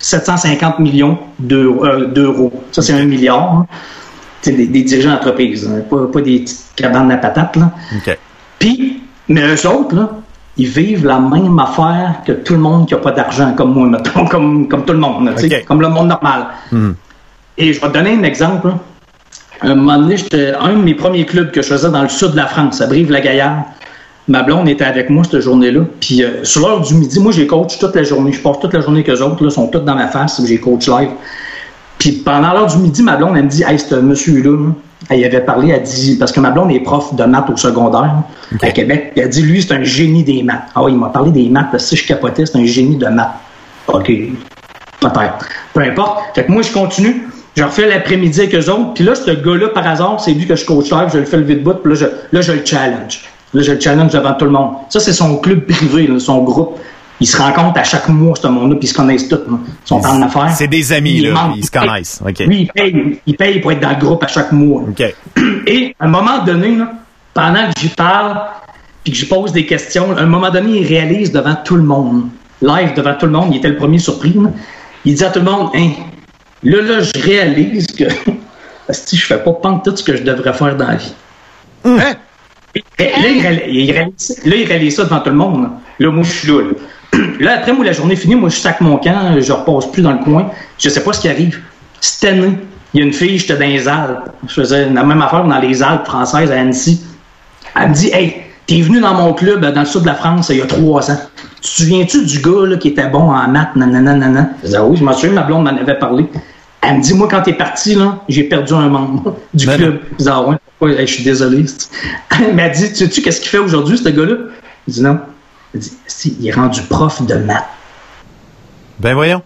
750 millions d'euros. euh, d'euros. Ça, c'est un milliard. hein. C'est des, des dirigeants d'entreprise, hein, pas, pas des petites cabanes à patates. Là. Puis, mais eux autres, là, ils vivent la même affaire que tout le monde qui n'a pas d'argent, comme moi, mettons, (laughs) comme, comme tout le monde, comme le monde normal. Et je vais te donner un exemple. Un moment donné, j'étais un de mes premiers clubs que je faisais dans le sud de la France, à Brive-la-Gaillarde. Ma blonde était avec moi cette journée-là. Puis euh, sur l'heure du midi, moi j'ai coach toute la journée. Je passe toute la journée qu'eux autres, là, sont tous dans ma face, j'ai coach live. Puis pendant l'heure du midi, ma blonde, elle me dit Hey, ce monsieur-là, là, elle avait parlé, elle dit, parce que ma blonde est prof de maths au secondaire à Québec. Elle dit Lui, c'est un génie des maths. Ah oui, il m'a parlé des maths, parce que si je capotais, c'est un génie de maths. OK. Peut-être. Peu importe. Fait que moi, je continue. Je refais l'après-midi avec eux autres. Puis là, ce gars-là, par hasard, c'est lui que je coach live, je le fais lever de bout, puis là, je, là, je le challenge. Là, je le challenge devant tout le monde. Ça, c'est son club privé, là, son groupe. Ils se rencontrent à chaque mois, ce monde-là, puis ils se connaissent tous. là. Ils sont en affaires. C'est des amis, Ils là. Ils se connaissent. OK. Lui, il paye, il paye pour être dans le groupe à chaque mois. OK. Et à un moment donné, là, pendant que j'y parle, puis que je pose des questions, à un moment donné, il réalise devant tout le monde, live devant tout le monde, il était le premier surpris. là. il dit à tout le monde, hein, là, là, je réalise que (laughs) si je fais pas pendre tout ce que je devrais faire dans la vie. Hein? Et Là, il réalise, il réalise- là, il réalise ça devant tout le monde. Là, Là, moi, je suis là, (clears throat) là. Après, moi, la journée finie, moi, je sac mon camp, je repasse plus dans le coin. Je sais pas ce qui arrive. Cette année, il y a une fille, j'étais dans les Alpes. Je faisais la même affaire dans les Alpes françaises à Annecy. Elle me dit, hey, t'es venu dans mon club dans le sud de la France il y a trois ans. Tu te souviens-tu du gars là, qui était bon en maths, nanana, nanana? Je dis, ah oui, je m'en souviens, ma blonde m'en avait parlé. Elle me dit, moi, quand t'es parti, là, j'ai perdu un membre du Ben club. Je dis, ah ouais, je suis désolé. (laughs) Elle m'a dit, tu sais-tu qu'est-ce qu'il fait aujourd'hui, ce gars-là? Je dis, non. Si, il est rendu prof de maths. Ben voyons.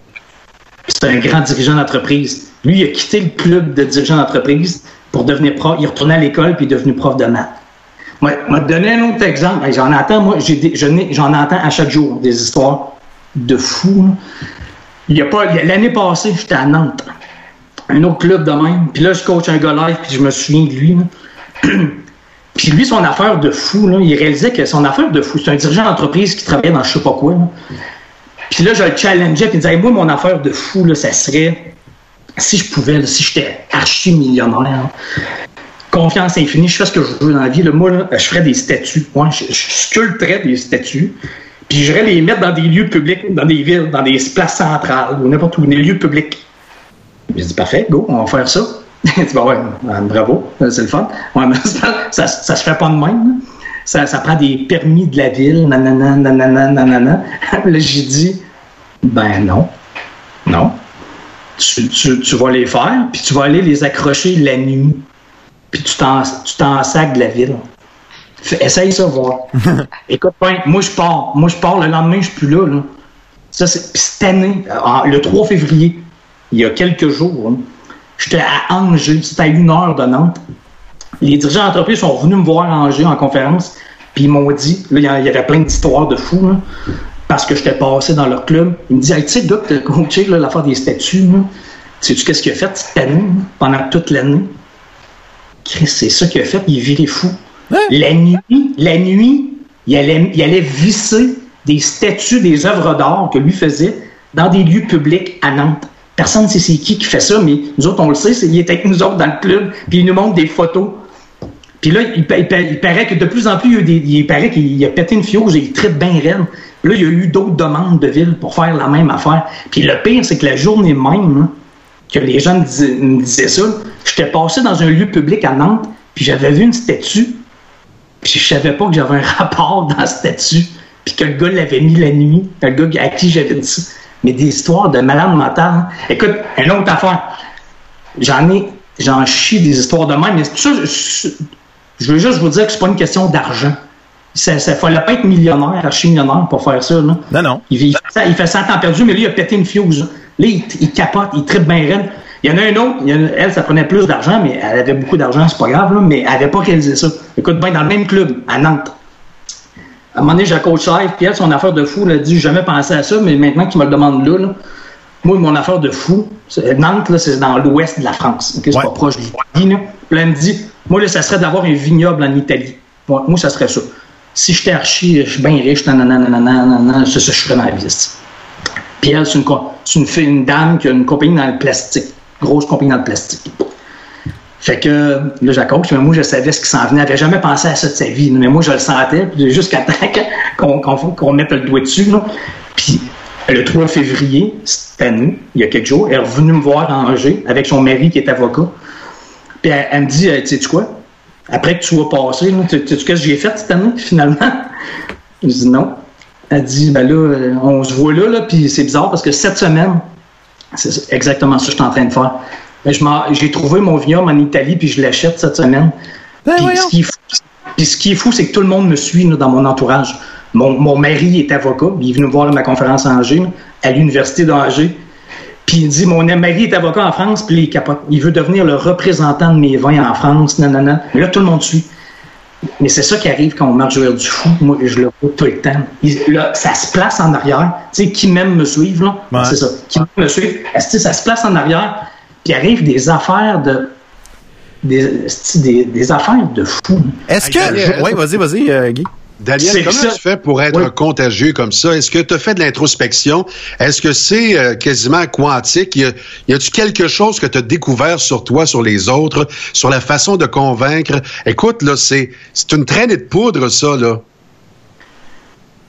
C'est un grand dirigeant d'entreprise. Lui, il a quitté le club de dirigeant d'entreprise pour devenir prof. Il est retourné à l'école puis il est devenu prof de maths. Moi, moi te donner un autre exemple. J'en entends, moi, je j'en entends à chaque jour des histoires de fous. Il y a pas, l'année passée, j'étais à Nantes. Un autre club de même. Puis là, je coach un gars live, puis je me souviens de lui. là. (clears throat) Puis lui, son affaire de fou, il réalisait que son affaire de fou, c'est un dirigeant d'entreprise qui travaillait dans je sais pas quoi. là. Puis là, je le challengeais, puis il disait, moi, mon affaire de fou, ça serait, si je pouvais, si j'étais archi-millionnaire, confiance infinie, je fais ce que je veux dans la vie, moi, je ferais des statues. Je, je sculpterais des statues, puis j'irais les mettre dans des lieux publics, dans des villes, dans des places centrales, ou n'importe où, des lieux publics. J'ai dit, parfait, go, on va faire ça. Il dit, bah ouais, ah, bravo, c'est le fun. Ouais, mais (laughs) ça, ça, se fait pas de même. là. Ça, ça prend des permis de la ville, nanana, nanana, nanana. (laughs) Là, j'ai dit, ben non, non. Tu, tu, tu vas les faire, puis tu vas aller les accrocher la nuit. Puis tu t'en, tu t'en sacs de la ville. Essaye ça, voir. (laughs) Écoute, ben, moi, je pars. Moi, je pars. Le lendemain, je suis plus là. là. Ça, c'est, puis cette année, le 3 février, il y a quelques jours, hein, j'étais à Angers. C'était à une heure de Nantes. Les dirigeants d'entreprise sont venus me voir à Angers en conférence. Puis ils m'ont dit, là, il y avait plein d'histoires de fous, là, parce que j'étais passé dans leur club. Ils me disaient, Hey, tu sais, Doc, t'as coaché l'affaire des statuts. là. Sais-tu qu'est-ce qu'il a fait? Cette année, là, pendant toute l'année? Chris, c'est ça qu'il a fait, il viré fou. La nuit, la nuit, il allait, il allait visser des statues, des œuvres d'art que lui faisait dans des lieux publics à Nantes. Personne ne sait c'est qui qui fait ça, mais nous autres, on le sait, c'est, il est avec nous autres dans le club, puis il nous montre des photos. Puis là, il, pa- il pa- il paraît que de plus en plus, il, paraît qu'il a pété une fiose et il traite bien raide. Là, il y a eu d'autres demandes de ville pour faire la même affaire. Puis le pire, c'est que la journée même, là, que les gens me disaient, me disaient ça, j'étais passé dans un lieu public à Nantes, puis j'avais vu une statue, puis je savais pas que j'avais un (laughs) rapport dans la statue, puis que le gars l'avait mis la nuit, le gars à qui j'avais dit ça. Mais des histoires de malade mental. hein. Écoute, une autre affaire. J'en ai, j'en chie des histoires de même, mais ça, je, je veux juste vous dire que c'est pas une question d'argent. Ça, ça fallait pas être millionnaire, archi-millionnaire pour faire ça. Là. Non, non. Il, il fait ça, il fait ça à temps perdu, mais lui, il a pété une fuse. Là, il, il capote, il tripe bien raide. Il y en a un autre, il y en a- elle, ça prenait plus d'argent, mais elle avait beaucoup d'argent, c'est pas grave, là, mais elle avait pas réalisé ça. Écoute, bien, dans le même club, à Nantes. À un moment donné, j'ai coach live, puis elle, son affaire de fou, elle a dit, j'ai jamais pensé à ça, mais maintenant tu me le demandes là, là, moi, mon affaire de fou, Nantes, là, c'est dans l'ouest de la France. ok? C'est Ouais. pas proche de l'Italie. Puis elle me dit, moi, là, ça serait d'avoir un vignoble en Italie. Moi, moi, ça serait ça. Si j'étais archi, je suis bien riche, nanana, nanana, nanana, c'est ça je ferais dans la vie. Puis elle, c'est une, une, une dame qui a une compagnie dans le plastique. Grosse compagnie dans le plastique. Fait que là, coach, mais moi, je savais ce qui s'en venait. N'avait jamais pensé à ça de sa vie. Mais moi, je le sentais. Jusqu'à (laughs) temps qu'on, mette le doigt dessus. Puis le 3 février, cette année, il y a quelques jours, elle est revenue me voir à Angers avec son mari qui est avocat. Puis elle, me dit, tu sais quoi? Après que tu passé, là, tu sais ce que j'ai fait cette année, (laughs) finalement? Je dis non. Elle dit, ben là, euh, on se voit là, là puis c'est bizarre parce que cette semaine, c'est exactement ça que je suis en train de faire. Je m'en- J'ai trouvé mon vignoble en Italie, puis je l'achète cette semaine. Ben, Puis ce qui est fou, puis ce qui est fou, c'est que tout le monde me suit là, dans mon entourage. Mon, mon mari est avocat, il est venu me voir à ma conférence à Angers, à l'université d'Angers. Puis il dit, mon mari est avocat en France, puis il capote. Il veut devenir le représentant de mes vins en France, nanana. Mais là, tout le monde suit. Mais c'est ça qui arrive quand on marche vers du fou. Moi, je le vois tout le temps. Il- là, ça se place en arrière. Tu sais, qui m'aime me suivre, là? Ouais. C'est ça. Qui m'aime me suivre. Est-ce que ça se place en arrière, puis arrive des affaires de. Des, est-ce que des, des affaires de fou. Est-ce que. Oui, vas-y, vas-y, euh, Guy. Daniel, C'est comment ça. tu fais pour être Oui. contagieux comme ça? Est-ce que tu as fait de l'introspection? Est-ce que c'est euh, quasiment quantique? Y a- y a-tu quelque chose que tu as découvert sur toi, sur les autres, sur la façon de convaincre? Écoute, là, c'est c'est une traînée de poudre, ça, là.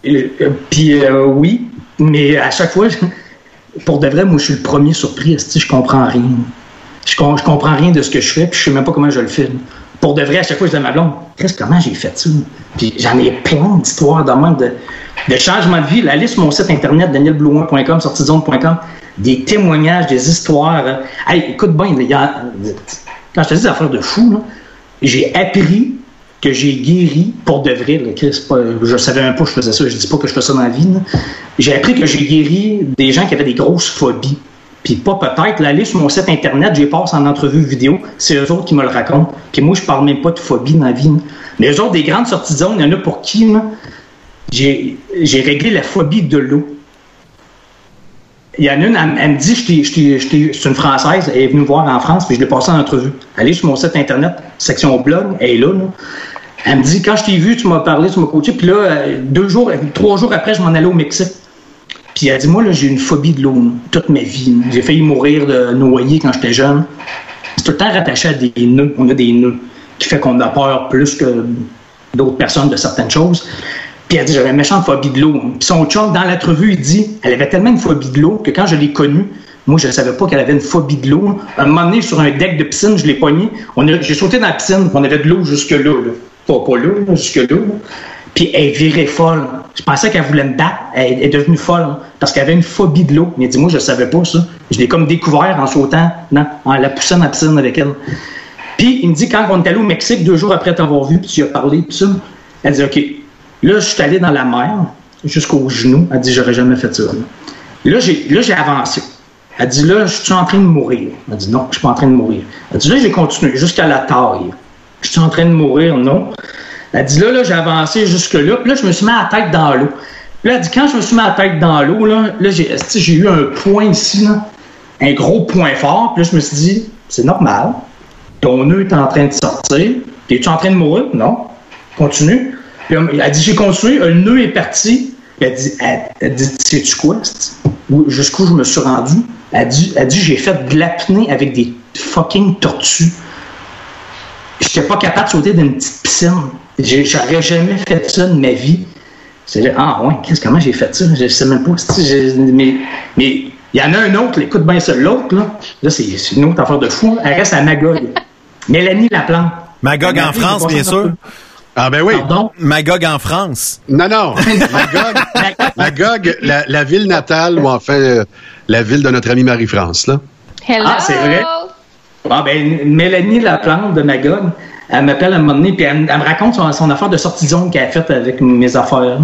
Euh, euh, Puis euh, oui, mais à chaque fois, pour de vrai, moi, je suis le premier surpris. esti, Je comprends rien. Je, com- comprends rien de ce que je fais, puis je sais même pas comment je le fais. Pour de vrai, à chaque fois, je dis à ma blonde, Chris, comment j'ai fait ça? Puis j'en ai plein d'histoires de de, changement de vie. La liste sur mon site internet, danielblouin.com, sortizone.com, des témoignages, des histoires. Hey, écoute bien, quand je te dis des affaires de fou, j'ai appris que j'ai guéri pour de vrai. Chris, je savais même pas que je faisais ça. Je dis pas que je fais ça dans la vie. J'ai appris que j'ai guéri des gens qui avaient des grosses phobies. Puis pas peut-être. Là, aller sur mon site internet, j'ai passe en entrevue vidéo. C'est eux autres qui me le racontent. Puis moi, je parle même pas de phobie dans la vie. Mais eux autres, des grandes sorties de zone, il y en a pour qui, j'ai réglé la phobie de l'eau. Il y en a une, elle, me dit, c'est une Française, elle est venue me voir en France, puis je l'ai passée en entrevue. Allez sur mon site internet, section blog, elle est là. là. Elle me dit, quand je t'ai vu, tu m'as parlé, tu m'as coaché, puis là, euh, deux jours, trois jours après, je m'en allais au Mexique. Puis elle dit, moi, là, j'ai une phobie de l'eau, toute ma vie. J'ai failli mourir de noyer quand j'étais jeune. C'est tout le temps rattaché à des nœuds. On a des nœuds qui fait qu'on a peur plus que d'autres personnes de certaines choses. Puis elle dit, j'avais une méchante phobie de l'eau. Puis son chum, dans l'entrevue, il dit, elle avait tellement une phobie de l'eau que quand je l'ai connue, moi, je ne savais pas qu'elle avait une phobie de l'eau. Un moment donné, sur un deck de piscine, je l'ai pognée. J'ai sauté dans la piscine, on avait de l'eau jusque-là. Là. Pas, pas là, là, jusque-là. là. Puis elle virait folle. Je pensais qu'elle voulait me battre. Elle est devenue folle hein, parce qu'elle avait une phobie de l'eau. Mais elle dit, moi, je ne savais pas ça. Je l'ai comme découvert en sautant, non, en la poussant dans la piscine avec elle. Puis il me dit, quand on est allé au Mexique, deux jours après t'avoir vu, puis tu as parlé, tout ça, elle dit, OK, là, je suis allé dans la mer jusqu'aux genoux. Elle dit, j'aurais jamais fait ça. Là, là, j'ai avancé. Elle dit, là, je suis en train de mourir. Elle dit, non, je suis pas en train de mourir. Elle dit, là, j'ai continué jusqu'à la taille. Je suis en train de mourir, non. Elle dit, là, là, j'ai avancé jusque-là. Puis là, je me suis mis la tête dans l'eau. Là, elle dit, quand je me suis mis la tête dans l'eau, là, là j'ai, eu un point ici, là, un gros point fort. Puis là, je me suis dit, c'est normal. Ton nœud est en train de sortir. Es-tu en train de mourir? Non. Continue. Puis elle dit, j'ai continué. Le nœud est parti. Elle dit, elle, elle dit sais-tu quoi? Jusqu'où je me suis rendu? Elle dit, elle dit j'ai fait de l'apnée avec des fucking tortues. J'étais pas capable de sauter d'une petite piscine. J'aurais jamais fait ça de ma vie. C'est là, ah ouais, qu'est-ce comment j'ai fait ça? Je sais même pas. Mais mais il y en a un autre, écoute bien ça. L'autre, là, là c'est c'est une autre affaire de fou. Elle reste à Magog. (laughs) Mélanie Laplante. Magog en France, bien sûr. Ah ben oui. Pardon? Magog en France. Non, non. (laughs) Magog, Magog, la, la ville natale, ou enfin euh, la ville de notre amie Marie-France, là. Hello! Ah, c'est vrai? Ah, ben, Mélanie Laplante de Magog, elle m'appelle à un moment donné, puis elle, me raconte son, affaire de sortie qu'elle a faite avec mes affaires.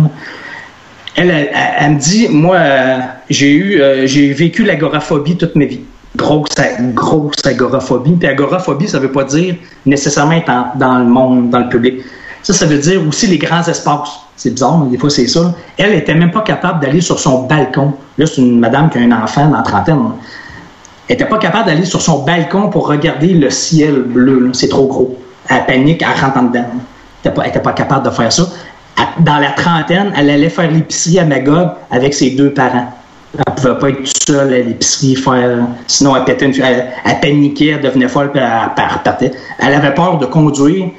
Elle, elle, me dit, moi, euh, j'ai eu, euh, j'ai vécu l'agoraphobie toute ma vie. Grosse, grosse agoraphobie. Puis agoraphobie, ça veut pas dire nécessairement être dans le monde, dans le public. Ça, ça veut dire aussi les grands espaces. C'est bizarre, mais des fois, c'est ça. Elle était même pas capable d'aller sur son balcon. Là, c'est une madame qui a un enfant dans la trentaine. Elle n'était pas capable d'aller sur son balcon pour regarder le ciel bleu. C'est trop gros. Elle panique, elle rentre en dedans. Elle n'était pas, capable de faire ça. Dans la trentaine, elle allait faire l'épicerie à Magog avec ses deux parents. Elle pouvait pas être toute seule à l'épicerie faire. Sinon, elle pétait une- elle, elle paniquait, elle devenait folle, puis elle, elle repartait. Elle avait peur de conduire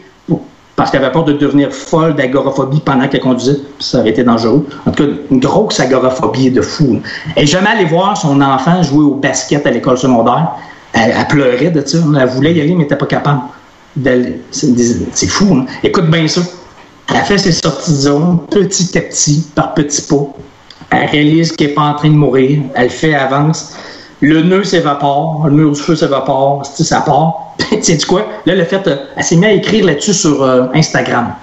parce qu'elle avait peur de devenir folle d'agoraphobie pendant qu'elle conduisait. Puis ça aurait été dangereux. En tout cas, une grosse agoraphobie de fou. n'est jamais allée voir son enfant jouer au basket à l'école secondaire. Elle, pleurait de ça. Elle voulait y aller, mais elle n'était pas capable. C'est fou. hein? Écoute bien ça. Elle fait ses sorties de zone petit à petit, par petits pas. Elle réalise qu'elle n'est pas en train de mourir. Elle fait, avance. Le nœud s'évapore, le mur du feu s'évapore, ça part. (laughs) tu sais quoi? Là, le fait, euh, elle s'est mise à écrire là-dessus sur euh, Instagram.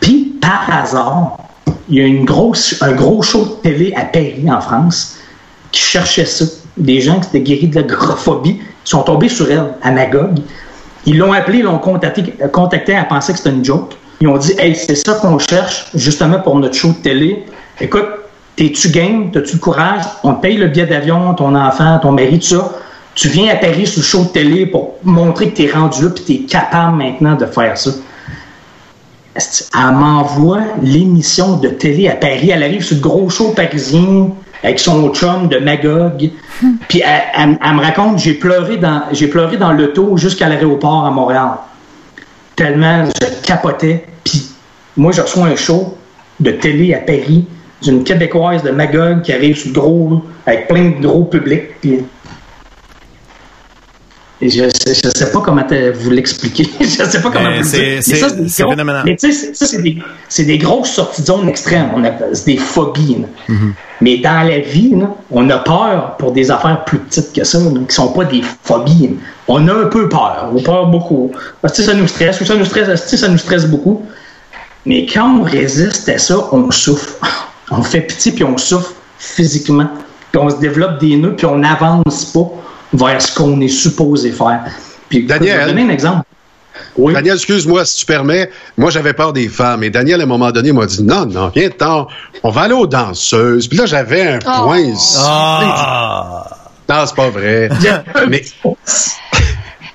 Puis, par hasard, il y a une grosse, un gros show de télé à Paris, en France, qui cherchait ça. Des gens qui étaient guéris de l'agoraphobie sont tombés sur elle, à Magog. Ils l'ont appelé, ils l'ont contacté, contacté, elle pensait que c'était une joke. Ils ont dit Hey, c'est ça qu'on cherche, justement pour notre show de télé. Écoute, t'es-tu game, t'as-tu le courage? On te paye le billet d'avion, ton enfant, ton mari, tout ça. Tu viens à Paris sur le show de télé pour montrer que t'es rendu là puis t'es capable maintenant de faire ça. elle m'envoie l'émission de télé à Paris? Elle arrive sur le gros show parisien avec son chum de Magog. (laughs) Puis elle, elle- elle me raconte, j'ai pleuré dans, j'ai pleuré dans l'auto jusqu'à l'aéroport à Montréal. Tellement je capotais. Puis moi, je reçois un show de télé à Paris d'une Québécoise de Magog qui arrive le gros, avec plein de gros publics. Puis et je ne sais pas comment vous l'expliquer. (laughs) je sais pas comment Ben, vous c'est-. Mais des c'est phénoménal. Mais tu sais, ça, c'est des, grosses sorties de zone extrêmes. C'est des phobies. là. Mais dans la vie, là, on a peur pour des affaires plus petites que ça, qui sont pas des phobies. On a un peu peur. On a peur beaucoup. Parce que ça nous stresse, ou ça nous stresse, ça nous stresse beaucoup. Mais quand on résiste à ça, on souffre. (laughs) On fait pitié puis on souffre physiquement. Puis on se développe des nœuds puis on n'avance pas vers ce qu'on est supposé faire. Puis, Daniel. je vais donner un exemple. Oui. Daniel, excuse-moi si tu permets. Moi, j'avais peur des femmes. Et Daniel, à un moment donné, m'a dit non, non, viens ten on va aller aux danseuses. Puis là, j'avais un Oh. point ici. Ah! Non, c'est pas vrai. (laughs) Mais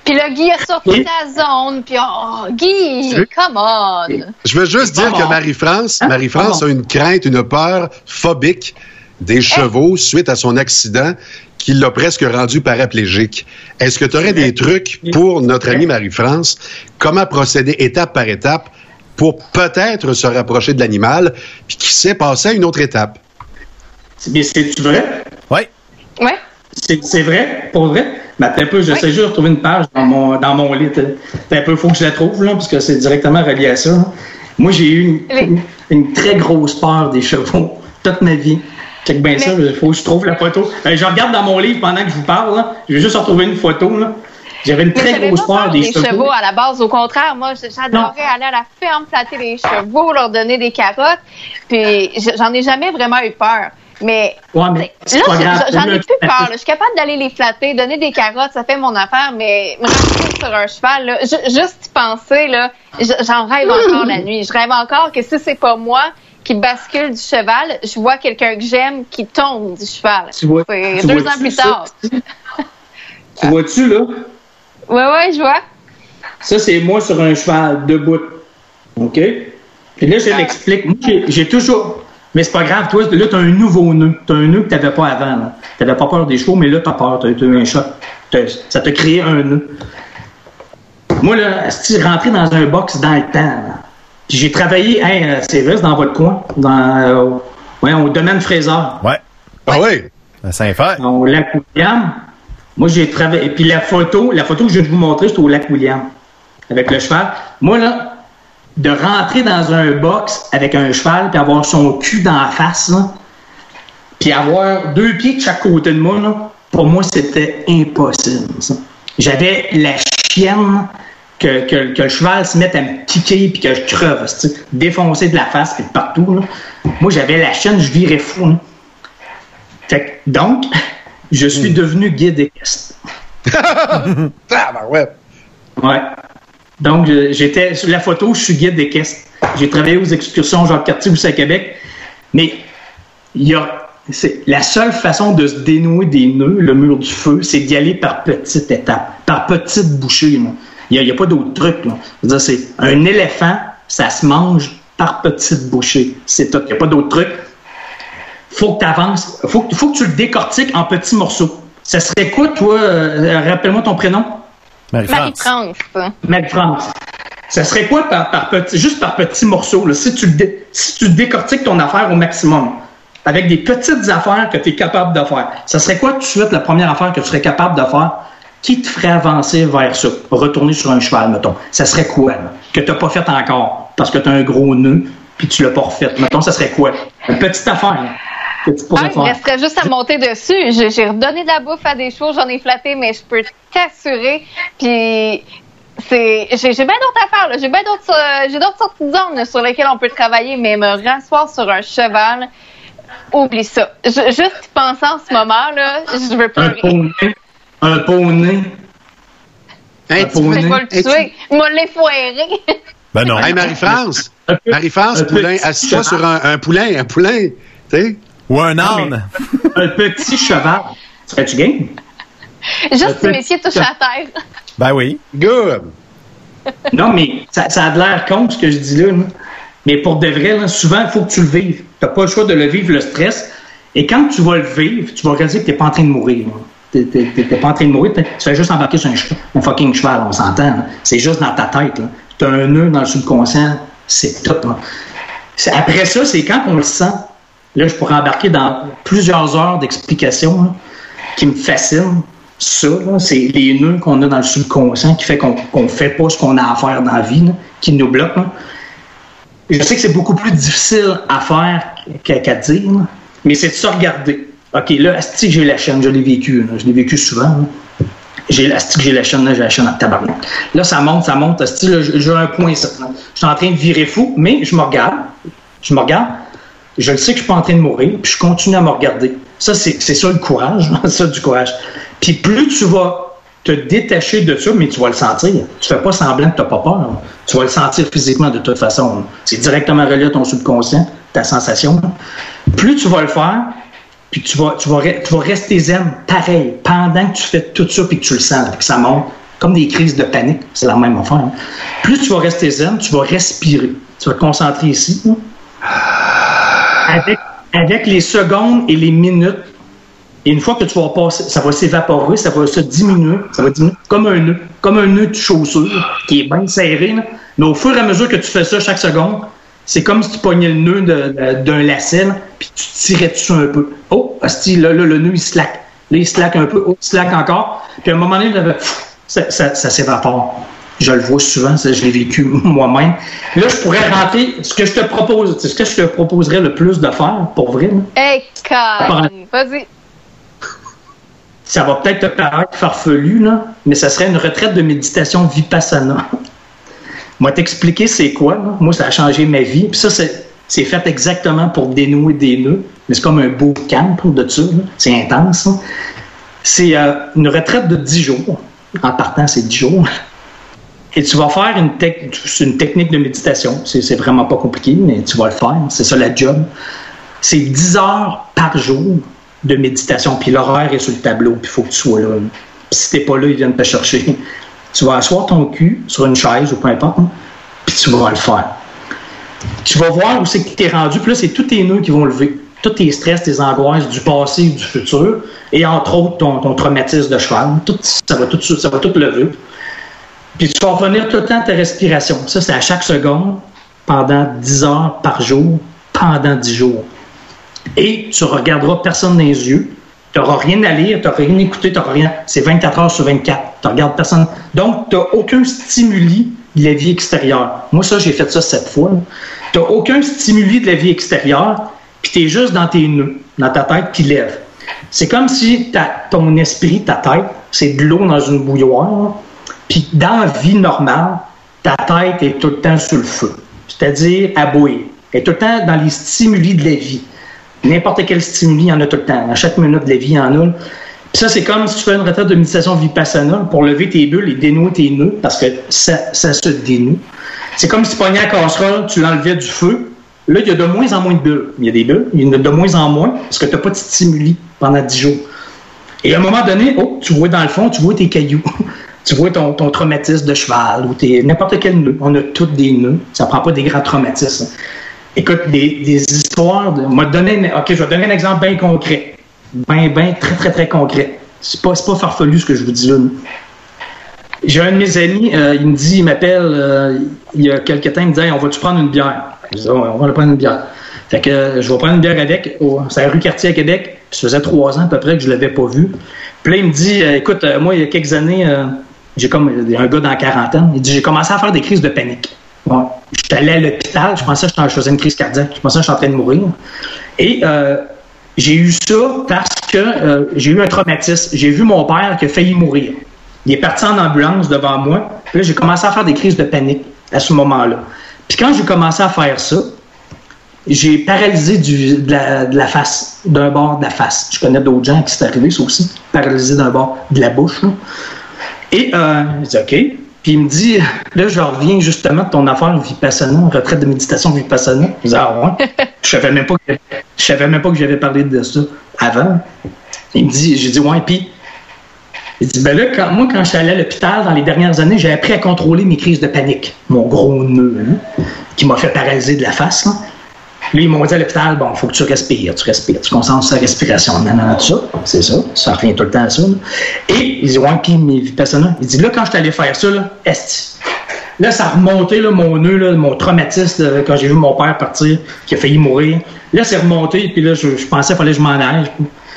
Puis là, Guy a sorti sa zone. Puis, oh, Guy, come on. je veux juste dire que. Marie-France, Hein? Marie-France a une crainte, une peur phobique des chevaux suite à son accident qui l'a presque rendu paraplégique. Est-ce que tu aurais des trucs pour notre amie Marie-France? Comment procéder étape par étape pour peut-être se rapprocher de l'animal, puis qui sait passer à une autre étape? Mais c'est vrai? Oui. C'est vrai? Pour vrai? Mais attends un peu, j'essaie juste de retrouver une page dans mon, dans mon lit. Attends un peu, il faut que je la trouve, là, parce que c'est directement relié à ça. là. Moi, j'ai eu une, une, une très grosse peur des chevaux toute ma vie. Check bien ça, il faut que je trouve la photo. Euh, je regarde dans mon livre pendant que je vous parle. Là. Je vais juste retrouver une photo. là. J'avais une très grosse peur des, des chevaux à la base. Au contraire, moi, j'adorais aller à la ferme, flatter les chevaux, leur donner des carottes. Puis j'en ai jamais vraiment eu peur. Mais Ouais, mais c'est là, j'en ai plus peur. là. Je suis capable d'aller les flatter, donner des carottes, ça fait mon affaire. Mais me rentrer sur un cheval, là, ju- juste y penser, là, j'en rêve encore la nuit. Je rêve encore que si c'est pas moi qui bascule du cheval, je vois quelqu'un que j'aime qui tombe du cheval. Tu vois- tu deux ans plus tard. (laughs) Tu vois-tu, là? Ouais, ouais, je vois. Ça, c'est moi sur un cheval debout. OK? Puis là, je l'explique. Moi, j'ai- j'ai toujours. Mais c'est pas grave, toi, là, t'as un nouveau nœud. T'as un nœud que t'avais pas avant. là. T'avais pas peur des chevaux, mais là, t'as peur. T'as t'as eu un choc. T'as- Ça t'a créé un nœud. Moi, là, si rentré dans un box dans le temps, là. Puis j'ai travaillé, euh, c'est vrai, dans votre coin, dans, euh, ouais, au domaine Fraser. Ouais. Ah oui? À Saint-Fer. Au lac William. Moi, j'ai travaillé. Et puis la photo, la photo que je viens de vous montrer, c'est au lac William. Avec le cheval. Moi, là, de rentrer dans un box avec un cheval puis avoir son cul dans la face, là, puis avoir deux pieds de chaque côté de moi, là, pour moi, c'était impossible. ça. J'avais la chienne que, que- que le cheval se mette à me piquer puis que je creve, tu sais, défoncer de la face puis de partout. là. Moi, j'avais la chienne, je virais fou. là. Fait que, donc, je suis devenu guide équestre. (laughs) Ah, ben ouais. Ouais. Donc, j'étais sur la photo, je suis guide d'équestre. J'ai travaillé aux excursions Jacques Cartier aussi à Québec. Mais il y a. c'est- La seule façon de se dénouer des nœuds, le mur du feu, c'est d'y aller par petites étapes, par petites bouchées. Il n'y a, pas d'autre truc. c'est un éléphant, ça se mange par petites bouchées. C'est tout. Il n'y a pas d'autre truc. Faut que tu avances. Faut, faut que tu le décortiques en petits morceaux. Ça serait quoi, toi? euh, Rappelle-moi ton prénom? Marie-France. Marie-France. Ça serait quoi par, par petit, juste par petits morceaux, là, si, tu si tu décortiques ton affaire au maximum, avec des petites affaires que tu es capable de faire, ça serait quoi tout de suite la première affaire que tu serais capable de faire? Qui te ferait avancer vers ça, retourner sur un cheval, mettons? Ça serait quoi, là, que tu n'as pas fait encore, parce que tu as un gros nœud, puis tu l'as pas refait? Mettons, ça serait quoi? Une petite affaire là, Ah, il faire. resterait juste à monter dessus. J'ai redonné de la bouffe à des chevaux, j'en ai flatté, mais je peux t'assurer. Puis c'est, j'ai bien d'autres affaires. J'ai bien d'autres, euh, j'ai d'autres sortes de zones là, sur lesquelles on peut travailler, mais me rasseoir sur un cheval, oublie ça. Je- juste penser en ce moment là, je veux Un pleurer. poney. Un poney. Hein, Un tu- Je poney. vais pas le tuer. Il m'a l'effoiré. Ben non. Hey, Marie-France. Un Marie-France, un poulain, assis-toi sur un, un poulain, un poulain. Tu sais? Ou un âne. Un petit cheval. Serais-tu game? (laughs) Juste si peu- messieurs touchent à terre. Ben oui. Good. non, mais ça, ça a de l'air con ce que je dis là. là. Mais pour de vrai, là, souvent, il faut que tu le vives. Tu n'as pas le choix de le vivre, le stress. Et quand tu vas le vivre, tu vas réaliser que tu n'es pas en train de mourir. Tu n'es pas en train de mourir. Tu fais juste embarquer sur un, un fucking cheval, on s'entend. C'est juste dans ta tête. Tu as un nœud dans le subconscient. C'est tout. là. Après ça, c'est quand on le sent. Là, je pourrais embarquer dans plusieurs heures d'explications là, qui me fascinent. Ça, c'est les nœuds qu'on a dans le subconscient qui fait qu'on ne fait pas ce qu'on a à faire dans la vie, qui nous bloquent. là. Je sais que c'est beaucoup plus difficile à faire qu'à dire, mais c'est de se regarder. OK, là, asti j'ai la chaîne, je l'ai vécu, je l'ai vécu souvent. J'ai que j'ai la chaîne, là, j'ai la chaîne en tabarnak. Là, ça monte, ça monte, asti, là, j'ai un point, ça. Je suis en train de virer fou, mais je me regarde. Je me regarde. Je le sais que je suis pas en train de mourir, puis je continue à me regarder. Ça, c'est ça le courage, (laughs) ça du courage. Puis plus tu vas te détacher de ça, mais tu vas le sentir. Tu fais pas semblant que tu n'as pas peur. Tu vas le sentir physiquement de toute façon. C'est directement relié à ton subconscient, ta sensation. Plus tu vas le faire, puis tu vas, tu vas, rester zen, pareil, pendant que tu fais tout ça, puis que tu le sens, puis que ça monte, comme des crises de panique, c'est la même affaire. hein. Plus tu vas rester zen, tu vas respirer. Tu vas te concentrer ici. là. Avec, les secondes et les minutes et une fois que tu vas passer, ça va s'évaporer, ça va se diminuer, ça va diminuer comme un nœud, comme un nœud de chaussure qui est bien serré. là. Mais au fur et à mesure que tu fais ça chaque seconde, c'est comme si tu pognais le nœud d'un lacet, puis tu tirais dessus un peu. Oh, là, le nœud, il slack. Là, il slack un peu, oh, il slack encore. Puis à un moment donné, ça s'évapore. Je le vois souvent, ça, je l'ai vécu (laughs) moi-même. Là, je pourrais rentrer, ce que je te propose, ce que je te proposerais le plus de faire, pour vrai, là, Hey, vas-y. ça va peut-être te paraître farfelu, là, mais ça serait une retraite de méditation vipassana. (laughs) Moi, t'expliquer c'est quoi. là. Moi, ça a changé ma vie. Puis ça, c'est, c'est fait exactement pour dénouer des nœuds. Mais c'est comme un beau camp de ça. C'est intense. là. C'est euh, une retraite de 10 jours. En partant, c'est 10 jours. Et tu vas faire une, technique de méditation. C'est, vraiment pas compliqué, mais tu vas le faire. C'est ça la job. C'est 10 heures par jour de méditation. Puis l'horaire est sur le tableau, puis il faut que tu sois là. Puis si t'es pas là, ils viennent te chercher. Tu vas asseoir ton cul sur une chaise ou peu importe, puis tu vas le faire. Tu vas voir où c'est que tu es rendu, puis là, c'est tous tes nœuds qui vont lever. Tous tes stress, tes angoisses du passé du futur, et entre autres ton, traumatisme de cheval. Ça, va tout, ça va tout lever. Puis tu vas revenir tout le temps à ta respiration. Ça, c'est à chaque seconde, pendant 10 heures par jour, pendant 10 jours. Et tu regarderas personne dans les yeux. Tu n'auras rien à lire, tu n'auras rien à écouter, tu rien. C'est 24 heures sur 24. Tu regardes personne. Donc, tu n'as aucun stimuli de la vie extérieure. Moi, ça, j'ai fait ça sept fois. Tu n'as aucun stimuli de la vie extérieure, puis tu es juste dans tes nœuds, dans ta tête qui lève. C'est comme si ta- ton esprit, ta tête, c'est de l'eau dans une bouilloire. Puis dans la vie normale, ta tête est tout le temps sur le feu. C'est-à-dire à. Elle est tout le temps dans les stimuli de la vie. N'importe quel stimuli, il y en a tout le temps. À chaque minute de la vie, il y en a. Puis ça, c'est comme si tu fais une retraite de méditation vipassana pour lever tes bulles et dénouer tes nœuds, parce que ça, ça se dénoue. C'est comme si tu pognais la casserole, tu l'enlevais du feu. Là, il y a de moins en moins de bulles. Il y a des bulles, il y en a de moins en moins, parce que tu n'as pas de stimuli pendant 10 jours. Et à un moment donné, oh, tu vois dans le fond, tu vois tes cailloux. (laughs) tu vois ton, traumatisme de cheval ou tes- n'importe quel nœud. On a tous des nœuds. Ça prend pas des grands traumatismes. Écoute, des, histoires. Moi, donner, ok, je vais donner un exemple bien concret. Bien, bien, très, très, très concret. C'est pas, pas farfelu ce que je vous dis là. J'ai un de mes amis, euh, il me dit, il m'appelle euh, il y a quelques temps, il me dit on va-tu prendre une bière? Je dis, on va aller prendre une bière. Fait que euh, je vais prendre une bière avec, c'est à la rue Cartier à Québec. Ça faisait trois ans à peu près que je l'avais pas vu. Puis là, il me dit Écoute, moi, il y a quelques années, j'ai comme un gars dans la quarantaine, il dit J'ai commencé à faire des crises de panique. Ouais. J'étais allé à l'hôpital, je pensais que je faisais une crise cardiaque, je pensais que j'étais en train de mourir. Et euh, j'ai eu ça parce que euh, j'ai eu un traumatisme. J'ai vu mon père qui a failli mourir. Il est parti en ambulance devant moi. Puis là, j'ai commencé à faire des crises de panique à ce moment-là. Puis quand j'ai commencé à faire ça, j'ai paralysé de, la, face, d'un bord de la face. Je connais d'autres gens qui c'est arrivé, ça aussi, paralysé d'un bord de la bouche. Et euh, je dis OK. Puis il me dit, là, je reviens justement de ton affaire Vipassana, retraite de méditation Vipassana. Je dis, ah ouais. Je savais même pas que, savais même pas que j'avais parlé de ça avant. Il me dit, j'ai dit, ouais, puis Il dit, ben là, moi, quand je suis allé à l'hôpital dans les dernières années, j'ai appris à contrôler mes crises de panique. Mon gros nœud, hein, qui m'a fait paralyser de la face. Là, ils m'ont dit à l'hôpital, bon, il faut que tu respires, tu respires, tu concentres sur la respiration. Non, non, tout ça, c'est ça, ça revient tout le temps à ça. Et il dit, ouais, puis mes vipassana, il dit, là, quand je suis allé faire ça, là, est Là, ça a remonté, mon nœud, mon traumatisme, quand j'ai vu mon père partir, qui a failli mourir. Là, c'est remonté, puis là, je, pensais qu'il fallait que je m'en aille.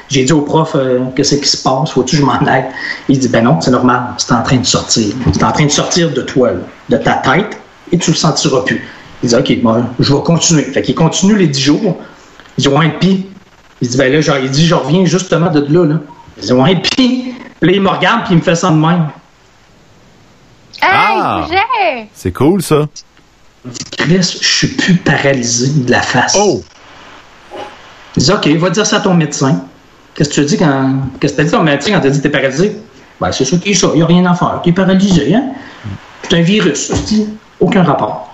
J'ai dit au prof, euh, qu'est-ce qui se passe, faut-tu que je m'en aille? Il dit, ben non, c'est normal, c'est en train de sortir. C'est en train de sortir de toi, de ta tête, et tu le sentiras plus. Il dit, OK, bon, je vais continuer. Fait qu'il continue les dix jours. Il dit, ouais, puis, il dit, ben là, genre, il dit, je reviens justement de là, là. Il dit, ouais, puis, là, il me regarde, puis il me fait ça de même. Hey, Ah. C'est cool, ça. Il dit, Chris, je suis plus paralysé de la face. Oh! Il dit, OK, va dire ça à ton médecin. Qu'est-ce que tu as dit quand. Qu'est-ce que t'as dit à ton médecin quand t'as dit que t'es paralysé? Ben, c'est ça qui est ça. Il n'y a rien à faire. T'es paralysé, hein? C'est un virus. Je dis, aucun rapport.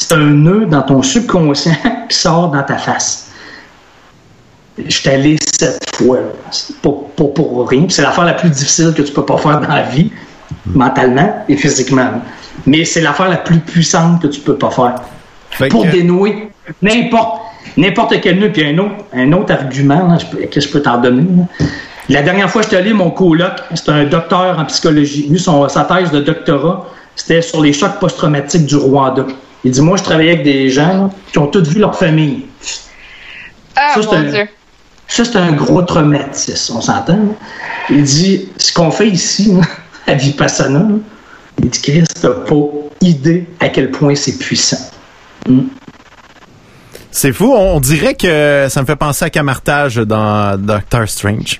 C'est un nœud dans ton subconscient (laughs) qui sort dans ta face. Je suis allé sept fois. Pour, pour, pour rien. C'est l'affaire la plus difficile que tu peux pas faire dans la vie, mentalement et physiquement. Mais c'est l'affaire la plus puissante que tu peux pas faire. Fait pour que- dénouer n'importe n'importe quel nœud. Puis un autre, un autre argument là, je peux- que je peux t'en donner. là? La dernière fois que je suis allé, mon coloc, c'est un docteur en psychologie. Lui, son, sa thèse de doctorat, c'était sur les chocs post-traumatiques du Rwanda. Il dit, moi, je travaillais avec des gens là, qui ont tous vu leur famille. Ah, Ça, mon un- Dieu. Ça, c'est un gros traumatisme, on s'entend. là. Il dit, ce qu'on fait ici, là, (laughs) à Vipassana, là, il dit, Chris, t'as pas idée à quel point c'est puissant. C'est fou. On, dirait que ça me fait penser à Camartage dans Doctor Strange.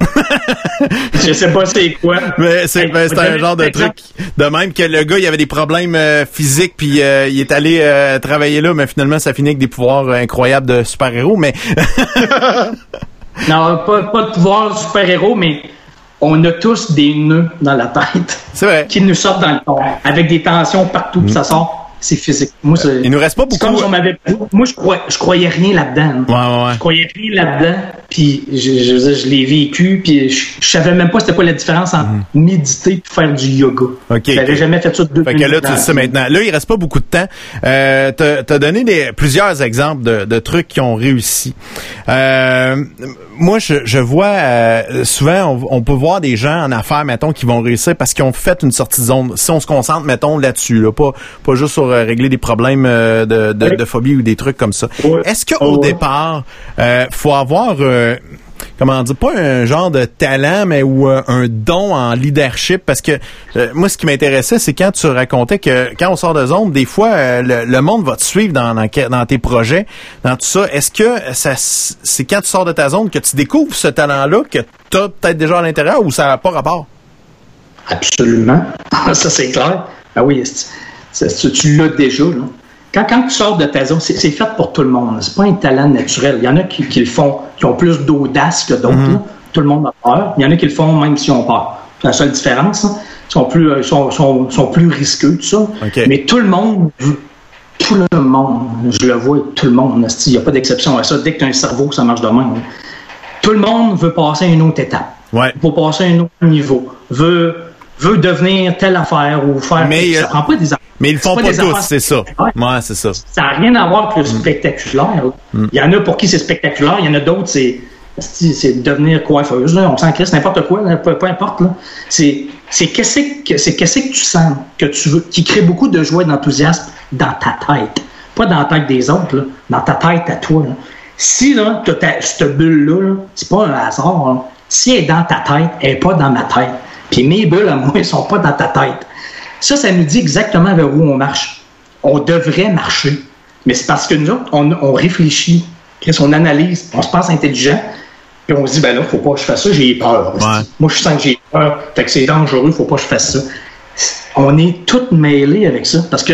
(laughs) Je sais pas c'est quoi. Mais c'est ben, un genre de truc de même que le gars il avait des problèmes euh, physiques puis euh, il est allé euh, travailler là mais finalement ça finit avec des pouvoirs incroyables de super-héros mais (laughs) Non, pas, pas de pouvoir super-héros, mais on a tous des nœuds dans la tête. C'est vrai. Qui nous sortent dans le corps. Avec des tensions partout, puis ça sort. C'est physique. Moi, c'est- il nous reste pas beaucoup. comme si on m'avait- Moi, je, crois, je croyais rien là-dedans. Ouais, ouais, ouais. Je croyais rien là-dedans, puis je, je, je l'ai vécu, puis je, je savais même pas c'était quoi la différence entre méditer et faire du yoga. Ok. J'avais jamais fait ça de deux Fait que là, tu le sais maintenant. Là, il reste pas beaucoup de temps. Euh, t'as, donné des, plusieurs exemples de, de trucs qui ont réussi. Euh, moi, je, vois euh, souvent, on, on peut voir des gens en affaires, mettons, qui vont réussir parce qu'ils ont fait une sortie de zone. Si on se concentre, mettons, là-dessus, là, pas, pas juste sur euh, régler des problèmes euh, de, de, de phobie ou des trucs comme ça. Est-ce qu'au Ouais. départ, euh, faut avoir... comment dire, pas un genre de talent, mais ou euh, un don en leadership, parce que euh, moi, ce qui m'intéressait, c'est quand tu racontais que quand on sort de zone, des fois, euh, le, le monde va te suivre dans, dans, dans tes projets, dans tout ça. Est-ce que ça, c'est quand tu sors de ta zone que tu découvres ce talent-là que tu as peut-être déjà à l'intérieur ou ça n'a pas rapport? Absolument. (laughs) ça, c'est clair. Ah oui, tu, l'as déjà. Là. Quand, quand tu sors de ta zone, c'est fait pour tout le monde. C'est pas un talent naturel. Il y en a qui, qui le font, qui ont plus d'audace que d'autres. là. Tout le monde a peur. Il y en a qui le font même s'ils ont peur. C'est la seule différence. hein. Ils sont plus, euh, sont, sont, sont plus risqueux, tout ça. Mais tout le monde tout le monde, je le vois, tout le monde, il n'y a pas d'exception à ça. Dès que tu as un cerveau, ça marche de même. hein. Tout le monde veut passer à une autre étape. Ouais. Veut passer à un autre niveau. Veut, veut devenir telle affaire ou faire. Mais, ça euh, prend pas des. Mais ils le font C'est pas, tous, c'est ça. Ouais, c'est ça. Ça n'a rien à voir avec le spectaculaire. là. Il y en a pour qui c'est spectaculaire, il y en a d'autres, c'est c'est c'est devenir coiffeuse. Là. On s'en crisse n'importe quoi, là, peu, peu importe. C'est c'est qu'est-ce que c'est qu'est-ce que tu sens que tu veux, qui crée beaucoup de joie et d'enthousiasme dans ta tête. Pas dans la tête des autres, là, dans ta tête à toi. là. Si là, tu as cette bulle-là, là, c'est pas un hasard. Si elle est dans ta tête, elle n'est pas dans ma tête. Puis mes bulles, à moi, elles sont pas dans ta tête. Ça, ça nous dit exactement vers où on marche. On devrait marcher. Mais c'est parce que nous autres, on, on réfléchit, qu'est-ce qu'on analyse, on se pense intelligent, puis on se dit, ben là, faut pas que je fasse ça, j'ai peur. Moi, je sens que j'ai peur, fait que c'est dangereux, faut pas que je fasse ça. On est tous mêlés avec ça, parce que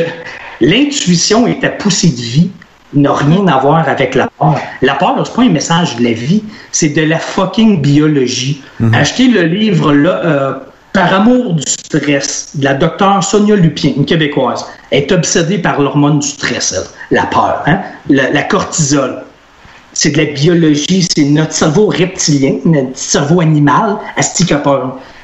l'intuition est ta poussée de vie, n'a rien à voir avec la peur. La peur, c'est pas un message de la vie, c'est de la fucking biologie. Achetez le livre là, euh, Par amour du stress la docteure Sonia Lupien, une québécoise. Est obsédée par l'hormone du stress, elle, la peur, hein? la, la cortisol. c'est de la biologie, c'est notre cerveau reptilien, notre cerveau animal, asti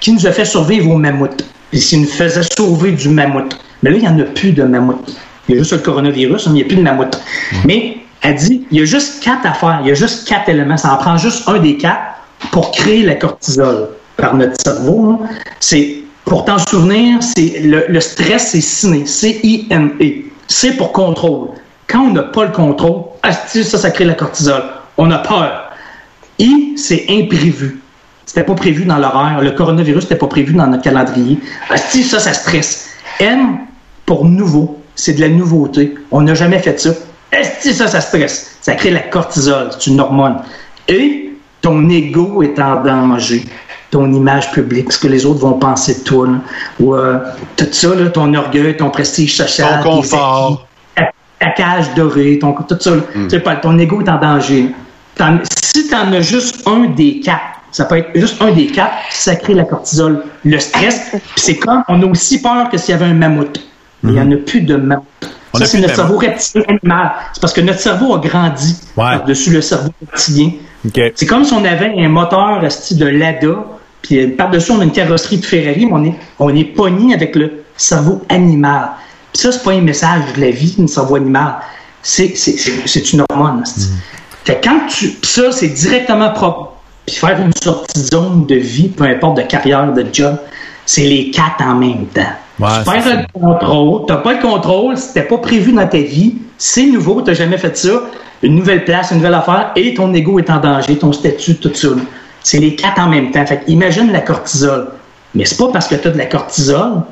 qui nous a fait survivre au mammouth. Et s'il nous faisait sauver du mammouth. Mais là, il n'y en a plus de mammouth. Il y a juste le coronavirus, mais il n'y a plus de mammouth. Mais elle dit, il y a juste quatre affaires, il y a juste quatre éléments. Ça en prend juste un des quatre pour créer la cortisol par notre cerveau. C'est, pour t'en souvenir, c'est le, stress, c'est ciné, C-I-N-E. C'est pour contrôle. Quand on n'a pas le contrôle, asti, ça, ça crée la cortisol. On a peur. I, c'est imprévu. C'était pas prévu dans l'horaire. Le coronavirus n'était pas prévu dans notre calendrier. Asti, ça, ça stresse. N, pour nouveau. C'est de la nouveauté. On n'a jamais fait ça. Esti, ça, ça stresse. Ça crée la cortisol. C'est une hormone. Et ton ego est en danger. Ton image publique, ce que les autres vont penser de toi. là. Ou euh, tout ça, là, ton orgueil, ton prestige social. Ton tes confort. acquis, ta, ta cage dorée, ton, tout ça. là. Tu sais pas, ton ego est en danger. Si tu en as juste un des quatre, ça peut être juste un des quatre, ça crée la cortisol, le stress. (laughs) Puis c'est comme, on a aussi peur que s'il y avait un mammouth. Mais il n'y en a plus de mammouth. On ça, c'est notre cerveau reptilien animal. C'est parce que notre cerveau a grandi Ouais. par-dessus le cerveau reptilien. C'est comme si on avait un moteur style de Lada, puis euh, par-dessus on a une carrosserie de Ferrari, mais on est, on est pogné avec le cerveau animal. Puis ça, c'est pas un message de la vie, un cerveau animal. C'est, c'est, une hormone. esti. Fait que quand tu. puis ça, c'est directement propre. Puis faire une sortie de zone de vie, peu importe de carrière, de job, c'est les quatre en même temps. Ouais, tu perds le contrôle, t'as pas le contrôle, c'était pas prévu dans ta vie, c'est nouveau, t'as jamais fait ça, une nouvelle place, une nouvelle affaire, et ton ego est en danger, ton statut, tout ça. C'est les quatre en même temps. Fait que imagine la cortisol. Mais c'est pas parce que tu as de la cortisol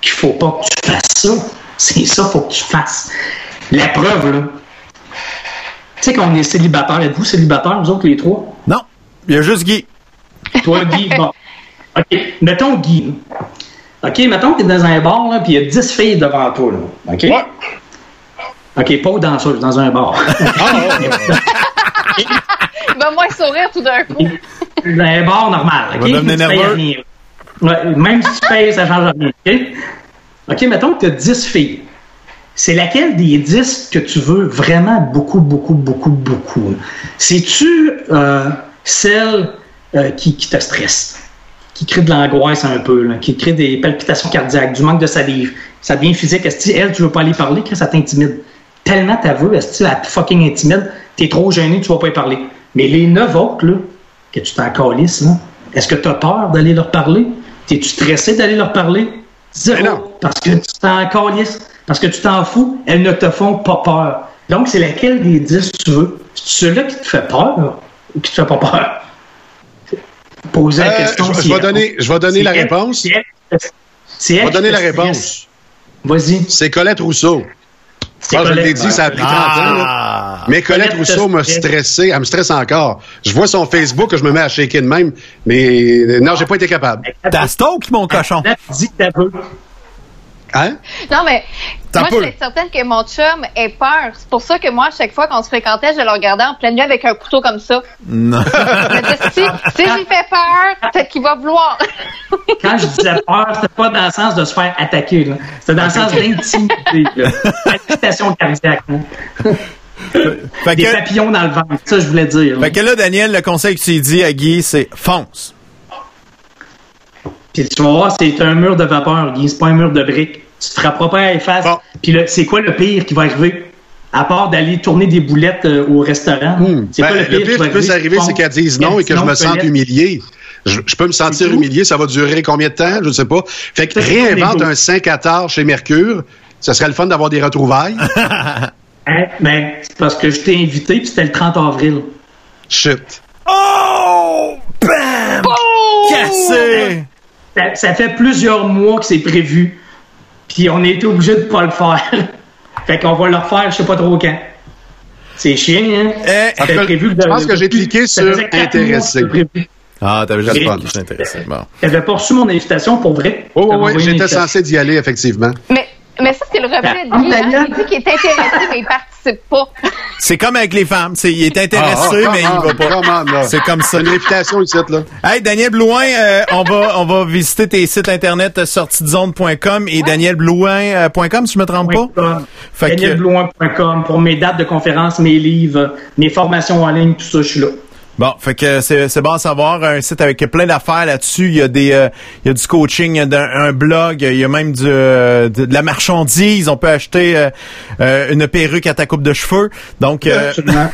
qu'il faut pas que tu fasses ça. C'est ça qu'il faut que tu fasses. La preuve, là. Tu sais qu'on est célibataire. Êtes-vous célibataire, vous autres, les trois? Non, il y a juste Guy. Toi, Guy, bon. OK, mettons Guy. OK, mettons que tu es dans un bar, là, puis il y a 10 filles devant toi, là. OK? OK, pas aux danseuses, dans un bar. Il va moins sourire tout d'un coup. (laughs) dans un bar normal, OK? On va Tu nerveux. Ouais, même si tu payes, ça change rien, OK? OK, mettons que tu as 10 filles. C'est laquelle des 10 que tu veux vraiment beaucoup, beaucoup, beaucoup, beaucoup? C'est-tu euh, celle euh, qui, qui te stresse? qui crée de l'angoisse un peu, là, qui crée des palpitations cardiaques, du manque de salive. Ça devient physique. Est-ce que elle, tu veux pas aller parler, que ça t'intimide? Tellement t'as vu, est-ce que elle te fucking intimide, t'es trop gêné, tu vas pas y parler. Mais les neuf autres, là, que tu t'en calisses, là, est-ce que tu as peur d'aller leur parler? T'es-tu stressé d'aller leur parler? Zéro. Non. Parce que tu t'en calisses, parce que tu t'en fous, elles ne te font pas peur. Donc, c'est laquelle des dix tu veux? C'est celui-là qui te fait peur ou qui te fait pas peur? Poser la Euh, question. je- vais donner- je vais donner la réponse. c'est elle- Je vais donner la réponse. Vas-y. C'est Colette Rousseau. Ah, je l'ai Colette. dit, ça a pris 30 ans. là. Ah! Mais Colette Colette te Rousseau m'a stressé. Elle me stresse encore. Je vois son Facebook, je me mets à shaker de même. Mais euh, non, j'ai pas été capable. T'as stoke, mon cochon. Que t'as peu. Hein? Non, mais T'as moi, peu. je suis certaine que mon chum ait peur. C'est pour ça que moi, à chaque fois qu'on se fréquentait, je le regardais en pleine nuit avec un couteau comme ça. Non. Je me disais, si, si j'y fais peur, peut-être qu'il va vouloir. (laughs) Quand je disais peur, c'était pas dans le sens de se faire attaquer. là. C'était dans le sens d'intimité. là. (laughs) Palpitation cardiaque. là. Fait Des que, papillons dans le ventre. Ça, je voulais dire. là. fait que là, Daniel, le conseil que tu dis à Guy, c'est fonce. Tu vas voir, c'est un mur de vapeur, Guy. C'est pas un mur de briques. Tu te frapperas pas à la face. Bon. Puis c'est quoi le pire qui va arriver? À part d'aller tourner des boulettes euh, au restaurant. C'est Ben, quoi le pire qui peut arriver, c'est qu'elle dise non et que je me sente humilié. Je, je peux me sentir humilié. Ça va durer combien de temps? Je ne sais pas. Fait que réinvente un 5 à tard chez Mercure. Ça serait le fun d'avoir des retrouvailles. (laughs) Hein? Ben, c'est parce que je t'ai invité, puis c'était le 30 avril. Shit. Oh! Bam! Cassé! Ça, ça fait plusieurs mois que c'est prévu. Puis on a été obligé de pas le faire. (laughs) fait qu'on va le refaire, je sais pas trop quand. C'est chiant, hein? Eh, prévu je pense que j'ai cliqué ça sur intéressé. Ah, t'avais pas le qui s'intéressait. Bon. T'avais pas reçu mon invitation pour vrai? Oh, oui, oui, j'étais censé d'y aller, effectivement. Mais, mais ça, c'est le reflet de Ah, Guy. hein. Daniel. Il dit qu'il est intéressé, mais il participe participe pas. C'est comme avec les femmes. C'est, il est intéressé, Ah, mais come il va pas. C'est comme ça. Une invitation ici, là. Hey, Daniel Blouin, euh, on va on va visiter tes sites internet euh, sortiedzone.com et danielblouin.com si je me trompe pas. DanielBlouin.com pour mes dates de conférences, mes livres, mes formations en ligne, tout ça, je suis là. Bon, fait que c'est c'est bon à savoir un site avec plein d'affaires là-dessus. Il y a des euh, il y a du coaching, il y a d'un- un blog, il y a même du euh, de, de la marchandise. On peut acheter euh, euh, une perruque à ta coupe de cheveux. Donc euh, Absolument.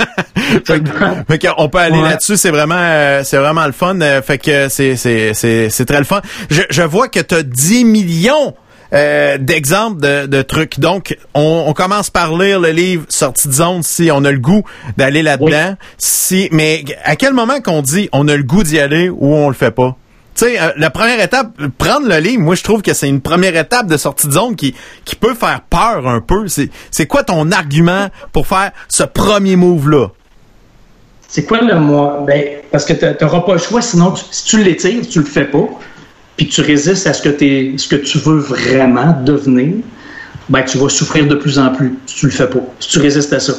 (laughs) fait que- fait que on peut aller Ouais. là-dessus, c'est vraiment euh, c'est vraiment le fun. Fait que c'est c'est c'est c'est très le fun. Je, je vois que tu as 10 millions euh, d'exemples de, de trucs. Donc, on, on commence par lire le livre Sortie de zone si on a le goût d'aller là-dedans. Si, mais à quel moment qu'on dit on a le goût d'y aller ou on le fait pas? Tu sais, euh, la première étape, prendre le livre, moi je trouve que c'est une première étape de sortie de zone qui, qui peut faire peur un peu. C'est, c'est quoi ton argument pour faire ce premier move-là? C'est quoi le moi? Ben, parce que tu n'auras pas le choix, sinon, tu- si tu l'étires, tu le fais pas, puis que tu résistes à ce que, t'es- ce que tu veux vraiment devenir, ben, tu vas souffrir de plus en plus si tu le fais pas, si tu résistes à ça.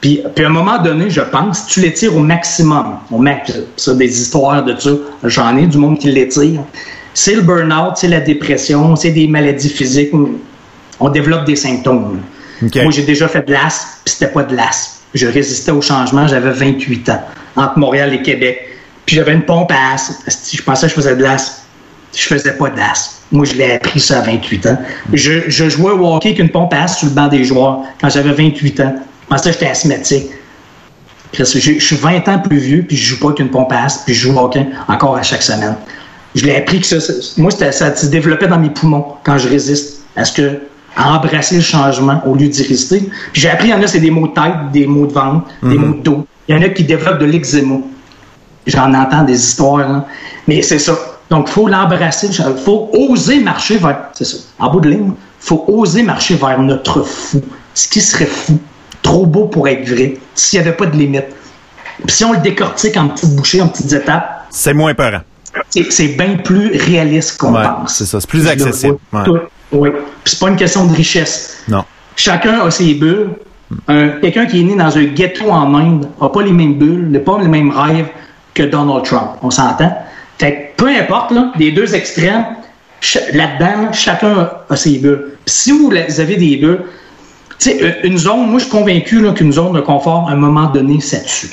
Puis, puis à un moment donné, je pense, tu l'étires au maximum, au max, ça, des histoires de ça, j'en ai du monde qui l'étire, c'est le burn-out, c'est la dépression, c'est des maladies physiques, on développe des symptômes. Moi, j'ai déjà fait de l'asthme, puis c'était pas de l'asthme. Je résistais au changement, j'avais 28 ans, entre Montréal et Québec. Puis j'avais une pompe à asthme. Je pensais que je faisais de l'asthme. Je faisais pas d'asthme. Moi, je l'ai appris ça à 28 ans. Je, je jouais au hockey avec une pompe à asthme sur le banc des joueurs quand j'avais 28 ans. Pensais que j'étais asthmatique. Je je suis 20 ans plus vieux, puis je joue pas avec une pompe à asthme, puis je joue au hockey encore à chaque semaine. Je l'ai appris que ça, ça- moi, ça se développait dans mes poumons quand je résiste à ce que à embrasser le changement au lieu d'y résister. Puis j'ai appris, il y en a, c'est des maux de tête, des maux de ventre, des Mhm. maux de dos. Il y en a qui développent de l'eczéma. J'en entends des histoires, là. Mais c'est ça. Donc, il faut l'embrasser. Il faut oser marcher vers. C'est ça. En bout de ligne, il faut oser marcher vers notre fou. Ce qui serait fou. Trop beau pour être vrai. S'il n'y avait pas de limite. Puis si on le décortique en petites bouchées, en petites étapes, C'est moins peurant. c'est bien plus réaliste qu'on Ouais, pense. c'est ça. C'est plus accessible. Ouais. Oui. Puis c'est pas une question de richesse. Non. Chacun a ses bulles. Un- Quelqu'un qui est né dans un ghetto en Inde n'a pas les mêmes bulles, n'a pas les mêmes rêves que Donald Trump. On s'entend? Fait que peu importe, là, des deux extrêmes, là-dedans, là, chacun a, ses bulles. Puis si vous avez des bulles, euh, une zone, moi je suis convaincu qu'une zone de confort, à un moment donné, ça tue.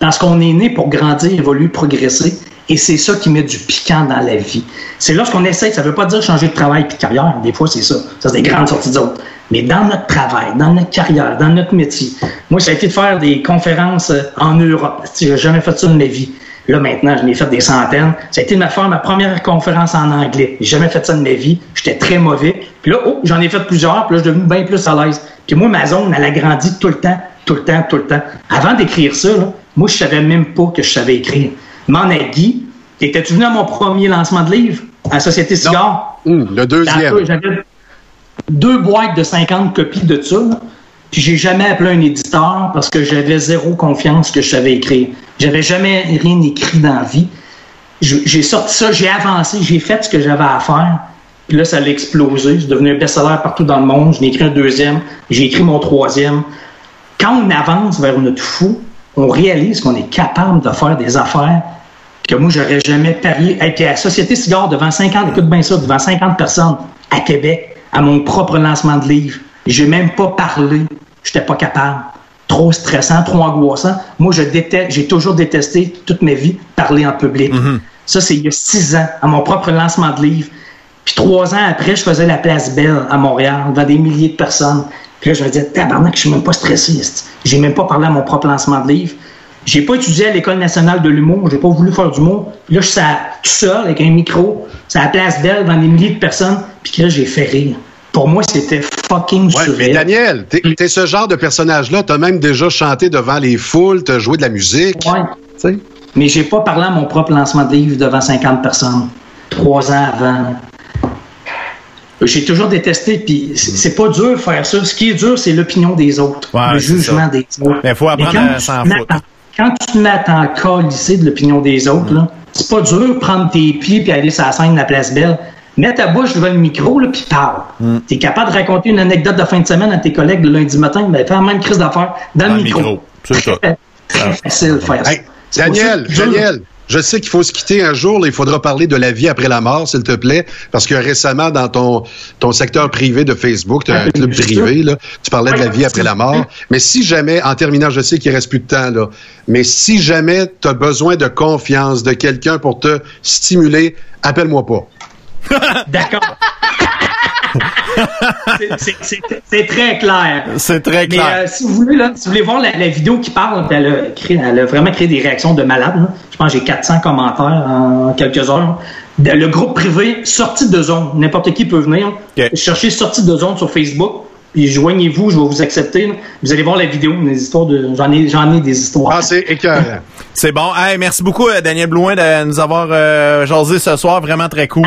Parce qu'on est né pour grandir, évoluer, progresser. Et c'est ça qui met du piquant dans la vie. C'est lorsqu'on essaie, ça ne veut pas dire changer de travail et de carrière. Des fois, c'est ça. Ça, c'est des grandes sorties d'autres. Mais dans notre travail, dans notre carrière, dans notre métier. Moi, ça a de faire des conférences euh, en Europe. Je n'ai jamais fait ça de ma vie. Là, maintenant, j'en ai fait des centaines. Ça a été ma première conférence en anglais. J'ai jamais fait ça de ma vie. J'étais très mauvais. Puis là, oh, j'en ai fait plusieurs. Puis là, je suis devenu bien plus à l'aise. Puis moi, ma zone, elle a grandi tout le temps, tout le temps, tout le temps. Avant d'écrire ça, là, moi, je savais même pas que je savais écrire. Guy, étais-tu venu à mon premier lancement de livre? À la Société Cigare? le deuxième. J'avais deux boîtes de 50 copies de ça. là. Puis j'ai jamais appelé un éditeur parce que j'avais zéro confiance que je savais écrire. J'avais jamais rien écrit dans la vie. J'ai sorti ça, j'ai avancé, j'ai fait ce que j'avais à faire. Puis là, ça a explosé. C'est devenu un best-seller partout dans le monde. J'en ai écrit un deuxième. J'ai écrit mon troisième. Quand on avance vers notre fou, on réalise qu'on est capable de faire des affaires que moi, j'aurais jamais parié. Puis à la Société Cigare, devant 50, écoute bien ça, devant 50 personnes à Québec, à mon propre lancement de livre, j'ai même pas parlé. J'étais pas capable. Trop stressant, trop angoissant. Moi, je déteste, j'ai toujours détesté toute ma vie parler en public. Ça, c'est il y a six ans, à mon propre lancement de livre. Puis trois ans après, je faisais la place Belle à Montréal, devant des milliers de personnes. Puis là, je me disais, tabarnak, je suis même pas stressé. esti. J'ai même pas parlé à mon propre lancement de livre. J'ai pas étudié à l'École nationale de l'humour, j'ai pas voulu faire d'humour. Puis là, je suis tout seul avec un micro, c'est à la place Belle, devant des milliers de personnes. Puis que là, j'ai fait rire. Pour moi, c'était fucking Ouais, mais. Daniel, t'es es ce genre de personnage-là. T'as même déjà chanté devant les foules, t'as joué de la musique. Ouais. Mais j'ai pas parlé à mon propre lancement de livre devant 50 personnes. Trois ans avant. J'ai toujours détesté, puis c'est pas dur de faire ça. Ce qui est dur, c'est l'opinion des autres, Ouais, le jugement ça. des autres. Mais faut apprendre quand à tu s'en foutre. Quand tu te mets à t'en de l'opinion des autres, là, c'est pas dur de prendre tes pieds puis aller sur la scène de la place Belle Mets ta bouche devant le micro, là, puis parle. Tu es capable de raconter une anecdote de fin de semaine à tes collègues le lundi matin, mais fais la même crise d'affaires dans le micro. C'est ça. (laughs) Très facile de faire ça. Hey, Daniel, Daniel, je sais qu'il faut se quitter un jour. là, il faudra parler de la vie après la mort, s'il te plaît, parce que récemment, dans ton, ton secteur privé de Facebook, tu as un club privé, là, tu parlais de la vie après la mort. Mais si jamais, en terminant, je sais qu'il reste plus de temps, là, mais si jamais tu as besoin de confiance de quelqu'un pour te stimuler, appelle-moi pas. (laughs) D'accord. C'est- très clair. C'est très Mais clair. euh, si vous voulez, là, si vous voulez voir la, la vidéo qui parle, elle a, créé- elle a vraiment créé des réactions de malades. là. Je pense que j'ai 400 commentaires en quelques heures. De- Le groupe privé sortie de zone, n'importe qui peut venir. Cherchez sortie de zone sur Facebook. Puis joignez-vous, je vais vous accepter. là. Vous allez voir la vidéo, des histoires de. J'en ai, j'en ai des histoires. Ah, c'est écœurant. (laughs) C'est bon. Hey, merci beaucoup, euh, Daniel Blouin, de nous avoir euh, jasé ce soir. Vraiment très cool.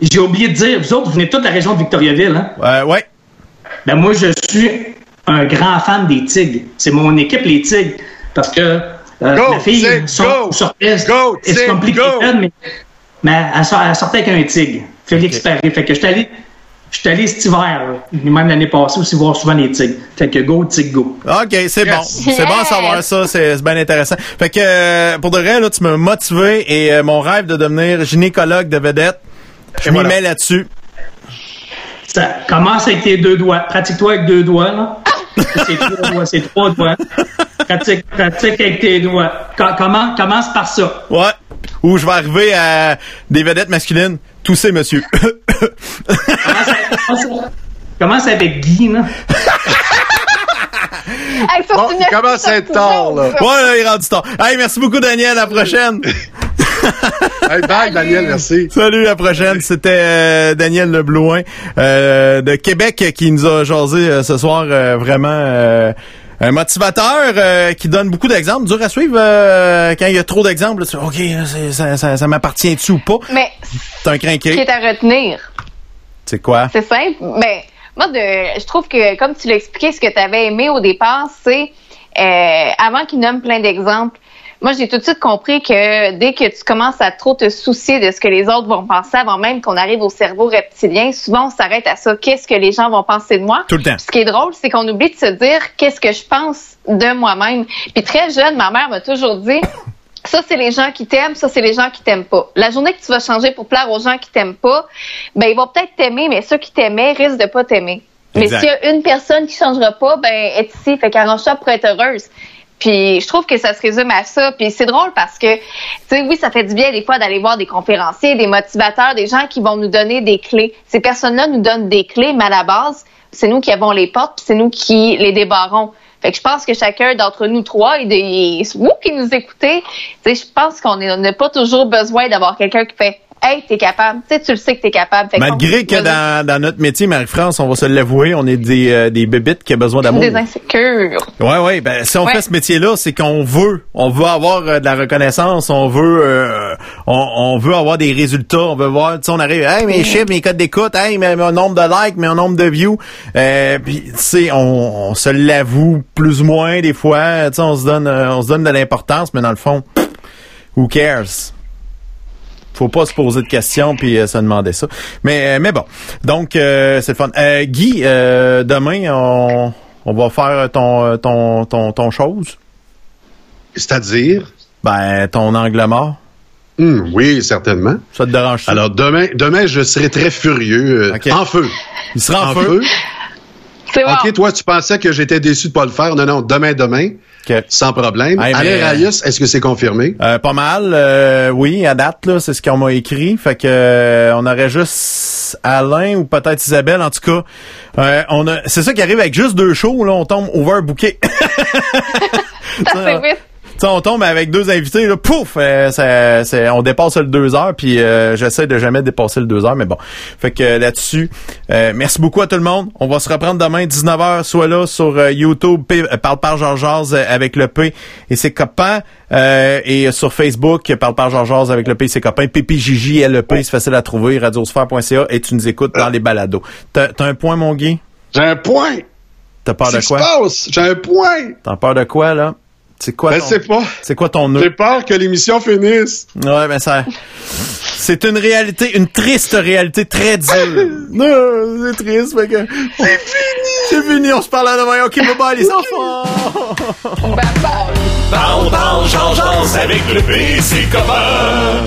J'ai oublié de dire, vous autres, vous venez de toute la région de Victoriaville, hein? Euh, ouais. Ben moi, je suis un grand fan des Tigres. C'est mon équipe, les Tigres. Parce que euh, Go, ma fille Tigres, sort, go! sortait, Go, it's Tigres, complicated, mais, mais elle, sort- elle sortait avec un Tigre, Félix Perry. Fait que je suis allé, je suis allé cet hiver, là, même l'année passée aussi, voir souvent les Tigres. Fait que go, Tigre, go. OK, c'est bon. C'est bon à savoir ça. C'est c'est bien intéressant. Fait que, euh, pour de vrai, là, tu m'as motivé et euh, mon rêve de devenir gynécologue de vedette, je m'y mets là-dessus. Ça commence avec tes deux doigts. Pratique-toi avec deux doigts, là. (laughs) C'est trois doigts, c'est trois doigts. Pratique, pratique avec tes doigts. Com- comment, commence par ça. Ouais. Ou je vais arriver à des vedettes masculines. Tousser, monsieur. Commence avec Guy, là. Hey, commence à être tard, là. Ouais, là, il est rendu tard. Hey, merci beaucoup, Daniel. À la prochaine. (laughs) (laughs) Hey, bye, Daniel, merci. Salut, à la prochaine. C'était euh, Daniel Leblouin euh, de Québec qui nous a jasé euh, ce soir. euh, vraiment euh, un motivateur euh, qui donne beaucoup d'exemples. Dur à suivre euh, quand il y a trop d'exemples. tu OK, ça, ça, ça m'appartient-tu ou pas? Mais C'est un ce qui crinqué. est à retenir, C'est quoi? c'est simple. Mais moi, de, je trouve que, comme tu l'as expliqué, ce que tu avais aimé au départ, c'est euh, avant qu'il nomme plein d'exemples. Moi, j'ai tout de suite compris que dès que tu commences à trop te soucier de ce que les autres vont penser avant même qu'on arrive au cerveau reptilien, souvent on s'arrête à ça. Qu'est-ce que les gens vont penser de moi? Tout le temps. Ce qui est drôle, c'est qu'on oublie de se dire qu'est-ce que je pense de moi-même. Puis très jeune, ma mère m'a toujours dit ça c'est les gens qui t'aiment, ça c'est les gens qui t'aiment pas. La journée que tu vas changer pour plaire aux gens qui t'aiment pas, ben ils vont peut-être t'aimer, mais ceux qui t'aimaient risquent de pas t'aimer. Mais s'il y a une personne qui changera pas, ben est ici, fait qu'arrange-toi pour être heureuse. Puis je trouve que ça se résume à ça. Puis c'est drôle parce que, tu sais, oui, ça fait du bien des fois d'aller voir des conférenciers, des motivateurs, des gens qui vont nous donner des clés. Ces personnes-là nous donnent des clés, mais à la base, c'est nous qui avons les portes, c'est nous qui les débarrons. Fait que je pense que chacun d'entre nous trois, et des, vous qui nous écoutez, je pense qu'on n'a pas toujours besoin d'avoir quelqu'un qui fait Hey, t'es capable. Tu sais, tu le sais que t'es capable. Fait Malgré que dans, dans notre métier, Marie-France, on va se l'avouer, on est des, euh, des bébites qui ont besoin d'amour. des insécures. Ouais, ouais. Ben, si on Ouais. fait ce métier-là, c'est qu'on veut, on veut avoir euh, de la reconnaissance, on veut, euh, on, on veut avoir des résultats, on veut voir, tu sais, on arrive, hey, mes chiffres, mes codes d'écoute, hey, mes- mon nombre de likes, mon nombre de views. Euh, puis, tu sais, on, on se l'avoue plus ou moins des fois, tu sais, on se donne, euh, on se donne de l'importance, mais dans le fond, who cares? Faut pas se poser de questions puis euh, se demander ça. Mais euh, mais bon. Donc euh, c'est le fun. Euh, Guy, euh, demain on, on va faire ton ton ton ton chose? C'est-à-dire? Ben ton angle mort. Hum, oui, certainement. Ça te dérange ça? Alors demain, demain, je serai très furieux, euh, en feu. Il sera en feu? C'est bon. Ok, toi, tu pensais que j'étais déçu de pas le faire. Non, non, demain, demain, sans problème. Hey, Alain euh, Rayus, est-ce que c'est confirmé? Euh, pas mal, euh, oui, à date, là, c'est ce qu'on m'a écrit. Fait que euh, on aurait juste Alain ou peut-être Isabelle, en tout cas. Euh, on a, c'est ça qui arrive avec juste deux shows, là, on tombe overbooké. (laughs) C'est vite. Sais, on tombe avec deux invités, là, pouf, euh, ça- c'est- on dépasse le deux heures, puis euh, j'essaie de jamais dépasser le deux heures, mais bon. Fait que euh, là-dessus, euh, merci beaucoup à tout le monde. On va se reprendre demain 19h, soit là sur euh, YouTube, P, Parle par Georges Jazz, avec le P et ses copains, euh, et sur Facebook, Parle par Georges Jazz avec le P et ses copains, PPJJ LEP, c'est facile à trouver, radiosphère.ca, et tu nous écoutes dans les balados. T'as t'as un point, mon Guy? J'ai un point! T'as peur de quoi? se passe? J'ai un point! T'as peur de quoi, là? C'est quoi Je ton... sais pas. C'est quoi ton J'ai nœud? peur que l'émission finisse. Ouais, ben ça... C'est une réalité, une triste réalité très dure. (laughs) non, c'est triste, fait que... C'est fini! C'est fini, on se parle à demain. OK, bye bye, les enfants! Parle, parle, genre, genre, avec le PC copain.